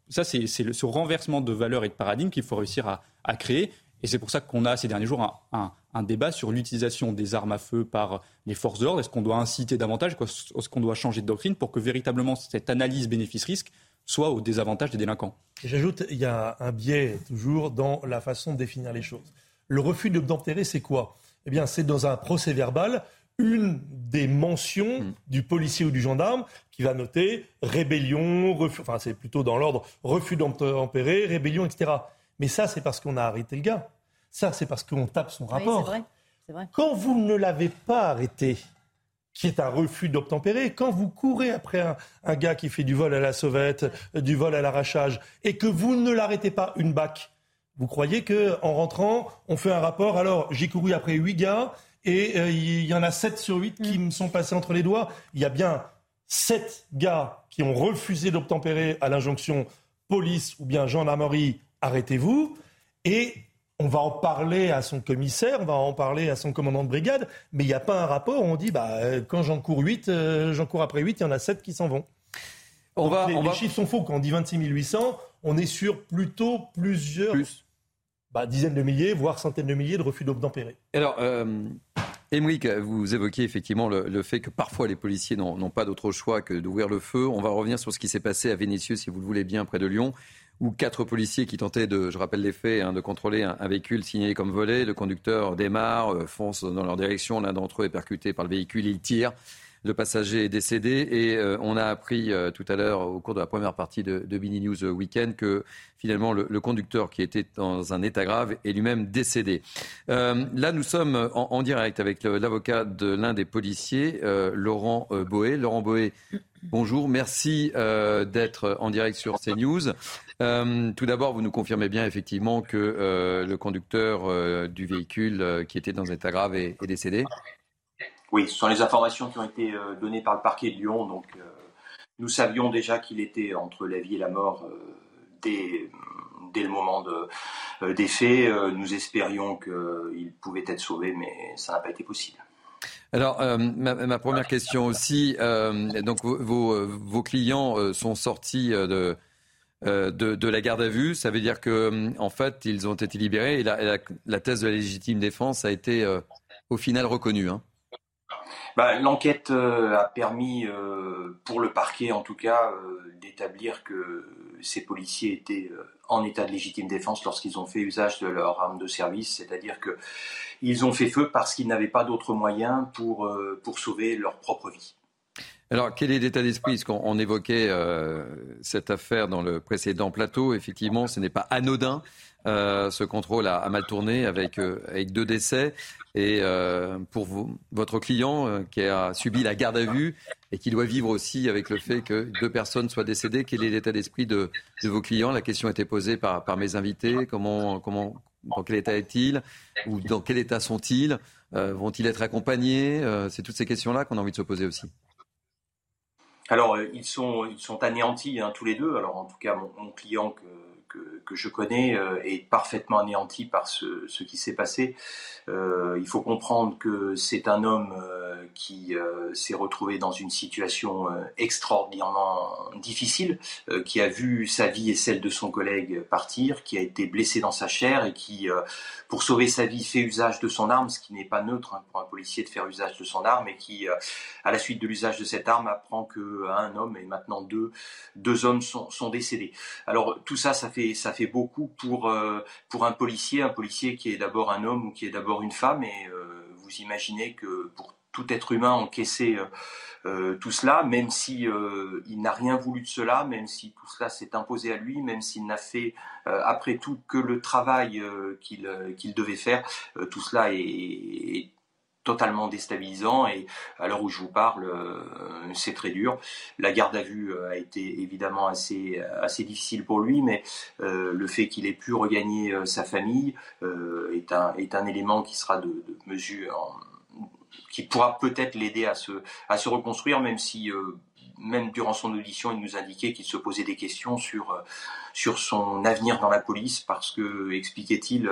Ça, c'est ce renversement de valeur et de paradigme qu'il faut réussir à, créer. Et c'est pour ça qu'on a ces derniers jours un, débat sur l'utilisation des armes à feu par les forces de l'ordre. Est-ce qu'on doit inciter davantage Est-ce qu'on doit changer de doctrine pour que véritablement cette analyse bénéfice-risque soit au désavantage des délinquants. J'ajoute, il y a un biais toujours dans la façon de définir les choses. Le refus d'obtempérer, c'est quoi? Eh bien, c'est dans un procès verbal une des mentions hmm. du policier ou du gendarme qui va noter rébellion, refus, enfin c'est plutôt dans l'ordre refus d'obtempérer, rébellion, etc. Mais ça, c'est parce qu'on a arrêté le gars. Ça, c'est parce qu'on tape son rapport. Oui, c'est vrai. Quand vous ne l'avez pas arrêté, qui est un refus d'obtempérer. Quand vous courez après un, gars qui fait du vol à la sauvette, du vol à l'arrachage, et que vous ne l'arrêtez pas une bac, vous croyez que en rentrant, on fait un rapport Alors, j'ai couru après huit gars, et euh, il y en a sept sur huit qui mm. me sont passés entre les doigts. Il y a bien sept gars qui ont refusé d'obtempérer à l'injonction police ou bien gendarmerie, arrêtez-vous. Et on va en parler à son commissaire, on va en parler à son commandant de brigade, mais il n'y a pas un rapport où on dit bah, euh, quand j'en cours 8, euh, j'en cours après 8, il y en a 7 qui s'en vont. On va, les, chiffres sont faux. Quand on dit 26 800, on est sur plutôt plusieurs bah, dizaines de milliers, voire centaines de milliers de refus d'obtempérer. Alors, euh, Émeric, vous évoquiez effectivement le, fait que parfois les policiers n'ont pas d'autre choix que d'ouvrir le feu. On va revenir sur ce qui s'est passé à Vénissieux, si vous le voulez bien, près de Lyon où quatre policiers qui tentaient de, je rappelle les faits, hein, de contrôler un, véhicule signalé comme volé. Le conducteur démarre, euh, fonce dans leur direction. L'un d'entre eux est percuté par le véhicule. Il tire. Le passager est décédé et euh, on a appris euh, tout à l'heure au cours de la première partie de, de Bini News Weekend que finalement le, conducteur qui était dans un état grave est lui-même décédé. là, nous sommes en, direct avec l'avocat de l'un des policiers, Laurent Boé. Laurent Boé, bonjour, merci d'être en direct sur CNews. Euh, tout d'abord, vous nous confirmez bien effectivement que euh, le conducteur euh, du véhicule qui était dans un état grave est, décédé Oui, ce sont les informations qui ont été données par le parquet de Lyon. Donc, nous savions déjà qu'il était entre la vie et la mort dès, dès, le moment de, des faits. nous espérions qu'il pouvait être sauvé, mais ça n'a pas été possible. Alors, ma, première question aussi, donc vos, clients sont sortis de, euh, la garde à vue. Ça veut dire que, en fait, ils ont été libérés et la, thèse de la légitime défense a été euh, au final reconnue. Hein. Bah, l'enquête euh, a permis, pour le parquet en tout cas, d'établir que ces policiers étaient en état de légitime défense lorsqu'ils ont fait usage de leur arme de service, c'est-à-dire qu'ils ont fait feu parce qu'ils n'avaient pas d'autre moyen pour, pour sauver leur propre vie. Alors, quel est l'état d'esprit? Parce qu'on évoquait euh, cette affaire dans le précédent plateau. Effectivement, ce n'est pas anodin. Euh, ce contrôle a, mal tourné avec, euh, avec deux décès. Et pour vous, votre client qui a subi la garde à vue et qui doit vivre aussi avec le fait que deux personnes soient décédées, quel est l'état d'esprit de, de, vos clients? La question a été posée par, par mes invités. Comment, comment, dans quel état est-il? Ou dans quel état sont-ils? Vont-ils être accompagnés? C'est toutes ces questions-là qu'on a envie de se poser aussi. Alors, euh, ils, sont, ils sont anéantis hein, tous les deux. Alors, en tout cas, mon, client que, que, je connais euh, est parfaitement anéanti par ce, qui s'est passé. Euh, il faut comprendre que c'est un homme euh, qui s'est retrouvé dans une situation extraordinairement difficile, qui a vu sa vie et celle de son collègue partir, qui a été blessé dans sa chair et qui, pour sauver sa vie, fait usage de son arme, ce qui n'est pas neutre hein, pour un policier de faire usage de son arme, et qui, à la suite de l'usage de cette arme, apprend qu'un homme et maintenant deux, deux hommes sont, sont décédés. Alors tout ça, ça fait, ça fait beaucoup pour, euh, pour un policier, un policier qui est d'abord un homme ou qui est d'abord une femme. Et euh, vous imaginez que pour tout être humain encaisser euh, tout cela, même si il n'a rien voulu de cela, même si tout cela s'est imposé à lui, même s'il n'a fait après tout que le travail qu'il qu'il devait faire, tout cela est totalement déstabilisant et à l'heure où je vous parle, euh, c'est très dur. La garde à vue euh, a été évidemment assez, assez difficile pour lui, mais euh, le fait qu'il ait pu regagner sa famille est, un, est un élément qui sera de, de mesure, qui pourra peut-être l'aider à se, à se reconstruire, même si même durant son audition, il nous indiquait qu'il se posait des questions sur, sur son avenir dans la police parce que, expliquait-il,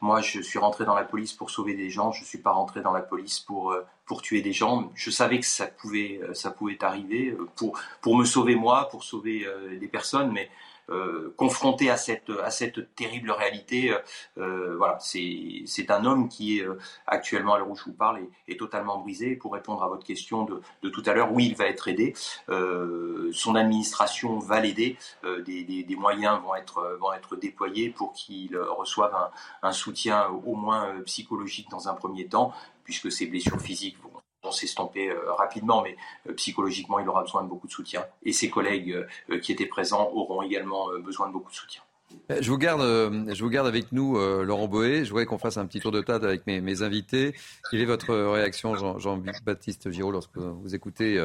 moi, je suis rentré dans la police pour sauver des gens. Je suis pas rentré dans la police pour euh, pour tuer des gens. Je savais que ça pouvait euh, ça pouvait arriver euh, pour pour me sauver moi, pour sauver des personnes, mais euh, confronté à cette, terrible réalité. Euh, euh, voilà, c'est, un homme qui est actuellement, à l'heure où je vous parle, est, totalement brisé. Pour répondre à votre question de, tout à l'heure, oui, il va être aidé. son administration va l'aider. Des, moyens vont être, déployés pour qu'il reçoive un, soutien au moins psychologique dans un premier temps, puisque ses blessures physiques vont s'estomper euh, rapidement, mais euh, psychologiquement, il aura besoin de beaucoup de soutien. Et ses collègues euh, qui étaient présents auront également besoin de beaucoup de soutien. Je vous garde, je vous garde avec nous, Laurent Boé. Je voudrais qu'on fasse un petit tour de table avec mes, invités. Quelle est votre réaction, Jean-Baptiste Giraud, lorsque vous écoutez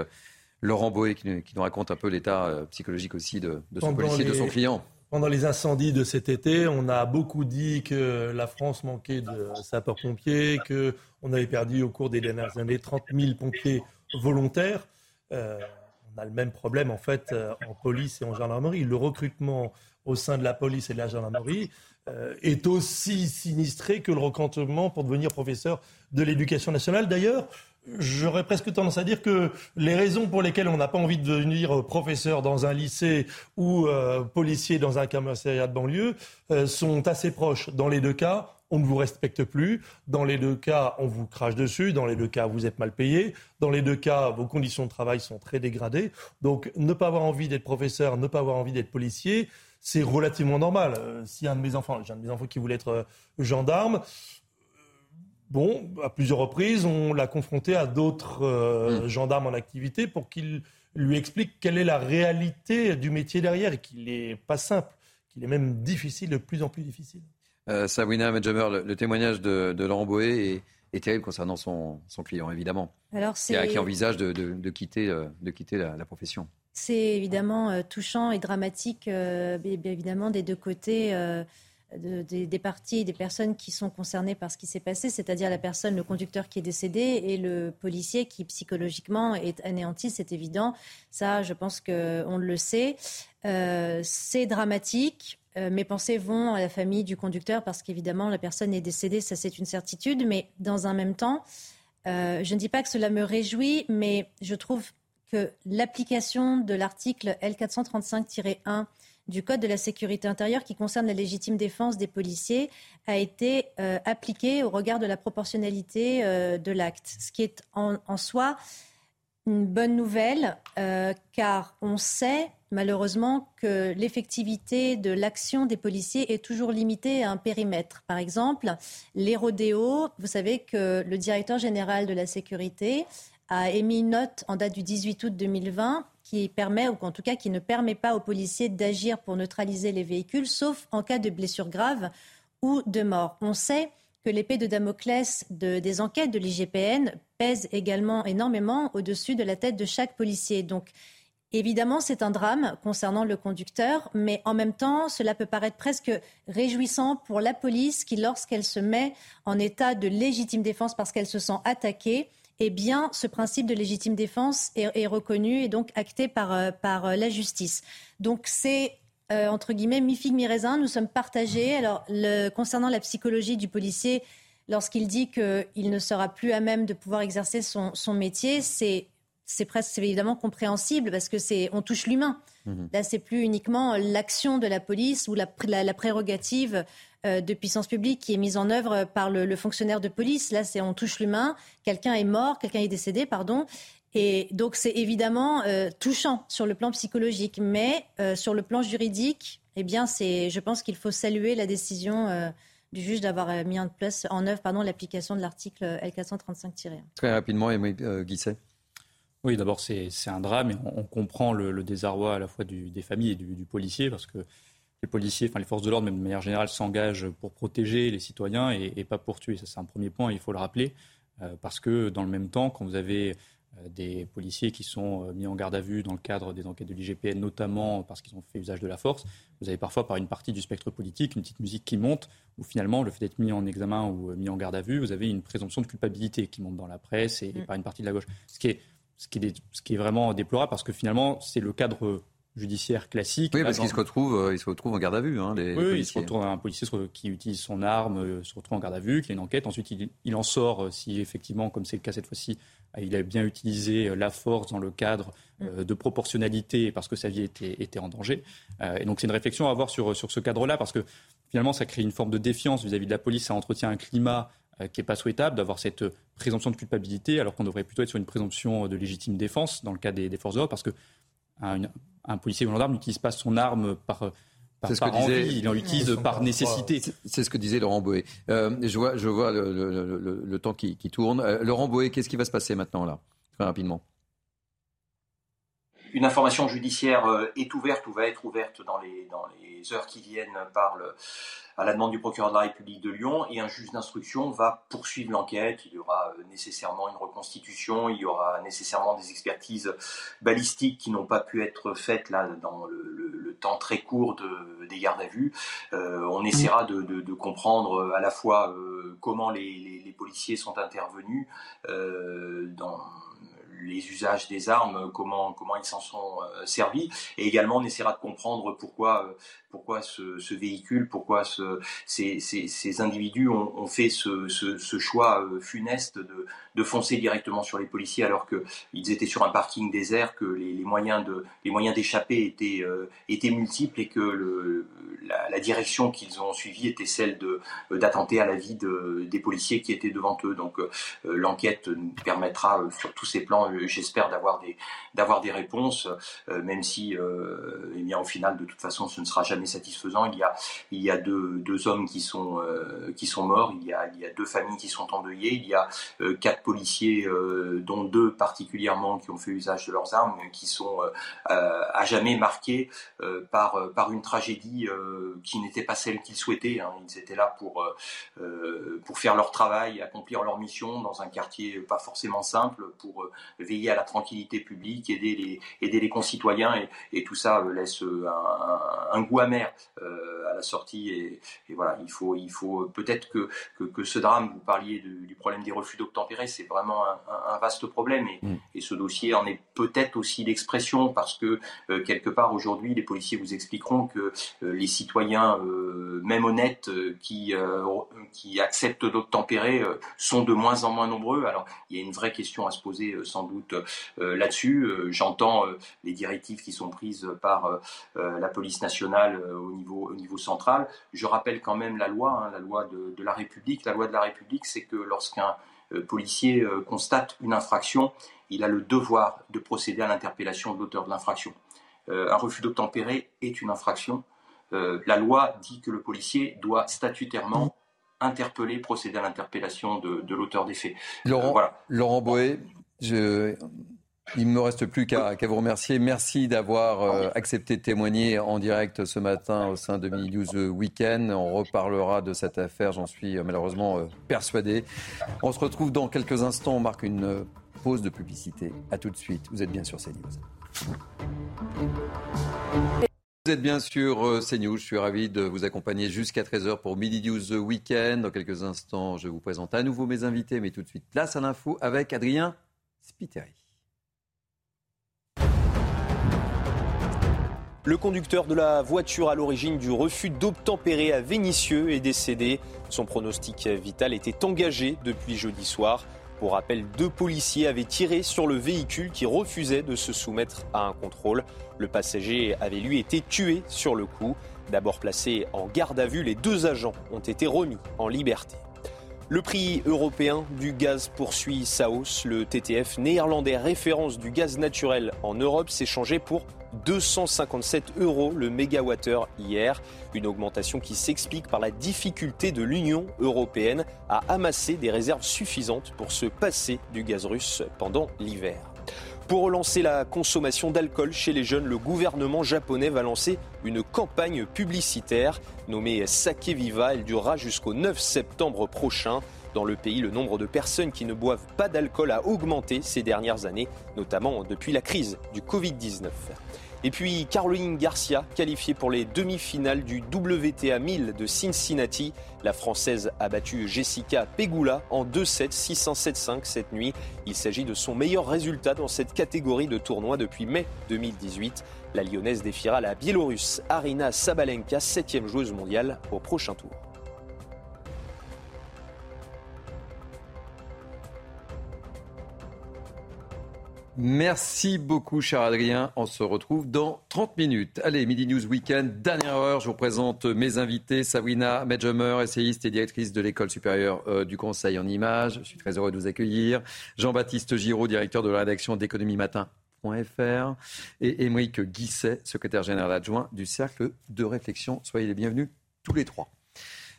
Laurent Boé qui, nous raconte un peu l'état psychologique aussi de, son policier, de son client? Pendant les incendies de cet été, on a beaucoup dit que la France manquait de sapeurs-pompiers, qu'on avait perdu au cours des dernières années 30 000 pompiers volontaires. Euh, on a le même problème en fait euh, en police et en gendarmerie. Le recrutement au sein de la police et de la gendarmerie euh, est aussi sinistré que le recrutement pour devenir professeur de l'éducation nationale. D'ailleurs, J'aurais presque tendance à dire que les raisons pour lesquelles on n'a pas envie de devenir professeur dans un lycée ou euh, policier dans un commissariat de banlieue euh, sont assez proches. Dans les deux cas, on ne vous respecte plus. Dans les deux cas, on vous crache dessus. Dans les deux cas, vous êtes mal payé. Dans les deux cas, vos conditions de travail sont très dégradées. Donc, ne pas avoir envie d'être professeur, ne pas avoir envie d'être policier, c'est relativement normal. Euh, si un de mes enfants, j'ai un de mes enfants qui voulait être gendarme, bon, à plusieurs reprises, on l'a confronté à d'autres euh, hmm. gendarmes en activité pour qu'ils lui expliquent quelle est la réalité du métier derrière et qu'il n'est pas simple, qu'il est même difficile, de plus en plus difficile. Euh, Sabrina le, témoignage de, Laurent Boé est, terrible concernant son, client, évidemment, Alors qui, qui, envisage de, quitter, de quitter euh, la, profession. C'est évidemment touchant et dramatique, évidemment, des deux côtés des parties des personnes qui sont concernées par ce qui s'est passé, c'est-à-dire la personne, le conducteur qui est décédé et le policier qui psychologiquement est anéanti, c'est évident. Ça, je pense qu'on le sait. Euh, c'est dramatique. Euh, mes pensées vont à la famille du conducteur parce qu'évidemment, la personne est décédée, ça c'est une certitude. Mais dans un même temps, euh, je ne dis pas que cela me réjouit, mais je trouve que l'application de l'article L435-1 du Code de la sécurité intérieure qui concerne la légitime défense des policiers a été euh, appliqué au regard de la proportionnalité euh, de l'acte, ce qui est en, soi une bonne nouvelle, euh, car on sait malheureusement que l'effectivité de l'action des policiers est toujours limitée à un périmètre. Par exemple, les rodéos, vous savez que le directeur général de la sécurité a émis une note en date du 18 août 2020 qui permet, ou en tout cas qui ne permet pas aux policiers d'agir pour neutraliser les véhicules, sauf en cas de blessure grave ou de mort. On sait que l'épée de Damoclès des enquêtes de l'IGPN pèse également énormément au-dessus de la tête de chaque policier. Donc, évidemment, c'est un drame concernant le conducteur, mais en même temps, cela peut paraître presque réjouissant pour la police qui, lorsqu'elle se met en état de légitime défense parce qu'elle se sent attaquée, eh bien, ce principe de légitime défense est, reconnu et donc acté par, euh, par euh, la justice. Donc, c'est entre guillemets, mi-figue, mi-raisin. Nous sommes partagés. Alors, le, concernant la psychologie du policier, lorsqu'il dit qu'il ne sera plus à même de pouvoir exercer son, son métier, c'est c'est presque évidemment compréhensible parce que c'est on touche l'humain. Mhm. Là, c'est plus uniquement l'action de la police ou la, la, prérogative euh, de puissance publique qui est mise en œuvre par le, fonctionnaire de police. Là, c'est on touche l'humain. Quelqu'un est mort, quelqu'un est décédé, pardon. Et donc, c'est évidemment euh, touchant sur le plan psychologique, mais euh, sur le plan juridique, eh bien, c'est, je pense qu'il faut saluer la décision du juge d'avoir mis en place, en œuvre, pardon, l'application de l'article L435-1. Très rapidement, Émile Guisset. Oui, d'abord, c'est un drame et on, comprend le, désarroi à la fois des familles et du, policier parce que les policiers, enfin les forces de l'ordre, même de manière générale, s'engagent pour protéger les citoyens et, pas pour tuer. Ça, c'est un premier point, il faut le rappeler, euh, parce que dans le même temps, quand vous avez euh, des policiers qui sont euh, mis en garde à vue dans le cadre des enquêtes de l'IGPN, notamment parce qu'ils ont fait usage de la force, vous avez parfois par une partie du spectre politique une petite musique qui monte, où finalement le fait d'être mis en examen ou mis en garde à vue, vous avez une présomption de culpabilité qui monte dans la presse et, et mm. par une partie de la gauche. Ce qui est ce qui, est, ce qui est vraiment déplorable parce que finalement, c'est le cadre judiciaire classique. Oui, parce qu'il se retrouve, euh, il se retrouve en garde à vue. Hein, les, oui, il se retrouve un policier qui utilise son arme, euh, se retrouve en garde à vue, qui a une enquête. Ensuite, il, en sort euh, si effectivement, comme c'est le cas cette fois-ci, il a bien utilisé la force dans le cadre mm. de proportionnalité parce que sa vie était, était en danger. et donc, c'est une réflexion à avoir sur, sur ce cadre-là parce que finalement, ça crée une forme de défiance vis-à-vis -vis de la police. Ça entretient un climat qui n'est pas souhaitable d'avoir cette présomption de culpabilité, alors qu'on devrait plutôt être sur une présomption de légitime défense dans le cas des, forces de l'ordre, parce qu'un un policier ou un gendarme n'utilise pas son arme par, par, envie, il en utilise par nécessité. C'est ce que disait Laurent Boé. Euh, je vois, je vois le, temps qui, tourne. Euh, Laurent Boé, qu'est-ce qui va se passer maintenant là, très rapidement Une information judiciaire est ouverte ou va être ouverte dans les, dans les heures qui viennent par le à la demande du procureur de la République de Lyon et un juge d'instruction va poursuivre l'enquête. Il y aura euh, nécessairement une reconstitution, il y aura nécessairement des expertises balistiques qui n'ont pas pu être faites là dans le, temps très court de, des gardes à vue. Euh, on essaiera de, de, comprendre à la fois euh, comment les, policiers sont intervenus dans les usages des armes, comment, comment ils s'en sont servis. Et également, on essaiera de comprendre pourquoi pourquoi ce, véhicule, pourquoi ce, ces, ces, individus ont, fait ce, ce, choix euh, funeste de, de, foncer directement sur les policiers alors qu'ils étaient sur un parking désert, que les, les moyens de les moyens d'échapper étaient euh, étaient multiples et que le, la, direction qu'ils ont suivie était celle d'attenter à la vie de, des policiers qui étaient devant eux. Donc euh, l'enquête nous permettra sur tous ces plans, j'espère, d'avoir des d'avoir des réponses, même si eh bien au final de toute façon ce ne sera jamais satisfaisant. Il y a, il y a deux, deux hommes qui sont, euh, qui sont morts, il y, a, il y a deux familles qui sont endeuillées, il y a euh, quatre policiers, euh, dont deux particulièrement qui ont fait usage de leurs armes, qui sont à jamais marqués par, par une tragédie qui n'était pas celle qu'ils souhaitaient. Hein. Ils étaient là pour, pour faire leur travail, accomplir leur mission dans un quartier pas forcément simple, pour veiller à la tranquillité publique, aider les, aider les concitoyens, et, et tout ça laisse un, un goût amer euh, à la sortie. Et, voilà, il faut, il faut peut-être que, que, ce drame, vous parliez du problème des refus d'obtempérer, c'est vraiment un, vaste problème. Et, mm. et, ce dossier en est peut-être aussi l'expression, parce que euh, quelque part aujourd'hui, les policiers vous expliqueront que euh, les citoyens, même honnêtes, qui, qui acceptent d'obtempérer, sont de moins en moins nombreux. Alors, il y a une vraie question à se poser sans doute là-dessus. J'entends les directives qui sont prises par la police nationale euh, au, niveau, au niveau central. Je rappelle quand même la loi, hein, la loi de, la République. La loi de la République, c'est que lorsqu'un euh, policier euh, constate une infraction, il a le devoir de procéder à l'interpellation de l'auteur de l'infraction. un refus d'obtempérer est une infraction. la loi dit que le policier doit statutairement interpeller, procéder à l'interpellation de, l'auteur des faits. Laurent, Laurent Boé, je, il ne me reste plus qu'à vous remercier. Merci d'avoir euh, accepté de témoigner en direct ce matin au sein de Mini News Weekend. On reparlera de cette affaire, j'en suis euh, malheureusement euh, persuadé. On se retrouve dans quelques instants. On marque une pause de publicité. A tout de suite. Vous êtes bien sur CNews. Vous êtes bien sur CNews. Je suis ravi de vous accompagner jusqu'à 13h pour Midi News Weekend. Dans quelques instants, je vous présente à nouveau mes invités, mais tout de suite, place à l'info avec Adrien Le conducteur de la voiture à l'origine du refus d'obtempérer à Vénissieux est décédé. Son pronostic vital était engagé depuis jeudi soir. Pour rappel, deux policiers avaient tiré sur le véhicule qui refusait de se soumettre à un contrôle. Le passager avait lui été tué sur le coup. D'abord placé en garde à vue, les deux agents ont été remis en liberté. Le prix européen du gaz poursuit sa hausse. Le TTF néerlandais référence du gaz naturel en Europe s'est changé pour 257 euros le mégawattheure hier. Une augmentation qui s'explique par la difficulté de l'Union européenne à amasser des réserves suffisantes pour se passer du gaz russe pendant l'hiver. Pour relancer la consommation d'alcool chez les jeunes, le gouvernement japonais va lancer une campagne publicitaire nommée Sake Viva. Elle durera jusqu'au 9 septembre prochain. Dans le pays, le nombre de personnes qui ne boivent pas d'alcool a augmenté ces dernières années, notamment depuis la crise du Covid-19. Et puis Caroline Garcia, qualifiée pour les demi-finales du WTA 1000 de Cincinnati. La Française a battu Jessica Pegula en 2-7, 6-1-7-5 cette nuit. Il s'agit de son meilleur résultat dans cette catégorie de tournoi depuis mai 2018. La Lyonnaise défiera la Biélorusse Arina Sabalenka, septième joueuse mondiale, au prochain tour. Merci beaucoup, cher Adrien. On se retrouve dans 30 minutes. Allez, Midi News Weekend, dernière heure. Je vous présente mes invités. Sabrina Medjemer, essayiste et directrice de l'école supérieure euh, du Conseil en images. Je suis très heureux de vous accueillir. Jean-Baptiste Giraud, directeur de la rédaction d'économie matin.fr. Et Émeric Guisset, secrétaire général adjoint du Cercle de réflexion. Soyez les bienvenus tous les trois.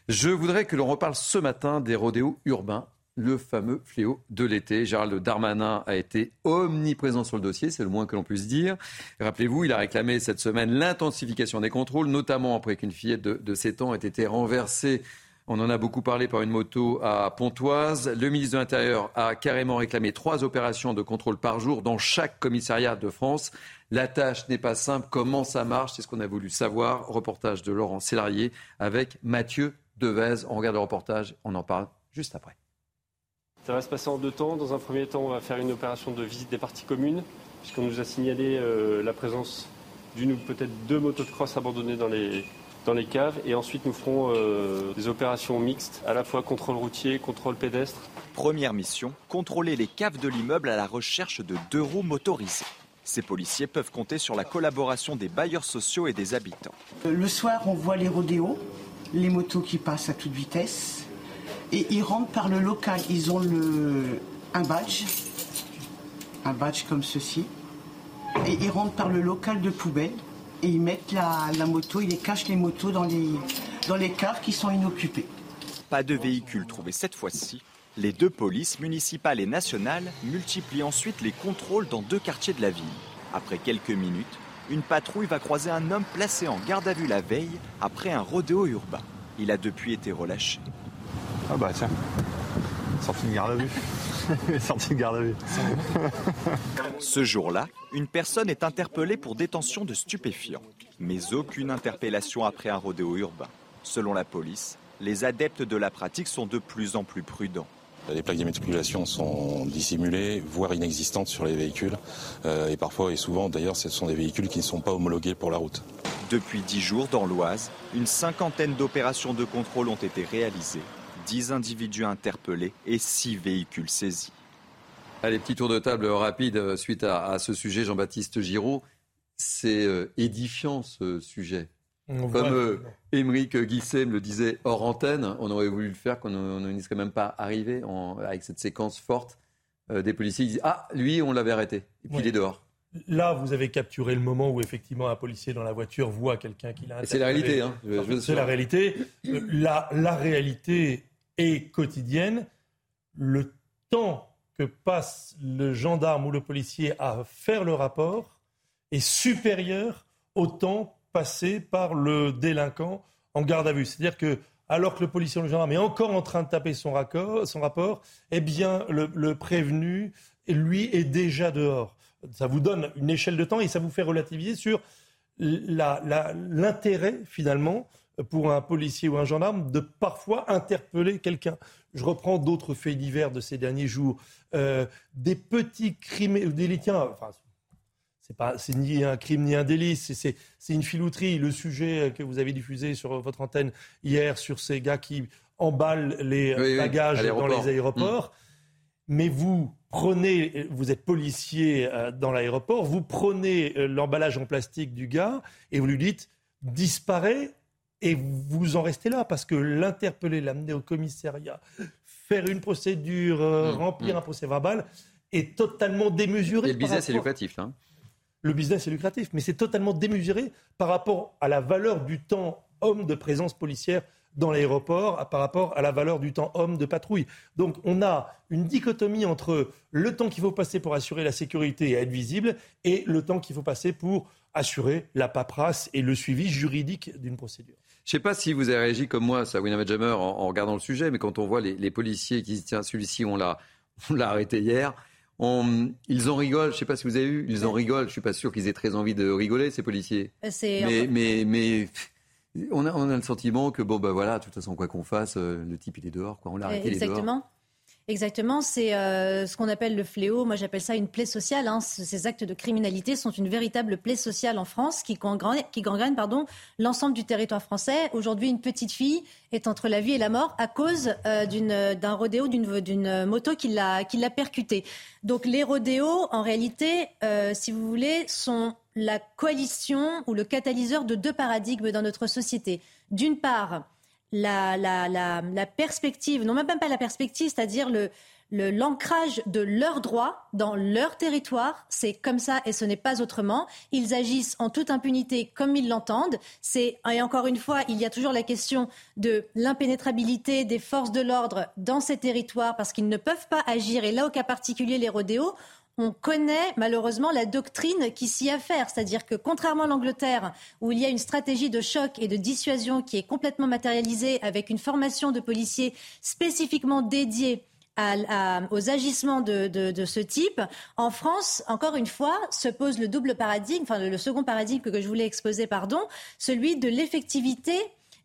Je voudrais que l'on reparle ce matin des rodéos urbains le fameux fléau de l'été. Gérald Darmanin a été omniprésent sur le dossier, c'est le moins que l'on puisse dire. Rappelez-vous, il a réclamé cette semaine l'intensification des contrôles, notamment après qu'une fillette de, de 7 ans ait été renversée on en a beaucoup parlé par une moto à Pontoise. Le ministre de l'Intérieur a carrément réclamé trois opérations de contrôle par jour dans chaque commissariat de France. La tâche n'est pas simple. Comment ça marche? C'est ce qu'on a voulu savoir. Reportage de Laurent Sélarié avec Mathieu Devez. On regarde le reportage, on en parle juste après. Ça va se passer en deux temps. Dans un premier temps, on va faire une opération de visite des parties communes, puisqu'on nous a signalé euh, la présence d'une ou peut-être deux motos de crosse abandonnées dans les, dans les caves. Et ensuite, nous ferons euh, des opérations mixtes, à la fois contrôle routier, contrôle pédestre. Première mission, contrôler les caves de l'immeuble à la recherche de deux roues motorisées. Ces policiers peuvent compter sur la collaboration des bailleurs sociaux et des habitants. Le soir, on voit les rodéos, les motos qui passent à toute vitesse. Et ils rentrent par le local. Ils ont le, un badge, un badge comme ceci. Et ils rentrent par le local de poubelle et ils mettent la, moto, ils cachent les motos dans les, dans les caves qui sont inoccupées. Pas de véhicule trouvé cette fois-ci. Les deux polices municipales et nationales multiplient ensuite les contrôles dans deux quartiers de la ville. Après quelques minutes, une patrouille va croiser un homme placé en garde à vue la veille après un rodéo urbain. Il a depuis été relâché. Ah bah tiens, sorti de garde à vue. sorti de garde à vue. Ce jour-là, une personne est interpellée pour détention de stupéfiants. Mais aucune interpellation après un rodéo urbain. Selon la police, les adeptes de la pratique sont de plus en plus prudents. Les plaques d'immatriculation sont dissimulées, voire inexistantes sur les véhicules. Euh, et parfois et souvent, d'ailleurs, ce sont des véhicules qui ne sont pas homologués pour la route. Depuis dix jours, dans l'Oise, une cinquantaine d'opérations de contrôle ont été réalisées 10 individus interpellés et 6 véhicules saisis. Allez, petit tour de table rapide euh, suite à, ce sujet, Jean-Baptiste Giraud. C'est euh, édifiant ce sujet. Comme euh, Émeric Guisset me le disait hors antenne, on aurait voulu le faire, qu'on n'y serait même pas arrivé avec cette séquence forte des policiers. Ils disent Ah, lui, on l'avait arrêté. Et puis il est dehors. Là, vous avez capturé le moment où effectivement un policier dans la voiture voit quelqu'un qui l'a C'est la réalité. Hein. C'est la réalité. La, la réalité et quotidienne, le temps que passe le gendarme ou le policier à faire le rapport est supérieur au temps passé par le délinquant en garde à vue. C'est-à-dire que alors que le policier ou le gendarme est encore en train de taper son, rapport, eh bien le, prévenu, lui, est déjà dehors. Ça vous donne une échelle de temps et ça vous fait relativiser sur l'intérêt finalement pour un policier ou un gendarme de parfois interpeller quelqu'un. Je reprends d'autres faits divers de ces derniers jours. Euh, des petits crimes, des enfin, C'est pas, c'est ni un crime ni un délit, c'est une filouterie. Le sujet que vous avez diffusé sur votre antenne hier sur ces gars qui emballent les bagages dans les aéroports. Mm. Mais vous prenez, vous êtes policier euh, dans l'aéroport, vous prenez euh, l'emballage en plastique du gars et vous lui dites disparaît et vous en restez là parce que l'interpeller, l'amener au commissariat, faire une procédure, euh, mm. remplir un procès verbal est totalement démesuré. Et le business est lucratif, là. Hein le business est lucratif, mais c'est totalement démesuré par rapport à la valeur du temps homme de présence policière dans l'aéroport par rapport à la valeur du temps homme de patrouille. Donc on a une dichotomie entre le temps qu'il faut passer pour assurer la sécurité et être visible et le temps qu'il faut passer pour assurer la paperasse et le suivi juridique d'une procédure. Je ne sais pas si vous avez réagi comme moi, ça, William Jammer, en, regardant le sujet, mais quand on voit les, policiers qui se tiennent, celui-ci, on l'a arrêté hier ils en rigolent. Je ne sais pas si vous avez vu. Ils en rigolent. Je ne suis pas sûr qu'ils aient très envie de rigoler, ces policiers. Euh, mais, mais, mais, on a, on a le sentiment que bon, ben voilà, de toute façon, quoi qu'on fasse, euh, le type il est dehors, quoi. On l'a arrêté. Exactement. Exactement, c'est euh, ce qu'on appelle le fléau. Moi, j'appelle ça une plaie sociale. Hein. Ces actes de criminalité sont une véritable plaie sociale en France qui gangrène, qui gangrène pardon, l'ensemble du territoire français. Aujourd'hui, une petite fille est entre la vie et la mort à cause euh, d'un rodéo, d'une moto qui l'a percuté. Donc, les rodéos, en réalité, euh, si vous voulez, sont la coalition ou le catalyseur de deux paradigmes dans notre société. D'une part, la, la, la, la perspective, non même pas la perspective, c'est-à-dire le, l'ancrage de leurs droits dans leur territoire. C'est comme ça et ce n'est pas autrement. Ils agissent en toute impunité comme ils l'entendent. C'est et encore une fois, il y a toujours la question de l'impénétrabilité des forces de l'ordre dans ces territoires parce qu'ils ne peuvent pas agir. Et là, au cas particulier, les rodéos, on connaît malheureusement la doctrine qui s'y affaire. C'est-à-dire que contrairement à l'Angleterre, où il y a une stratégie de choc et de dissuasion qui est complètement matérialisée avec une formation de policiers spécifiquement dédiée aux agissements de, ce type. En France, encore une fois, se pose le double paradigme, enfin le, second paradigme que je voulais exposer, pardon, celui de l'effectivité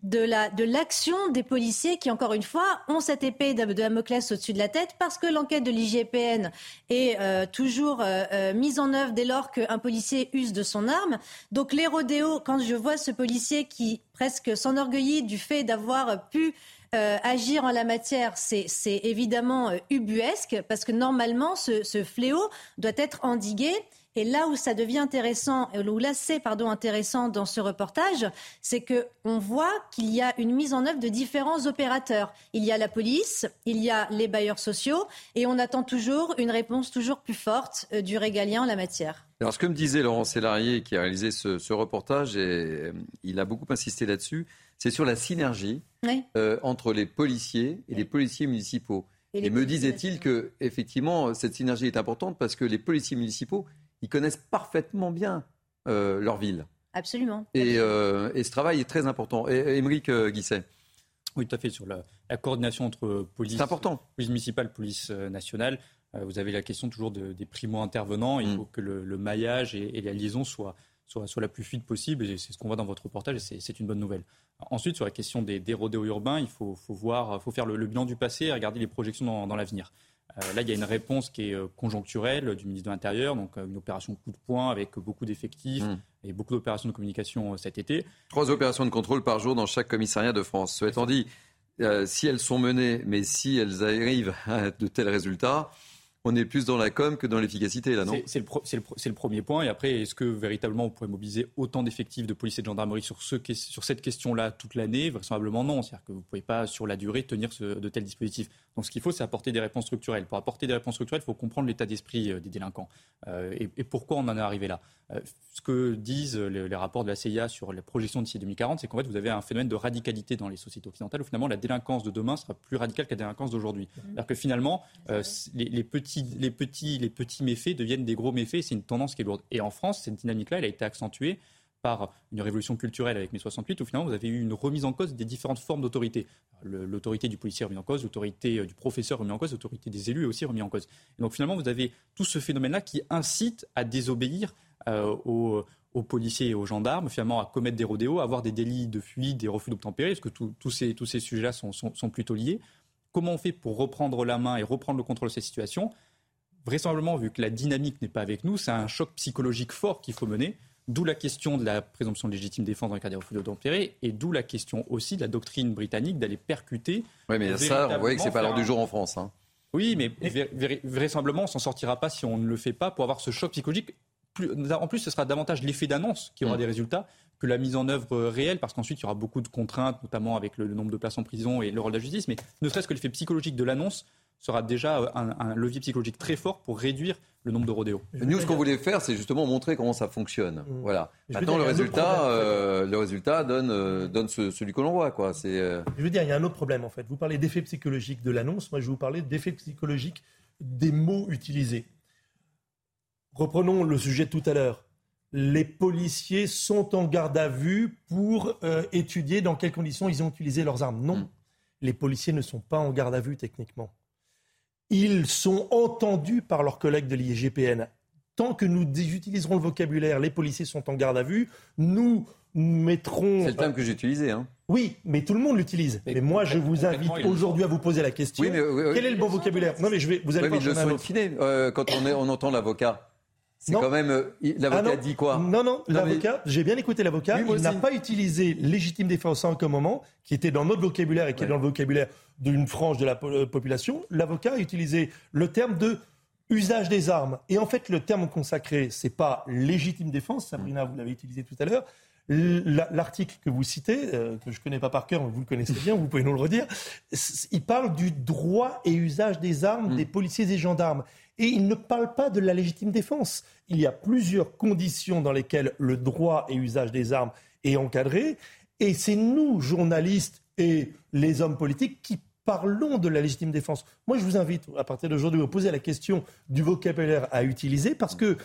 de la de l'action des policiers qui encore une fois ont cette épée de, Damoclès au-dessus de la tête parce que l'enquête de l'IGPN est euh, toujours euh, euh, mise en œuvre dès lors qu'un policier use de son arme. Donc les rodéos, quand je vois ce policier qui presque s'enorgueillit du fait d'avoir pu agir en la matière, c'est évidemment ubuesque parce que normalement ce, ce fléau doit être endigué. Et là où ça devient intéressant, où là c'est pardon intéressant dans ce reportage, c'est que on voit qu'il y a une mise en œuvre de différents opérateurs. Il y a la police, il y a les bailleurs sociaux, et on attend toujours une réponse toujours plus forte euh, du régalien en la matière. Alors, ce que me disait Laurent Sélarié, qui a réalisé ce, reportage, et euh, il a beaucoup insisté là-dessus, c'est sur la synergie euh, entre les policiers et les policiers municipaux. Et, et me disait-il que, effectivement, cette synergie est importante parce que les policiers municipaux, ils connaissent parfaitement bien euh, leur ville. Absolument. Euh, et, ce travail est très important. Et, Émeric euh, Guisset Oui, tout à fait. Sur la, coordination entre police, important. police municipale, police nationale, vous avez la question toujours des primo-intervenants. Il mm. faut que le, maillage et, la liaison soient, soient, la plus fluide possible. Et c'est ce qu'on voit dans votre reportage et c'est une bonne nouvelle. Ensuite, sur la question des, des rodéos urbains, il faut, faut voir, faut faire le, bilan du passé et regarder les projections dans l'avenir. Euh, là, il y a une réponse qui est euh, conjoncturelle du ministre de l'Intérieur, donc euh, une opération coup de poing avec beaucoup d'effectifs hmm. et beaucoup d'opérations de communication cet été. Trois opérations de contrôle par jour dans chaque commissariat de France. Cela étant dit, si elles sont menées, mais si elles arrivent à de tels résultats, on est plus dans la com que dans l'efficacité, là, non? C'est le, premier point. Et après, est-ce que véritablement on pourrait mobiliser autant d'effectifs de police et de gendarmerie sur, ce, sur cette question-là toute l'année? Vraisemblablement non. C'est-à-dire que vous ne pouvez pas, sur la durée, tenir de tels dispositifs. Donc ce qu'il faut, c'est apporter des réponses structurelles. Pour apporter des réponses structurelles, il faut comprendre l'état d'esprit euh, des délinquants. Euh, et, pourquoi on en est arrivé là? Euh, Ce que disent les, rapports de la CIA sur les projections d'ici 2040, c'est qu'en fait, vous avez un phénomène de radicalité dans les sociétés occidentales où finalement la délinquance de demain sera plus radicale que la délinquance d'aujourd'hui. Mmh. C'est-à-dire que finalement, les petits les, petits, les petits méfaits deviennent des gros méfaits. C'est une tendance qui est lourde. Et en France, cette dynamique-là, elle a été accentuée par une révolution culturelle avec mai 68, où finalement vous avez eu une remise en cause des différentes formes d'autorité. L'autorité du policier remise en cause, l'autorité euh, du professeur remise en cause, l'autorité des élus aussi remise en cause. Et donc finalement vous avez tout ce phénomène-là qui incite à désobéir euh, aux, policiers et aux gendarmes, finalement à commettre des rodéos, à avoir des délits de fuite, des refus d'obtempérer, parce que tous ces, tous ces sujets-là sont, sont, sont plutôt liés. Comment on fait pour reprendre la main et reprendre le contrôle de cette situation? Vraisemblablement, vu que la dynamique n'est pas avec nous, c'est un choc psychologique fort qu'il faut mener. D'où la question de la présomption de légitime défense dans le cas des refus d'obtempérer et d'où la question aussi de la doctrine britannique d'aller percuter. Oui, mais ça, vous voyez que c'est pas l'heure du jour en France. Hein. Oui, mais vraisemblablement, on s'en sortira pas si on ne le fait pas pour avoir ce choc psychologique. en plus, ce sera davantage l'effet d'annonce qui aura mm. des résultats que la mise en œuvre réelle, parce qu'ensuite, il y aura beaucoup de contraintes, notamment avec le, nombre de places en prison et le rôle de la justice. Mais ne serait-ce que l'effet psychologique de l'annonce sera déjà euh, un, levier psychologique très fort pour réduire le nombre de rodéos. Nous, ce qu'on voulait faire, c'est justement montrer comment ça fonctionne. Mmh. Voilà. Maintenant, le résultat, euh, le résultat donne, euh, donne celui que l'on voit. Quoi. Je veux dire, il y a un autre problème, en fait. Vous parlez d'effet psychologique de l'annonce. Moi, je vais vous parler d'effet psychologique des mots utilisés. Reprenons le sujet de tout à l'heure. Les policiers sont en garde à vue pour étudier dans quelles conditions ils ont utilisé leurs armes. Non, mmh. les policiers ne sont pas en garde à vue techniquement ils sont entendus par leurs collègues de l'IGPN. Tant que nous utiliserons le vocabulaire, les policiers sont en garde à vue, nous mettrons... C'est le terme que j'ai utilisé. Hein. Oui, mais tout le monde l'utilise. Mais, moi, je vous invite aujourd'hui à vous poser la question. quel est le bon vocabulaire? Non, mais je vais. Vous allez oui, mais le euh, quand on, est, on entend l'avocat. C'est quand même. Euh, l'avocat ah dit quoi? Non, non, l'avocat, j'ai bien écouté l'avocat. il n'a pas utilisé légitime défense en aucun moment, qui était dans notre vocabulaire et qui est dans le vocabulaire d'une frange de la euh, population. L'avocat a utilisé le terme de usage des armes. Et en fait, le terme consacré, c'est pas légitime défense. Sabrina, vous l'avez utilisé tout à l'heure. L'article que vous citez, euh, que je ne connais pas par cœur, mais vous le connaissez bien, vous pouvez nous le redire, il parle du droit et usage des armes mm. des policiers et gendarmes. Et il ne parle pas de la légitime défense. Il y a plusieurs conditions dans lesquelles le droit et usage des armes est encadré. Et c'est nous, journalistes et les hommes politiques, qui parlons de la légitime défense. Moi, je vous invite, à partir d'aujourd'hui, à poser la question du vocabulaire à utiliser, parce que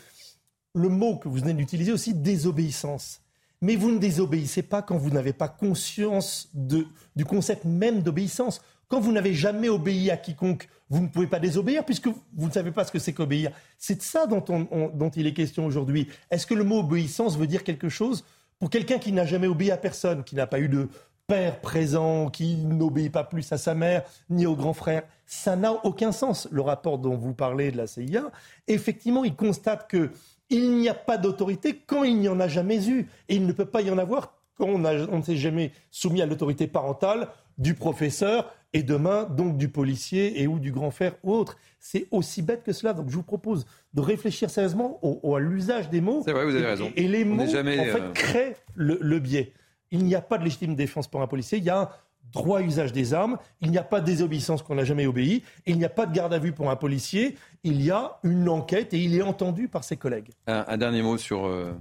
le mot que vous venez d'utiliser aussi, désobéissance. Mais vous ne désobéissez pas quand vous n'avez pas conscience du concept même d'obéissance. Quand vous n'avez jamais obéi à quiconque, vous ne pouvez pas désobéir puisque vous ne savez pas ce que c'est qu'obéir. C'est de ça dont, dont il est question aujourd'hui. Est-ce que le mot obéissance veut dire quelque chose pour quelqu'un qui n'a jamais obéi à personne, qui n'a pas eu de père présent, qui n'obéit pas plus à sa mère ni au grand frère Ça n'a aucun sens. Le rapport dont vous parlez de la CIA, effectivement, il constate que il n'y a pas d'autorité quand il n'y en a jamais eu. Et il ne peut pas y en avoir quand on, on ne s'est jamais soumis à l'autorité parentale du professeur et demain donc du policier et ou du grand frère ou autre. C'est aussi bête que cela. Donc je vous propose de réfléchir sérieusement au, à l'usage des mots. C'est vrai, vous avez raison. Et, les mots, en fait, euh, créent le, biais. Il n'y a pas de légitime défense pour un policier. Il y a un droit à usage des armes. Il n'y a pas de désobéissance qu'on n'a jamais obéi. Il n'y a pas de garde à vue pour un policier. Il y a une enquête et il est entendu par ses collègues. Un, dernier mot sur euh,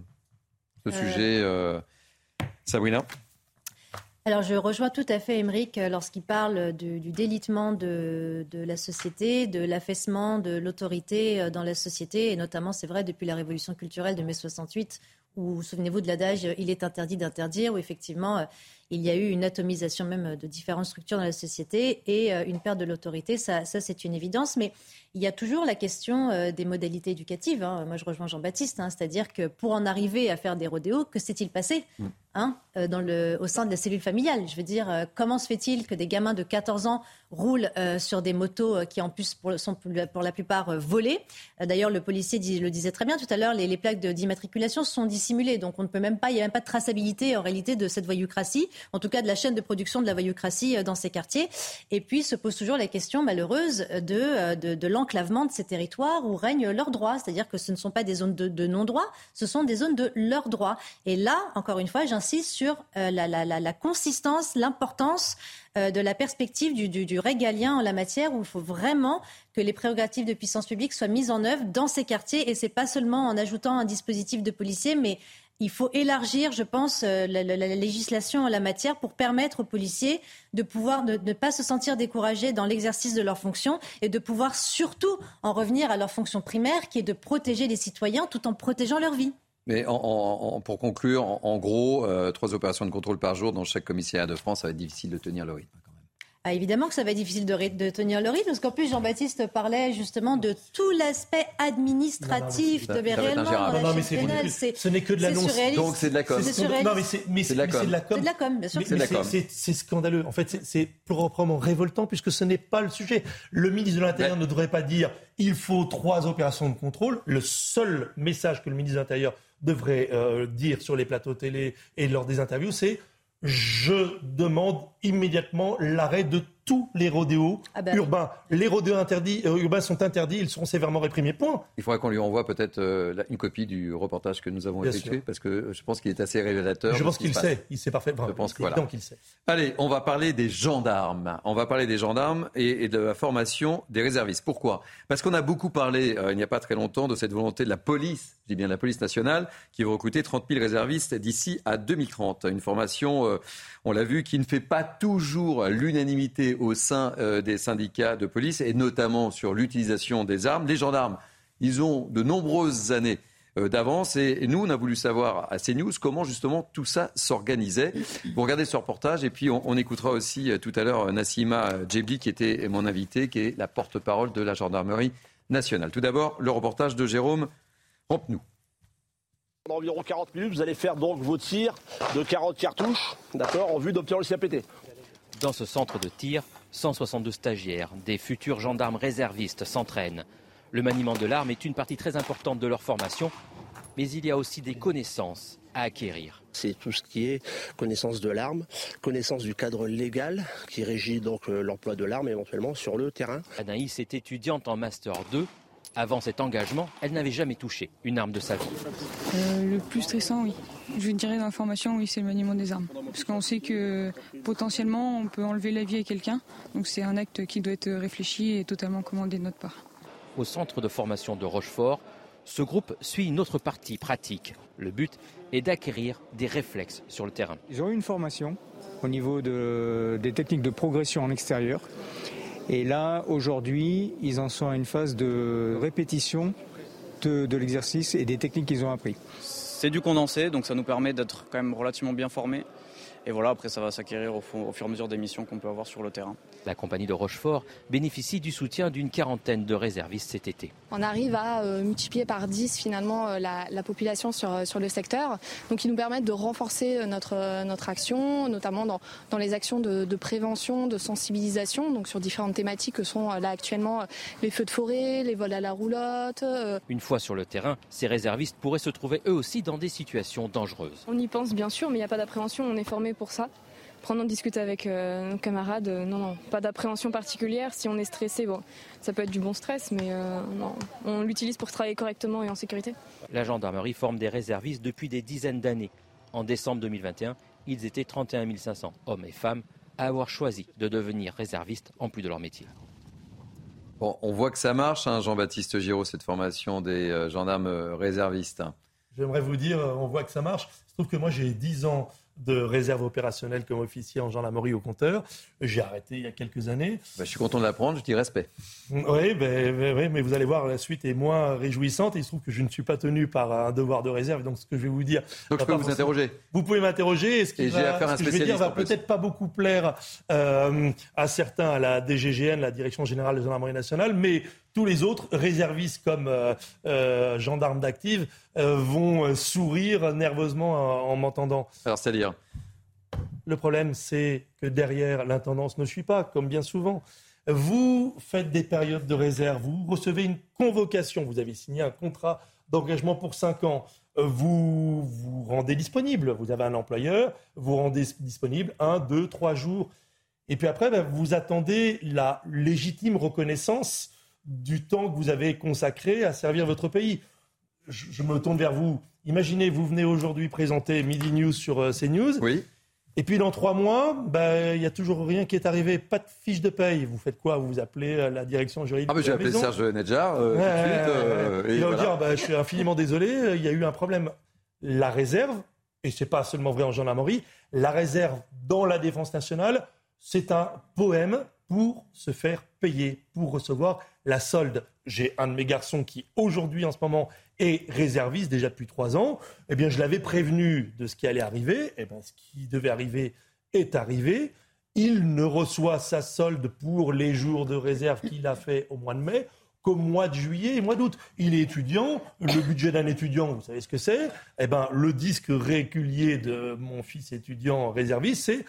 ce euh. sujet, Sabrina alors je rejoins tout à fait Émeric euh, lorsqu'il parle du, délitement de, la société, de l'affaissement de l'autorité euh, dans la société, et notamment c'est vrai depuis la révolution culturelle de mai 68, où souvenez-vous de l'adage il est interdit d'interdire, où effectivement euh, il y a eu une atomisation même de différentes structures dans la société et une perte de l'autorité, ça, ça c'est une évidence. Mais il y a toujours la question euh, des modalités éducatives. Hein. Moi, je rejoins Jean-Baptiste, hein. c'est-à-dire que pour en arriver à faire des rodéos, que s'est-il passé mm. hein, euh, dans le, au sein de la cellule familiale? Je veux dire, euh, comment se fait-il que des gamins de 14 ans roulent sur des motos qui en plus sont pour la plupart volées D'ailleurs, le policier le disait très bien tout à l'heure, les, plaques d'immatriculation sont dissimulées, donc on ne peut même pas, il n'y a même pas de traçabilité en réalité de cette voyoucratie, en tout cas de la chaîne de production de la voyoucratie dans ces quartiers. Et puis se pose toujours la question malheureuse de, de, l'enclavement de ces territoires où règnent leurs droits. C'est-à-dire que ce ne sont pas des zones de, non-droit, ce sont des zones de leurs droits. Et là, encore une fois, j'insiste sur euh, la, consistance, l'importance euh, de la perspective du, régalien en la matière, où il faut vraiment que les prérogatives de puissance publique soient mises en œuvre dans ces quartiers. Et c'est pas seulement en ajoutant un dispositif de policiers, mais il faut élargir, je pense, euh, la, législation en la matière pour permettre aux policiers de pouvoir ne, pas se sentir découragés dans l'exercice de leurs fonctions et de pouvoir surtout en revenir à leur fonction primaire qui est de protéger les citoyens tout en protégeant leur vie. Mais pour conclure, en, gros, euh, trois opérations de contrôle par jour dans chaque commissariat de France, ça va être difficile de tenir le rythme. ah, évidemment que ça va être difficile de, tenir le rythme, parce qu'en plus, Jean-Baptiste parlait justement de tout l'aspect administratif, de mais réellement, non, mais ce n'est que de l'annonce. Donc c'est de la com. Non, mais c'est de la com. C'est de la com, bien sûr. C'est scandaleux. En fait, c'est proprement révoltant, puisque ce n'est pas le sujet. Le ministre de l'Intérieur ne devrait pas dire il faut trois opérations de contrôle. Le seul message que le ministre de l'Intérieur devrait euh, dire sur les plateaux télé et lors des interviews, c'est je demande immédiatement l'arrêt de tous les rodéos ah ben urbains. Les rodéos interdits, euh, urbains sont interdits, ils seront sévèrement réprimés. Point. Il faudrait qu'on lui envoie peut-être euh, une copie du reportage que nous avons effectué, parce que je pense qu'il est assez révélateur. Je pense qu'il sait, il sait parfaitement. Je pense qu'il sait. Allez, on va parler des gendarmes. On va parler des gendarmes et, de la formation des réservistes. Pourquoi? Parce qu'on a beaucoup parlé, euh, il n'y a pas très longtemps, de cette volonté de la police, je dis bien la police nationale, qui veut recruter 30 000 réservistes d'ici à 2030. Une formation, on l'a vu, qui ne fait pas toujours l'unanimité au sein euh, des syndicats de police, et notamment sur l'utilisation des armes. Les gendarmes, ils ont de nombreuses années euh, d'avance. Et, nous, on a voulu savoir à CNews comment justement tout ça s'organisait. Vous regardez ce reportage et puis on, écoutera aussi euh, tout à l'heure Nassima Djebli qui était mon invité, qui est la porte-parole de la gendarmerie nationale. Tout d'abord, le reportage de Jérôme Rampenou. Dans environ 40 minutes, vous allez faire donc vos tirs de 40 cartouches, d'accord, en vue d'obtenir le CAPT. Dans ce centre de tir, 162 stagiaires, des futurs gendarmes réservistes s'entraînent. Le maniement de l'arme est une partie très importante de leur formation, mais il y a aussi des connaissances à acquérir. C'est tout ce qui est connaissance de l'arme, connaissance du cadre légal qui régit donc euh, l'emploi de l'arme éventuellement sur le terrain. Anaïs est étudiante en Master 2 avant cet engagement, elle n'avait jamais touché une arme de sa vie. Euh, le plus stressant, oui. Je dirais dans la formation, oui, c'est le maniement des armes. Parce qu'on sait que potentiellement, on peut enlever la vie à quelqu'un. Donc c'est un acte qui doit être réfléchi et totalement commandé de notre part. Au centre de formation de Rochefort, ce groupe suit une autre partie pratique. Le but est d'acquérir des réflexes sur le terrain. Ils ont eu une formation au niveau des techniques de progression en extérieur. Et là, aujourd'hui, ils en sont à une phase de répétition de, de l'exercice et des techniques qu'ils ont appris. C'est du condensé, donc ça nous permet d'être quand même relativement bien formés. Et voilà, après, ça va s'acquérir au, fur et à mesure des missions qu'on peut avoir sur le terrain. La compagnie de Rochefort bénéficie du soutien d'une quarantaine de réservistes cet été. On arrive à euh, multiplier par 10 finalement euh, la, population sur, euh, sur le secteur. Donc, ils nous permettent de renforcer notre, notre action, notamment dans, dans les actions de, de, prévention, de sensibilisation, donc sur différentes thématiques que sont là actuellement les feux de forêt, les vols à la roulotte. Une fois sur le terrain, ces réservistes pourraient se trouver eux aussi dans des situations dangereuses. On y pense bien sûr, mais il n'y a pas d'appréhension. On est formé pour ça. Prendre en discuter avec euh, nos camarades, euh, non, non, pas d'appréhension particulière. Si on est stressé, bon, ça peut être du bon stress, mais euh, non, on l'utilise pour travailler correctement et en sécurité. La gendarmerie forme des réservistes depuis des dizaines d'années. En décembre 2021, ils étaient 31 500 hommes et femmes à avoir choisi de devenir réservistes en plus de leur métier. Bon, on voit que ça marche, hein, Jean-Baptiste Giraud, cette formation des gendarmes réservistes. J'aimerais vous dire, on voit que ça marche. Je trouve que moi, j'ai 10 ans de réserve opérationnelle comme officier en gendarmerie au compteur. J'ai arrêté il y a quelques années. Bah, je suis content de l'apprendre, je dis respect. Oui, ben, mais vous allez voir, la suite est moins réjouissante. il se trouve que je ne suis pas tenu par un devoir de réserve. Donc, ce que je vais vous dire. Donc, je peux vous interroger Vous pouvez m'interroger. Et ce, qui va, ce que je vais dire va peut-être pas beaucoup plaire euh, à certains à la DGGN, la Direction Générale de la Gendarmerie Nationale, mais tous les autres, réservistes comme euh, euh, gendarmes d'active, euh, vont sourire nerveusement en, m'entendant. Alors, c'est-à-dire? Le problème, c'est que derrière, l'intendance ne suit pas, comme bien souvent. Vous faites des périodes de réserve, vous recevez une convocation, vous avez signé un contrat d'engagement pour 5 ans, vous vous rendez disponible, vous avez un employeur, vous rendez disponible un, deux, trois jours. Et puis après, ben, vous attendez la légitime reconnaissance du temps que vous avez consacré à servir votre pays. Je, me tourne vers vous. Imaginez, vous venez aujourd'hui présenter Midi News sur euh, CNews. Oui. Et puis dans trois mois, ben, il n'y a toujours rien qui est arrivé, pas de fiche de paye. Vous faites quoi? Vous vous appelez euh, la direction juridique Ah ben j'ai appelé Serge Nedjar euh, tout de suite. et dire, ben, je suis infiniment désolé, il y a eu un problème. La réserve, et c'est pas seulement vrai en gendarmerie, la réserve dans la défense nationale, c'est un poème pour se faire payer, pour recevoir la solde. J'ai un de mes garçons qui, aujourd'hui, en ce moment, est réserviste déjà depuis trois ans. Eh bien, je l'avais prévenu de ce qui allait arriver. Eh bien, ce qui devait arriver est arrivé. il ne reçoit sa solde pour les jours de réserve qu'il a fait au mois de mai qu'au mois de juillet et mois d'août. Il est étudiant, le budget d'un étudiant, vous savez ce que c'est Eh ben, le disque régulier de mon fils étudiant réserviste, c'est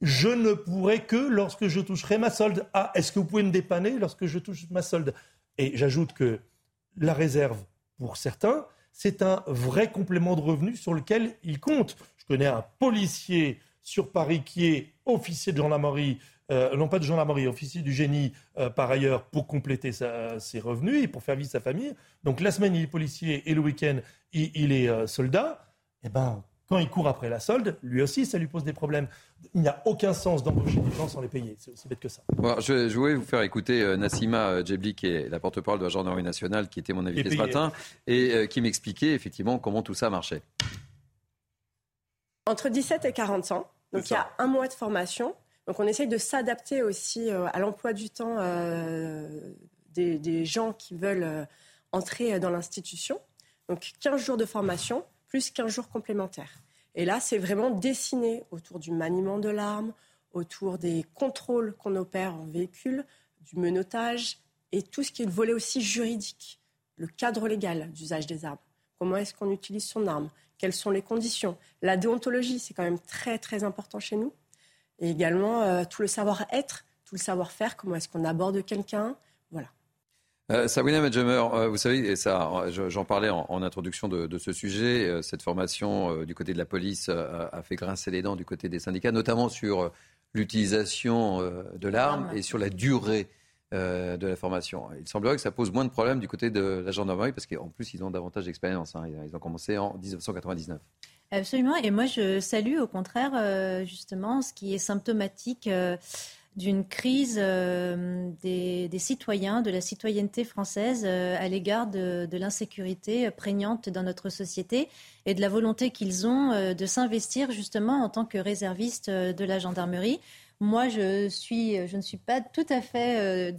je ne pourrai que lorsque je toucherai ma solde. Ah, est-ce que vous pouvez me dépanner lorsque je touche ma solde? Et j'ajoute que la réserve, pour certains, c'est un vrai complément de revenu sur lequel ils comptent. Je connais un policier sur Paris qui est officier de gendarmerie, euh, non pas de gendarmerie, officier du génie euh, par ailleurs pour compléter ses revenus et pour faire vivre sa famille. Donc la semaine il est policier et le week-end il, est euh, soldat. Eh ben quand il court après la solde, lui aussi, ça lui pose des problèmes. Il n'y a aucun sens d'embaucher des gens sans les payer. C'est aussi bête que ça. je, je, voulais vous faire écouter euh, Nassima euh, Djebli, qui est la porte-parole de la gendarmerie nationale, qui était mon invité ce matin, et euh, qui m'expliquait effectivement comment tout ça marchait. Entre 17 et 40 ans, donc il y a un mois de formation. Donc on essaye de s'adapter aussi à l'emploi du temps des, des, gens qui veulent entrer dans l'institution. Donc 15 jours de formation plus 15 jours complémentaires. Et là, c'est vraiment dessiné autour du maniement de l'arme, autour des contrôles qu'on opère en véhicule, du menottage et tout ce qui est le volet aussi juridique, le cadre légal d'usage des armes. Comment est-ce qu'on utilise son arme? Quelles sont les conditions? La déontologie, c'est quand même très très important chez nous. Et également euh, tout le savoir-être, tout le savoir-faire, comment est-ce qu'on aborde quelqu'un. Euh, Sabrina Medjemer, euh, vous savez, et ça, j'en parlais en, introduction de, ce sujet, euh, cette formation du côté de la police a fait grincer les dents du côté des syndicats, notamment sur l'utilisation de l'arme et sur la durée de la formation. Il semblerait que ça pose moins de problèmes du côté de la gendarmerie, parce qu'en plus, ils ont davantage d'expérience. Hein. Ils ont commencé en 1999. Absolument, et moi je salue au contraire justement ce qui est symptomatique d'une crise euh, des, citoyens, de la citoyenneté française euh, à l'égard de, l'insécurité prégnante dans notre société et de la volonté qu'ils ont euh, de s'investir justement en tant que réservistes de la gendarmerie. Moi, je, suis, je ne suis pas tout à fait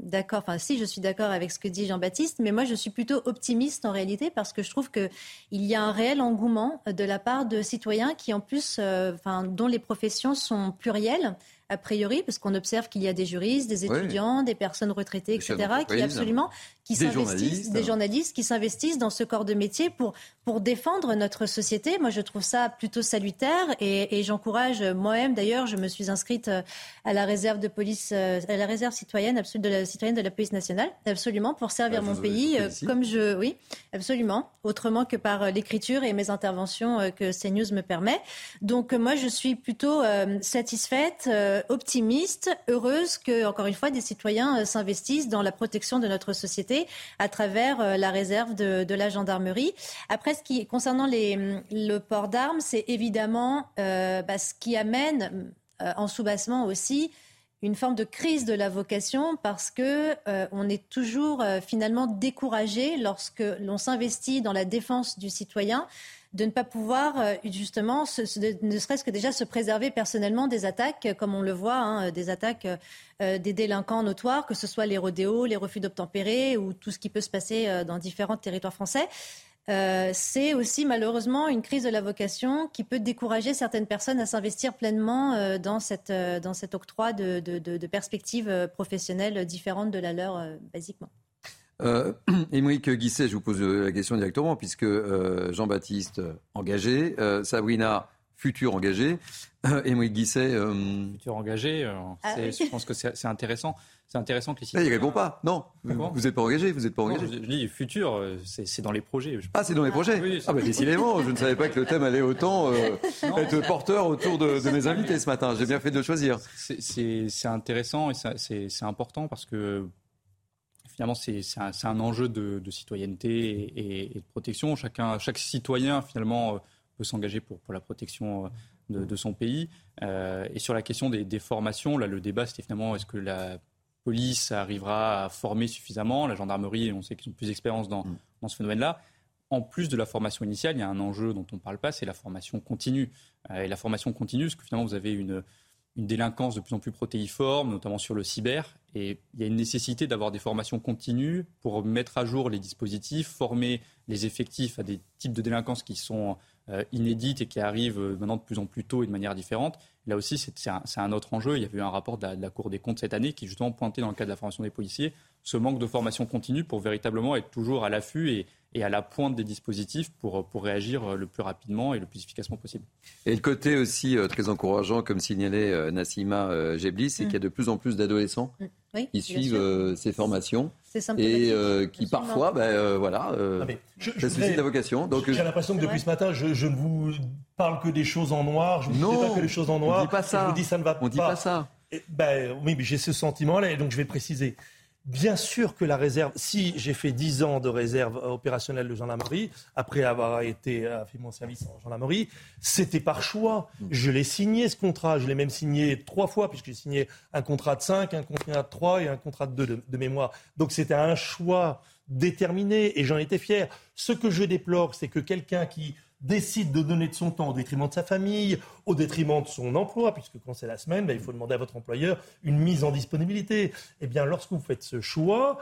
d'accord. Enfin, si, je suis d'accord avec ce que dit Jean-Baptiste, mais moi, je suis plutôt optimiste en réalité parce que je trouve qu'il y a un réel engouement de la part de citoyens qui, en plus, enfin, dont les professions sont plurielles a priori, parce qu'on observe qu'il y a des juristes, des étudiants, des personnes retraitées, etc., qui absolument qui s'investissent, des journalistes qui s'investissent dans ce corps de métier pour, pour défendre notre société. Moi, je trouve ça plutôt salutaire et, et j'encourage moi-même. D'ailleurs, je me suis inscrite euh, à la réserve de police, euh, à la réserve citoyenne, de la citoyenne de la police nationale, absolument pour servir mon pays euh, comme je, oui, absolument, autrement que par l'écriture et mes interventions que CNews me permet. Donc, moi, je suis plutôt satisfaite, optimiste, heureuse que, encore une fois, des citoyens s'investissent dans la protection de notre société à travers euh, la réserve de, la gendarmerie. Après, ce qui concernant le port d'armes, c'est évidemment euh, bah, ce qui amène euh, en soubassement aussi une forme de crise de la vocation parce que on est toujours finalement découragé lorsque l'on s'investit dans la défense du citoyen de ne pas pouvoir euh, justement, ne serait-ce que déjà se préserver personnellement des attaques, comme on le voit, hein, des attaques euh, des délinquants notoires, que ce soit les rodéos, les refus d'obtempérer ou tout ce qui peut se passer euh, dans différents territoires français. c'est aussi malheureusement une crise de la vocation qui peut décourager certaines personnes à s'investir pleinement dans cet octroi de, de perspectives professionnelles différentes de la leur, basiquement. Euh, Émeric Guisset, je vous pose la question directement, puisque euh, Jean-Baptiste engagé, euh, Sabrina futur engagé, euh, Émeric Guisset. Futur engagé, ah je pense que c'est intéressant. C'est intéressant que les citoyens... il répond pas. Non, vous n'êtes pas engagé, vous n'êtes pas engagé. je, dis futur, c'est dans les projets. Ah, c'est dans les projets. ah, bah, décidément, je ne savais pas que le thème allait autant être porteur autour de, de, mes invités ce matin. J'ai bien fait de le choisir. C'est intéressant et c'est important parce que finalement, c'est un, enjeu de, citoyenneté et, de protection. Chacun, chaque citoyen, finalement, euh, peut s'engager pour, pour la protection euh, de, son pays. Euh, et sur la question des, formations, là, le débat, c'était finalement est-ce que la police arrivera à former suffisamment? La gendarmerie, on sait qu'ils ont plus d'expérience dans, mm. dans, ce phénomène-là. En plus de la formation initiale, il y a un enjeu dont on ne parle pas, c'est la formation continue. et la formation continue, parce que finalement, vous avez une une délinquance de plus en plus protéiforme, notamment sur le cyber. Et il y a une nécessité d'avoir des formations continues pour mettre à jour les dispositifs, former les effectifs à des types de délinquance qui sont inédite et qui arrive maintenant de plus en plus tôt et de manière différente. Là aussi, c'est un, autre enjeu. Il y avait eu un rapport de la, de la, Cour des comptes cette année qui justement pointait dans le cadre de la formation des policiers ce manque de formation continue pour véritablement être toujours à l'affût et, et à la pointe des dispositifs pour, pour réagir le plus rapidement et le plus efficacement possible. Et le côté aussi euh, très encourageant, comme signalait euh, Nassima euh, Gebli, c'est mm. qu'il y a de plus en plus d'adolescents mm. qui suivent ces formations et qui parfois, ben, voilà, ah, je, suscite la vocation. Donc, j'ai l'impression que depuis ce matin, je, ne vous parle que des choses en noir. Je ne dis pas que les choses en noir. On dit pas ça. Je vous dis ça ne va on pas. dit pas ça. ben, oui, mais j'ai ce sentiment-là et donc je vais le préciser. Bien sûr que la réserve, si j'ai fait 10 ans de réserve opérationnelle de gendarmerie, après avoir été euh, fait mon service en gendarmerie, c'était par choix. Je l'ai signé ce contrat, je l'ai même signé trois fois, puisque j'ai signé un contrat de 5, un contrat de 3 et un contrat de 2 de, de mémoire. Donc c'était un choix déterminé et j'en étais fier. Ce que je déplore, c'est que quelqu'un qui décide de donner de son temps au détriment de sa famille, au détriment de son emploi, puisque quand c'est la semaine, ben, il faut demander à votre employeur une mise en disponibilité. Eh bien, lorsque vous faites ce choix,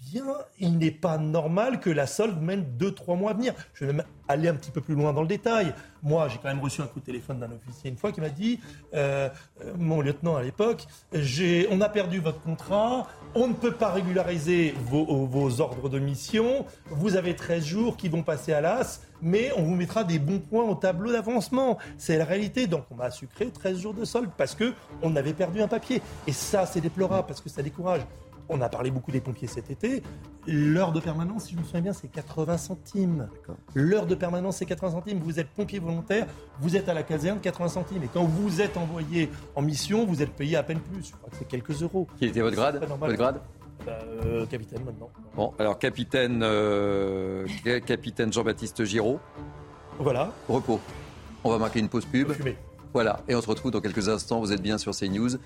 eh bien, il n'est pas normal que la solde mène deux, trois mois à venir. Je vais même aller un petit peu plus loin dans le détail. Moi, j'ai quand même reçu un coup de téléphone d'un officier une fois qui m'a dit, euh, euh, mon lieutenant à l'époque, on a perdu votre contrat, on ne peut pas régulariser vos, vos, ordres de mission, vous avez 13 jours qui vont passer à l'as, mais on vous mettra des bons points au tableau d'avancement. C'est la réalité. Donc on m'a sucré 13 jours de solde parce qu'on avait perdu un papier. Et ça, c'est déplorable parce que ça décourage. On a parlé beaucoup des pompiers cet été. L'heure de permanence, si je me souviens bien, c'est 80 centimes. L'heure de permanence, c'est 80 centimes. Vous êtes pompier volontaire, vous êtes à la caserne, 80 centimes. Et quand vous êtes envoyé en mission, vous êtes payé à peine plus. Je crois que c'est quelques euros. Qui était votre grade Votre grade bah, euh, capitaine maintenant. Bon, alors capitaine, euh, capitaine Jean-Baptiste Giraud. Voilà. Repos. On va marquer une pause pub. Voilà, et on se retrouve dans quelques instants. Vous êtes bien sur CNews.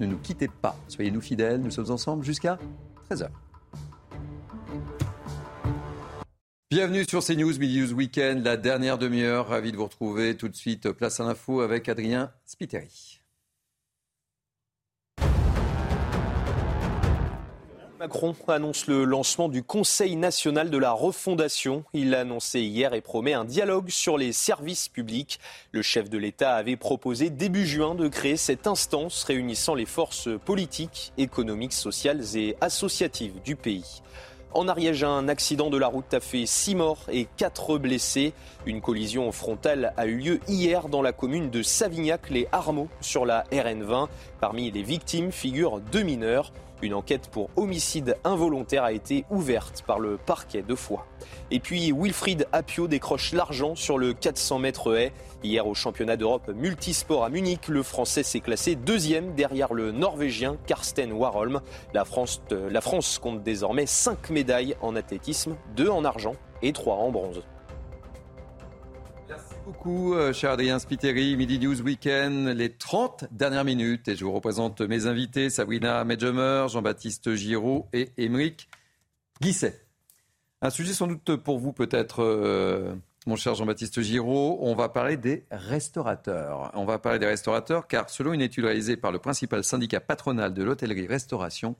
Ne nous quittez pas, soyez-nous fidèles, nous sommes ensemble jusqu'à 13h. Bienvenue sur CNews, Midi News Weekend, la dernière demi-heure. Ravi de vous retrouver tout de suite. Place à l'info avec Adrien Spiteri. Macron annonce le lancement du Conseil national de la refondation. Il l'a annoncé hier et promet un dialogue sur les services publics. Le chef de l'État avait proposé début juin de créer cette instance réunissant les forces politiques, économiques, sociales et associatives du pays. En Ariège, un accident de la route a fait 6 morts et 4 blessés. Une collision frontale a eu lieu hier dans la commune de Savignac-les-Armeaux sur la RN20. Parmi les victimes figurent deux mineurs. Une enquête pour homicide involontaire a été ouverte par le parquet de Foix. Et puis Wilfried Apio décroche l'argent sur le 400 mètres haies. Hier au championnat d'Europe multisport à Munich, le Français s'est classé deuxième derrière le Norvégien Karsten Warholm. La France, euh, la France compte désormais 5 médailles en athlétisme, 2 en argent et 3 en bronze beaucoup, euh, cher Adrien Spiteri. Midi News Weekend, les 30 dernières minutes. Et je vous représente mes invités, Sabrina Medjemer, Jean-Baptiste Giraud et Émeric Guisset. Un sujet sans doute pour vous peut-être, euh, mon cher Jean-Baptiste Giraud. On va parler des restaurateurs. On va parler des restaurateurs car selon une étude réalisée par le principal syndicat patronal de l'hôtellerie-restauration,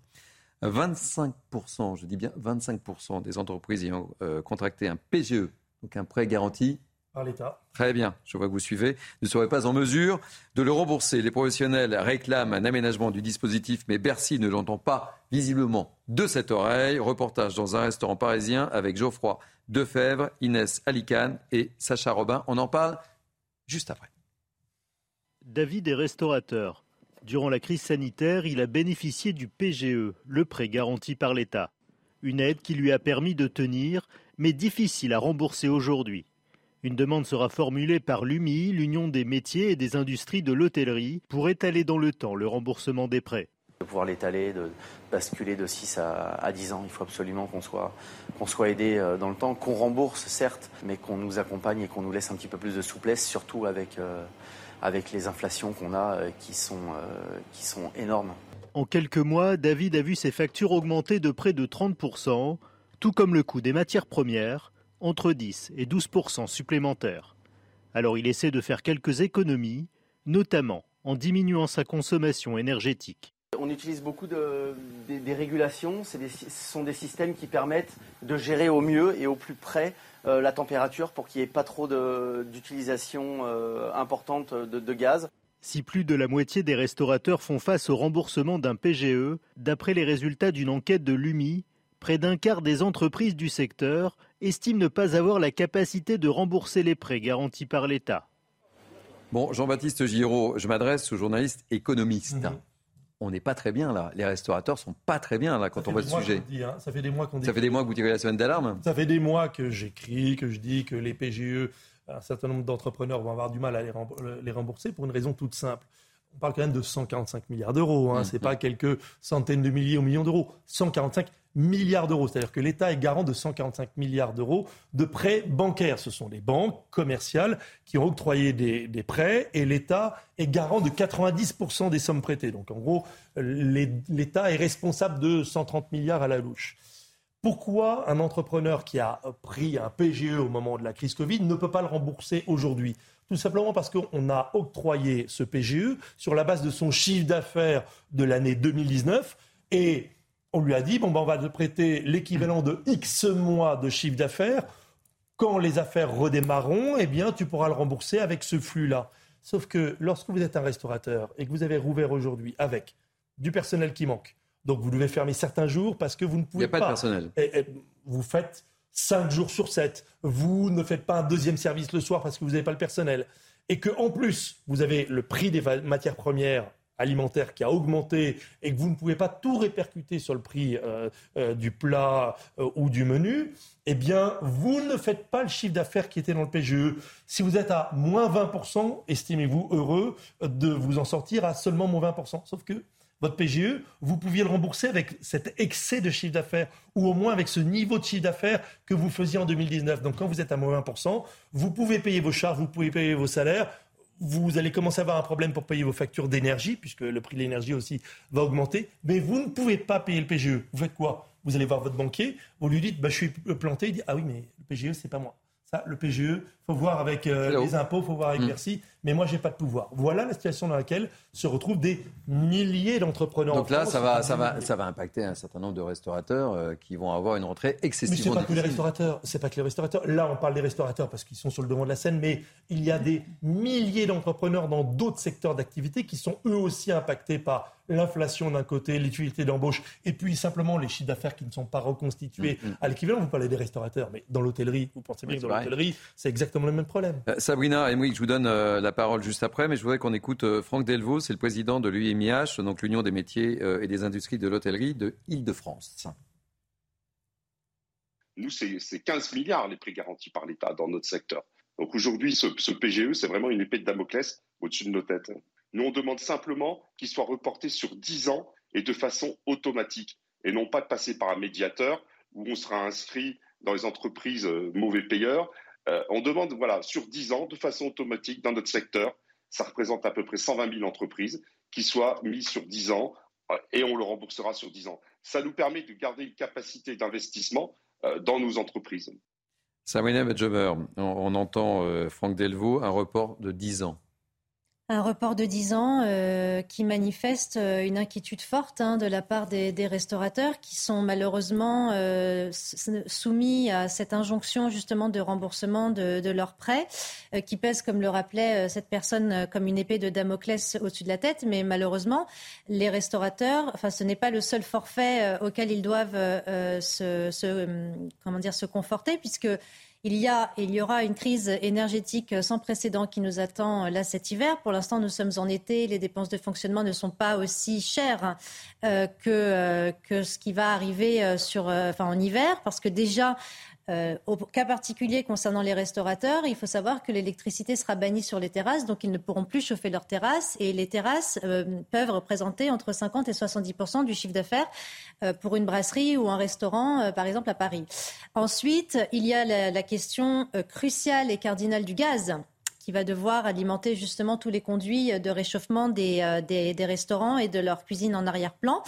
25%, je dis bien 25% des entreprises ayant euh, contracté un PGE, donc un prêt garanti par l'État. Très bien, je vois que vous suivez. Ne seraient pas en mesure de le rembourser. Les professionnels réclament un aménagement du dispositif, mais Bercy ne l'entend pas visiblement de cette oreille. Reportage dans un restaurant parisien avec Geoffroy Defebvre, Inès Alicane et Sacha Robin. On en parle juste après. David est restaurateur. Durant la crise sanitaire, il a bénéficié du PGE, le prêt garanti par l'État. Une aide qui lui a permis de tenir, mais difficile à rembourser aujourd'hui. Une demande sera formulée par l'UMI, l'Union des métiers et des industries de l'hôtellerie, pour étaler dans le temps le remboursement des prêts. De pouvoir l'étaler, de basculer de 6 à, 10 ans, il faut absolument qu'on soit, qu'on soit aidé euh, dans le temps, qu'on rembourse certes, mais qu'on nous accompagne et qu'on nous laisse un petit peu plus de souplesse, surtout avec, euh, avec les inflations qu'on a euh, qui, sont, qui sont énormes. En quelques mois, David a vu ses factures augmenter de près de 30%, tout comme le coût des matières premières, entre 10 et 12% supplémentaires. Alors il essaie de faire quelques économies, notamment en diminuant sa consommation énergétique. on utilise beaucoup de, des, régulations. ce sont des systèmes qui permettent de gérer au mieux et au plus près euh, la température pour qu'il n'y ait pas trop d'utilisation euh, importante de, gaz. Si plus de la moitié des restaurateurs font face au remboursement d'un PGE, d'après les résultats d'une enquête de l'UMI, près d'un quart des entreprises du secteur estiment ne pas avoir la capacité de rembourser les prêts garantis par l'État. Bon, Jean-Baptiste Giraud, je m'adresse aux journalistes économistes. Mhm on n'est pas très bien là. Les restaurateurs sont pas très bien là quand on voit le sujet. Hein. Ça fait des mois qu'on dit. Ça fait des mois que vous tirez la semaine d'alarme. Ça fait des mois que j'écris, que je dis que les PGE, un certain nombre d'entrepreneurs vont avoir du mal à les rembourser pour une raison toute simple. On parle quand même de 145 milliards d'euros. Hein. Mmh, Ce n'est pas quelques centaines de milliers ou millions d'euros. 145 milliards d'euros. C'est-à-dire que l'État est garant de 145 milliards d'euros de prêts bancaires. Ce sont les banques commerciales qui ont octroyé des, prêts et l'État est garant de 90% des sommes prêtées. Donc en gros, l'État est responsable de 130 milliards à la louche. Pourquoi un entrepreneur qui a pris un PGE au moment de la crise Covid ne peut pas le rembourser aujourd'hui? Tout simplement parce qu'on a octroyé ce PGE sur la base de son chiffre d'affaires de l'année 2019 et on lui a dit, bon, ben, on va te prêter l'équivalent de X mois de chiffre d'affaires. Quand les affaires redémarreront, eh bien, tu pourras le rembourser avec ce flux-là. Sauf que lorsque vous êtes un restaurateur et que vous avez rouvert aujourd'hui avec du personnel qui manque, donc vous devez fermer certains jours parce que vous ne pouvez pas. Il n'y a pas de personnel. Et, vous faites 5 jours sur 7. Vous ne faites pas un deuxième service le soir parce que vous n'avez pas le personnel. Et qu'en plus, vous avez le prix des matières premières alimentaire qui a augmenté et que vous ne pouvez pas tout répercuter sur le prix euh, euh, du plat euh, ou du menu, eh bien, vous ne faites pas le chiffre d'affaires qui était dans le PGE. Si vous êtes à moins 20%, estimez-vous heureux de vous en sortir à seulement moins 20%. Sauf que votre PGE, vous pouviez le rembourser avec cet excès de chiffre d'affaires ou au moins avec ce niveau de chiffre d'affaires que vous faisiez en 2019. Donc quand vous êtes à moins 20%, vous pouvez payer vos charges, vous pouvez payer vos salaires, vous allez commencer à avoir un problème pour payer vos factures d'énergie, puisque le prix de l'énergie aussi va augmenter, mais vous ne pouvez pas payer le PGE. Vous faites quoi? Vous allez voir votre banquier, vous lui dites bah, Je suis planté, il dit Ah oui, mais le PGE, c'est pas moi. Ça, le PGE, faut voir avec euh, les impôts, faut voir avec mmh. Bercy mais moi, j'ai pas de pouvoir. Voilà la situation dans laquelle se retrouvent des milliers d'entrepreneurs. Donc là, ça va, ça, va, ça va impacter un certain nombre de restaurateurs euh, qui vont avoir une rentrée excessivement Mais c'est pas que les restaurateurs. C'est pas que les restaurateurs. Là, on parle des restaurateurs parce qu'ils sont sur le devant de la scène, mais il y a des milliers d'entrepreneurs dans d'autres secteurs d'activité qui sont eux aussi impactés par l'inflation d'un côté, l'utilité d'embauche, et puis simplement les chiffres d'affaires qui ne sont pas reconstitués mm, mm. à l'équivalent. Vous parlez des restaurateurs, mais dans l'hôtellerie, vous pensez bien que dans l'hôtellerie, c'est exactement le même problème. Euh, Sabrina, Emmerich, je vous donne euh, la parole juste après, mais je voudrais qu'on écoute euh, Franck Delvaux, c'est le président de l'UIMIH, donc l'Union des métiers euh, et des industries de l'hôtellerie de Île-de-France. Nous, c'est 15 milliards les prix garantis par l'État dans notre secteur. Donc aujourd'hui, ce, PGE, c'est vraiment une épée de Damoclès au-dessus de nos têtes. Nous, on demande simplement qu'il soit reporté sur 10 ans et de façon automatique, et non pas de passer par un médiateur où on sera inscrit dans les entreprises mauvais payeurs euh, on demande, voilà, sur 10 ans, de façon automatique, dans notre secteur, ça représente à peu près 120 000 entreprises qui soient mises sur 10 ans euh, et on le remboursera sur 10 ans. Ça nous permet de garder une capacité d'investissement euh, dans nos entreprises. Sabrina Bedjober, on, entend Franck Delvaux, un report de 10 ans. Un report de 10 ans euh, qui manifeste euh, une inquiétude forte hein, de la part des, restaurateurs qui sont malheureusement euh, soumis à cette injonction justement de remboursement de, leurs prêts, qui pèse, comme le rappelait cette personne, comme une épée de Damoclès au-dessus de la tête. Mais malheureusement, les restaurateurs, enfin, ce n'est pas le seul forfait auquel ils doivent se, comment dire, se conforter, puisque il y, a, il y aura une crise énergétique sans précédent qui nous attend là cet hiver. Pour l'instant, nous sommes en été. Les dépenses de fonctionnement ne sont pas aussi chères euh, que, euh, que ce qui va arriver euh, sur, enfin, en hiver, parce que déjà, euh, au cas particulier concernant les restaurateurs, il faut savoir que l'électricité sera bannie sur les terrasses, donc ils ne pourront plus chauffer leurs terrasses. Et les terrasses euh, peuvent représenter entre 50 et 70% du chiffre d'affaires euh, pour une brasserie ou un restaurant, par exemple à Paris. Ensuite, il y a la question cruciale et cardinale du gaz qui va devoir alimenter justement tous les conduits de réchauffement des, des, des restaurants et de leur cuisine en arrière-plan.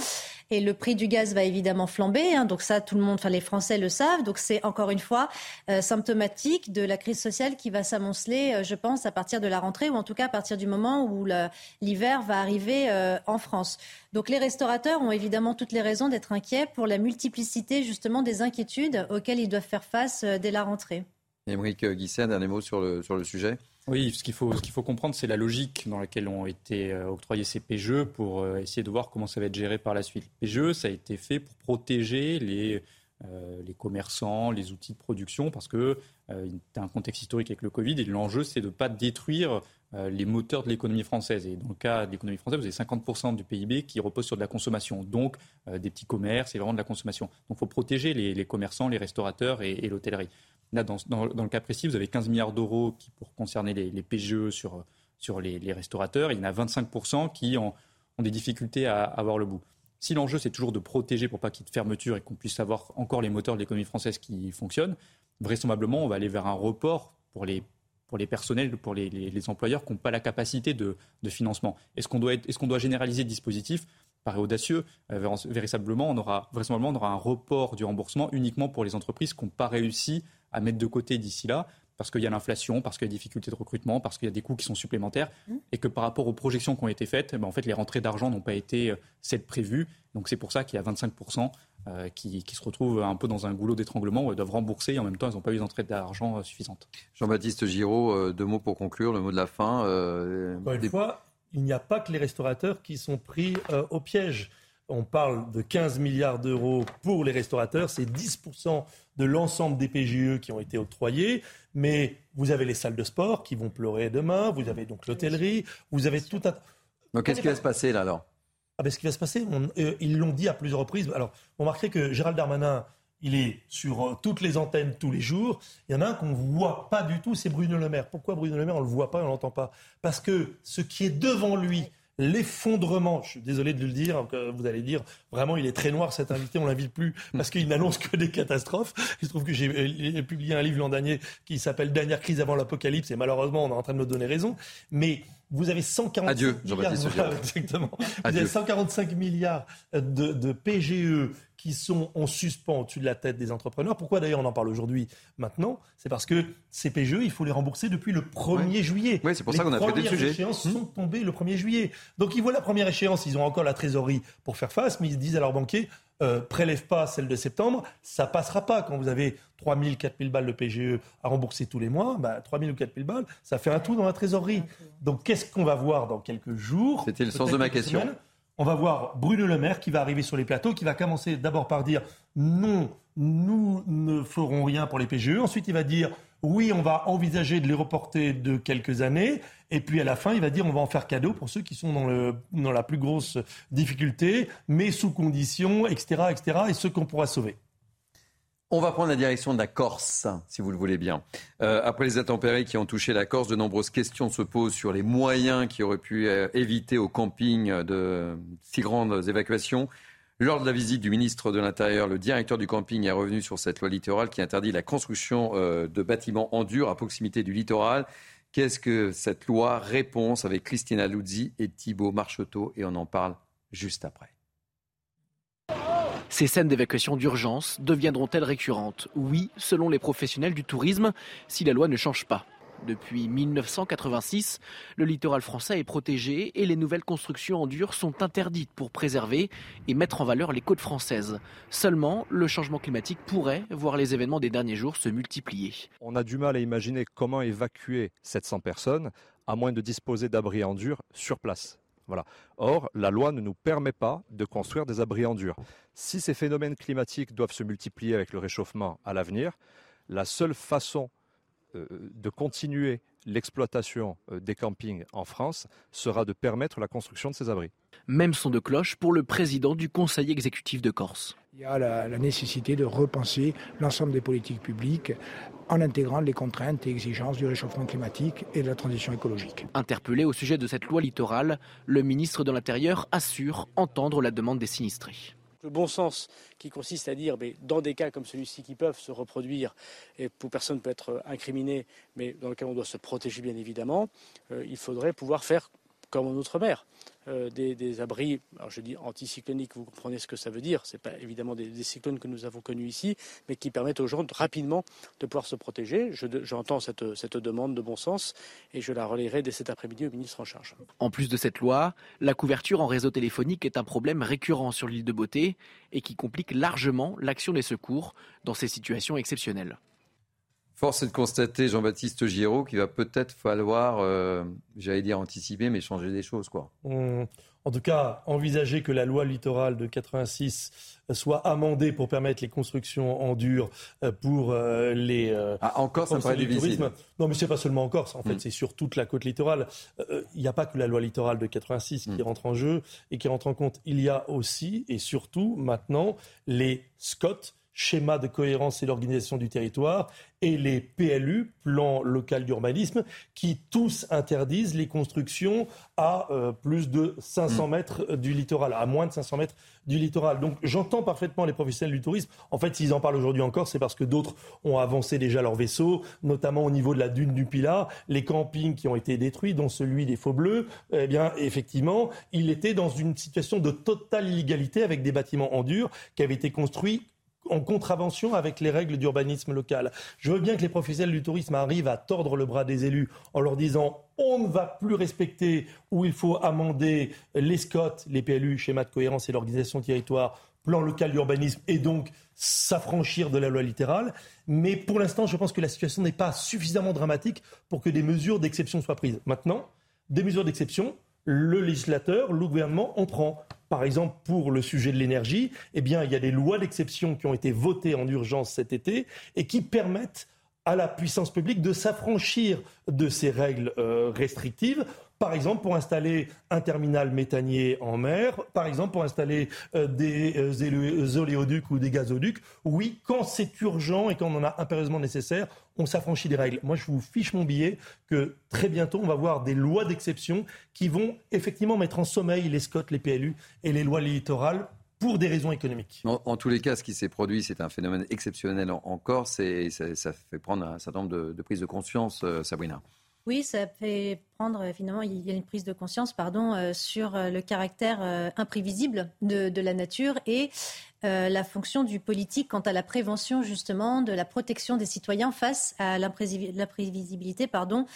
Et le prix du gaz va évidemment flamber. Hein. donc ça, tout le monde, enfin les Français le savent. Donc c'est encore une fois euh, symptomatique de la crise sociale qui va s'amonceler, euh, je pense, à partir de la rentrée ou en tout cas à partir du moment où l'hiver va arriver euh, en France. Donc les restaurateurs ont évidemment toutes les raisons d'être inquiets pour la multiplicité justement des inquiétudes auxquelles ils doivent faire face dès la rentrée. Émeric Guisset, dernier mot sur le, sujet oui, ce qu'il faut, comprendre, c'est la logique dans laquelle ont été euh, octroyés ces PGE pour euh, essayer de voir comment ça va être géré par la suite. PGE, ça a été fait pour protéger les, euh, les commerçants, les outils de production, parce que euh, y un contexte historique avec le Covid, et l'enjeu, c'est de ne pas détruire les moteurs de l'économie française. Et dans le cas de l'économie française, vous avez 50% du PIB qui repose sur de la consommation, donc des petits commerces et vraiment de la consommation. Donc il faut protéger les, commerçants, les restaurateurs et l'hôtellerie. Là, dans, le cas précis, vous avez 15 milliards d'euros qui pour concerner les, PGE sur, les, restaurateurs. Il y en a 25% qui ont, des difficultés à, avoir le bout. Si l'enjeu, c'est toujours de protéger pour pas qu'il y ait de fermeture et qu'on puisse avoir encore les moteurs de l'économie française qui fonctionnent, vraisemblablement, on va aller vers un report pour les, pour les personnels, pour les, employeurs qui n'ont pas la capacité de, financement. Est-ce qu'on doit, est qu'on doit généraliser le dispositif? Paraît audacieux. Euh, véritablement, on aura, vraisemblablement, on aura un report du remboursement uniquement pour les entreprises qui n'ont pas réussi à mettre de côté d'ici là parce qu'il y a l'inflation, parce qu'il y a des difficultés de recrutement, parce qu'il y a des coûts qui sont supplémentaires, mmh. et que par rapport aux projections qui ont été faites, eh ben, en fait, les rentrées d'argent n'ont pas été euh, celles prévues. Donc c'est pour ça qu'il y a 25% euh, qui, se retrouvent un peu dans un goulot d'étranglement où elles doivent rembourser et en même temps, elles n'ont pas eu d'entrée d'argent euh, suffisante. Jean-Baptiste Giraud, deux mots pour conclure, le mot de la fin. une fois, il n'y a pas que les restaurateurs qui sont pris au piège. On parle de 15 milliards d'euros pour les restaurateurs, c'est 10% de l'ensemble des PGE qui ont été octroyés. Mais vous avez les salles de sport qui vont pleurer demain, vous avez donc l'hôtellerie, vous avez tout un... Donc qu'est-ce qui va se passer là alors? Ah ben, Ce qui va se passer, euh, ils l'ont dit à plusieurs reprises. Alors, on remarquerait que Gérald Darmanin, il est sur euh, toutes les antennes tous les jours. Il y en a un qu'on ne voit pas du tout, c'est Bruno Le Maire. Pourquoi Bruno Le Maire, on ne le voit pas, on ne l'entend pas? Parce que ce qui est devant lui, l'effondrement. Je suis désolé de le dire, vous allez dire vraiment il est très noir cet invité, on l'invite plus parce qu'il n'annonce que des catastrophes. Il se trouve que j'ai publié un livre l'an dernier qui s'appelle Dernière crise avant l'apocalypse et malheureusement on est en train de me donner raison. Mais vous avez 145 Adieu, milliards, exactement. Vous avez 145 milliards de, de PGE qui sont en suspens au-dessus de la tête des entrepreneurs. Pourquoi d'ailleurs on en parle aujourd'hui, maintenant? C'est parce que ces PGE, il faut les rembourser depuis le 1er juillet. Oui, c'est pour ça qu'on a fait des sujets. Les échéances sont tombées le 1er juillet. Donc ils voient la première échéance, ils ont encore la trésorerie pour faire face, mais ils disent à leurs banquiers, euh, prélève pas celle de septembre, ça passera pas. Quand vous avez 3 000, 4 000 balles de PGE à rembourser tous les mois, bah, 3 000 ou 4 000 balles, ça fait un tout dans la trésorerie. Donc qu'est-ce qu'on va voir dans quelques jours? C'était le sens de ma question on va voir Bruno Le Maire qui va arriver sur les plateaux, qui va commencer d'abord par dire non, nous ne ferons rien pour les PGE. Ensuite, il va dire oui, on va envisager de les reporter de quelques années. Et puis à la fin, il va dire on va en faire cadeau pour ceux qui sont dans, le, dans la plus grosse difficulté, mais sous conditions, etc., etc., et ceux qu'on pourra sauver. On va prendre la direction de la Corse, si vous le voulez bien. Euh, après les intempéries qui ont touché la Corse, de nombreuses questions se posent sur les moyens qui auraient pu euh, éviter au camping de si grandes évacuations. Lors de la visite du ministre de l'Intérieur, le directeur du camping est revenu sur cette loi littorale qui interdit la construction euh, de bâtiments en dur à proximité du littoral. Qu'est-ce que cette loi? Réponse avec Christina Luzzi et Thibault Marcheteau et on en parle juste après. Ces scènes d'évacuation d'urgence deviendront-elles récurrentes? Oui, selon les professionnels du tourisme, si la loi ne change pas. Depuis 1986, le littoral français est protégé et les nouvelles constructions en dur sont interdites pour préserver et mettre en valeur les côtes françaises. Seulement, le changement climatique pourrait voir les événements des derniers jours se multiplier. On a du mal à imaginer comment évacuer 700 personnes à moins de disposer d'abris en dur sur place. Voilà. Or, la loi ne nous permet pas de construire des abris en dur. Si ces phénomènes climatiques doivent se multiplier avec le réchauffement à l'avenir, la seule façon euh, de continuer l'exploitation euh, des campings en France sera de permettre la construction de ces abris. Même son de cloche pour le président du Conseil exécutif de Corse. Il y a la, nécessité de repenser l'ensemble des politiques publiques en intégrant les contraintes et exigences du réchauffement climatique et de la transition écologique. Interpellé au sujet de cette loi littorale, le ministre de l'Intérieur assure entendre la demande des sinistrés le bon sens qui consiste à dire, mais dans des cas comme celui-ci qui peuvent se reproduire et où personne ne peut être incriminé, mais dans lequel on doit se protéger bien évidemment, euh, il faudrait pouvoir faire comme en Outre-mer. Euh, des, abris, alors je dis anticycloniques, vous comprenez ce que ça veut dire, ce n'est pas évidemment des, cyclones que nous avons connus ici, mais qui permettent aux gens rapidement de pouvoir se protéger. J'entends cette, cette demande de bon sens et je la relayerai dès cet après-midi au ministre en charge. En plus de cette loi, la couverture en réseau téléphonique est un problème récurrent sur l'île de Beauté et qui complique largement l'action des secours dans ces situations exceptionnelles. Force est de constater, Jean-Baptiste Giraud, qu'il va peut-être falloir, euh, j'allais dire anticiper, mais changer des choses. Quoi. en tout cas, envisager que la loi littorale de 86 soit amendée pour permettre les constructions en dur euh, pour euh, les. ah, en Corse, ça paraît difficile. Non, mais c'est pas seulement en Corse. En fait, hmm. c'est sur toute la côte littorale. Il n'y a pas que la loi littorale de 86 qui hmm. rentre en jeu et qui rentre en compte. Il y a aussi et surtout maintenant les SCOT schéma de cohérence et d'organisation du territoire, et les PLU, plan local d'urbanisme, qui tous interdisent les constructions à euh, plus de 500 mm. mètres du littoral, à moins de 500 mètres du littoral. Donc j'entends parfaitement les professionnels du tourisme. En fait, s'ils en parlent aujourd'hui encore, c'est parce que d'autres ont avancé déjà leurs vaisseaux, notamment au niveau de la dune du Pilat, les campings qui ont été détruits, dont celui des Faux Bleus. Eh bien, effectivement, il était dans une situation de totale illégalité avec des bâtiments en dur qui avaient été construits en contravention avec les règles d'urbanisme local. Je veux bien que les professionnels du tourisme arrivent à tordre le bras des élus en leur disant on ne va plus respecter ou il faut amender les SCOT, les PLU, schéma de cohérence et l'organisation territoire, plan local d'urbanisme et donc s'affranchir de la loi littérale. Mais pour l'instant, je pense que la situation n'est pas suffisamment dramatique pour que des mesures d'exception soient prises. Maintenant, des mesures d'exception, le législateur, le gouvernement en prend. Par exemple, pour le sujet de l'énergie, eh bien, il y a des lois d'exception qui ont été votées en urgence cet été et qui permettent à la puissance publique de s'affranchir de ces règles euh, restrictives par exemple pour installer un terminal méthanier en mer, par exemple pour installer euh, des euh, oléoducs ou des gazoducs. Oui, quand c'est urgent et quand on en a impérieusement nécessaire, on s'affranchit des règles. Moi, je vous fiche mon billet que très bientôt, on va voir des lois d'exception qui vont effectivement mettre en sommeil les SCOT, les PLU et les lois littorales pour des raisons économiques. En, tous les cas, ce qui s'est produit, c'est un phénomène exceptionnel en, Corse et ça, fait prendre un certain nombre de, prises de conscience, euh, Sabrina. Oui, ça fait prendre, euh, finalement, il y a une prise de conscience euh, sur euh, le caractère imprévisible de, la nature et la fonction du politique quant à la prévention, justement, de la protection des citoyens face à l'imprévisibilité pardon,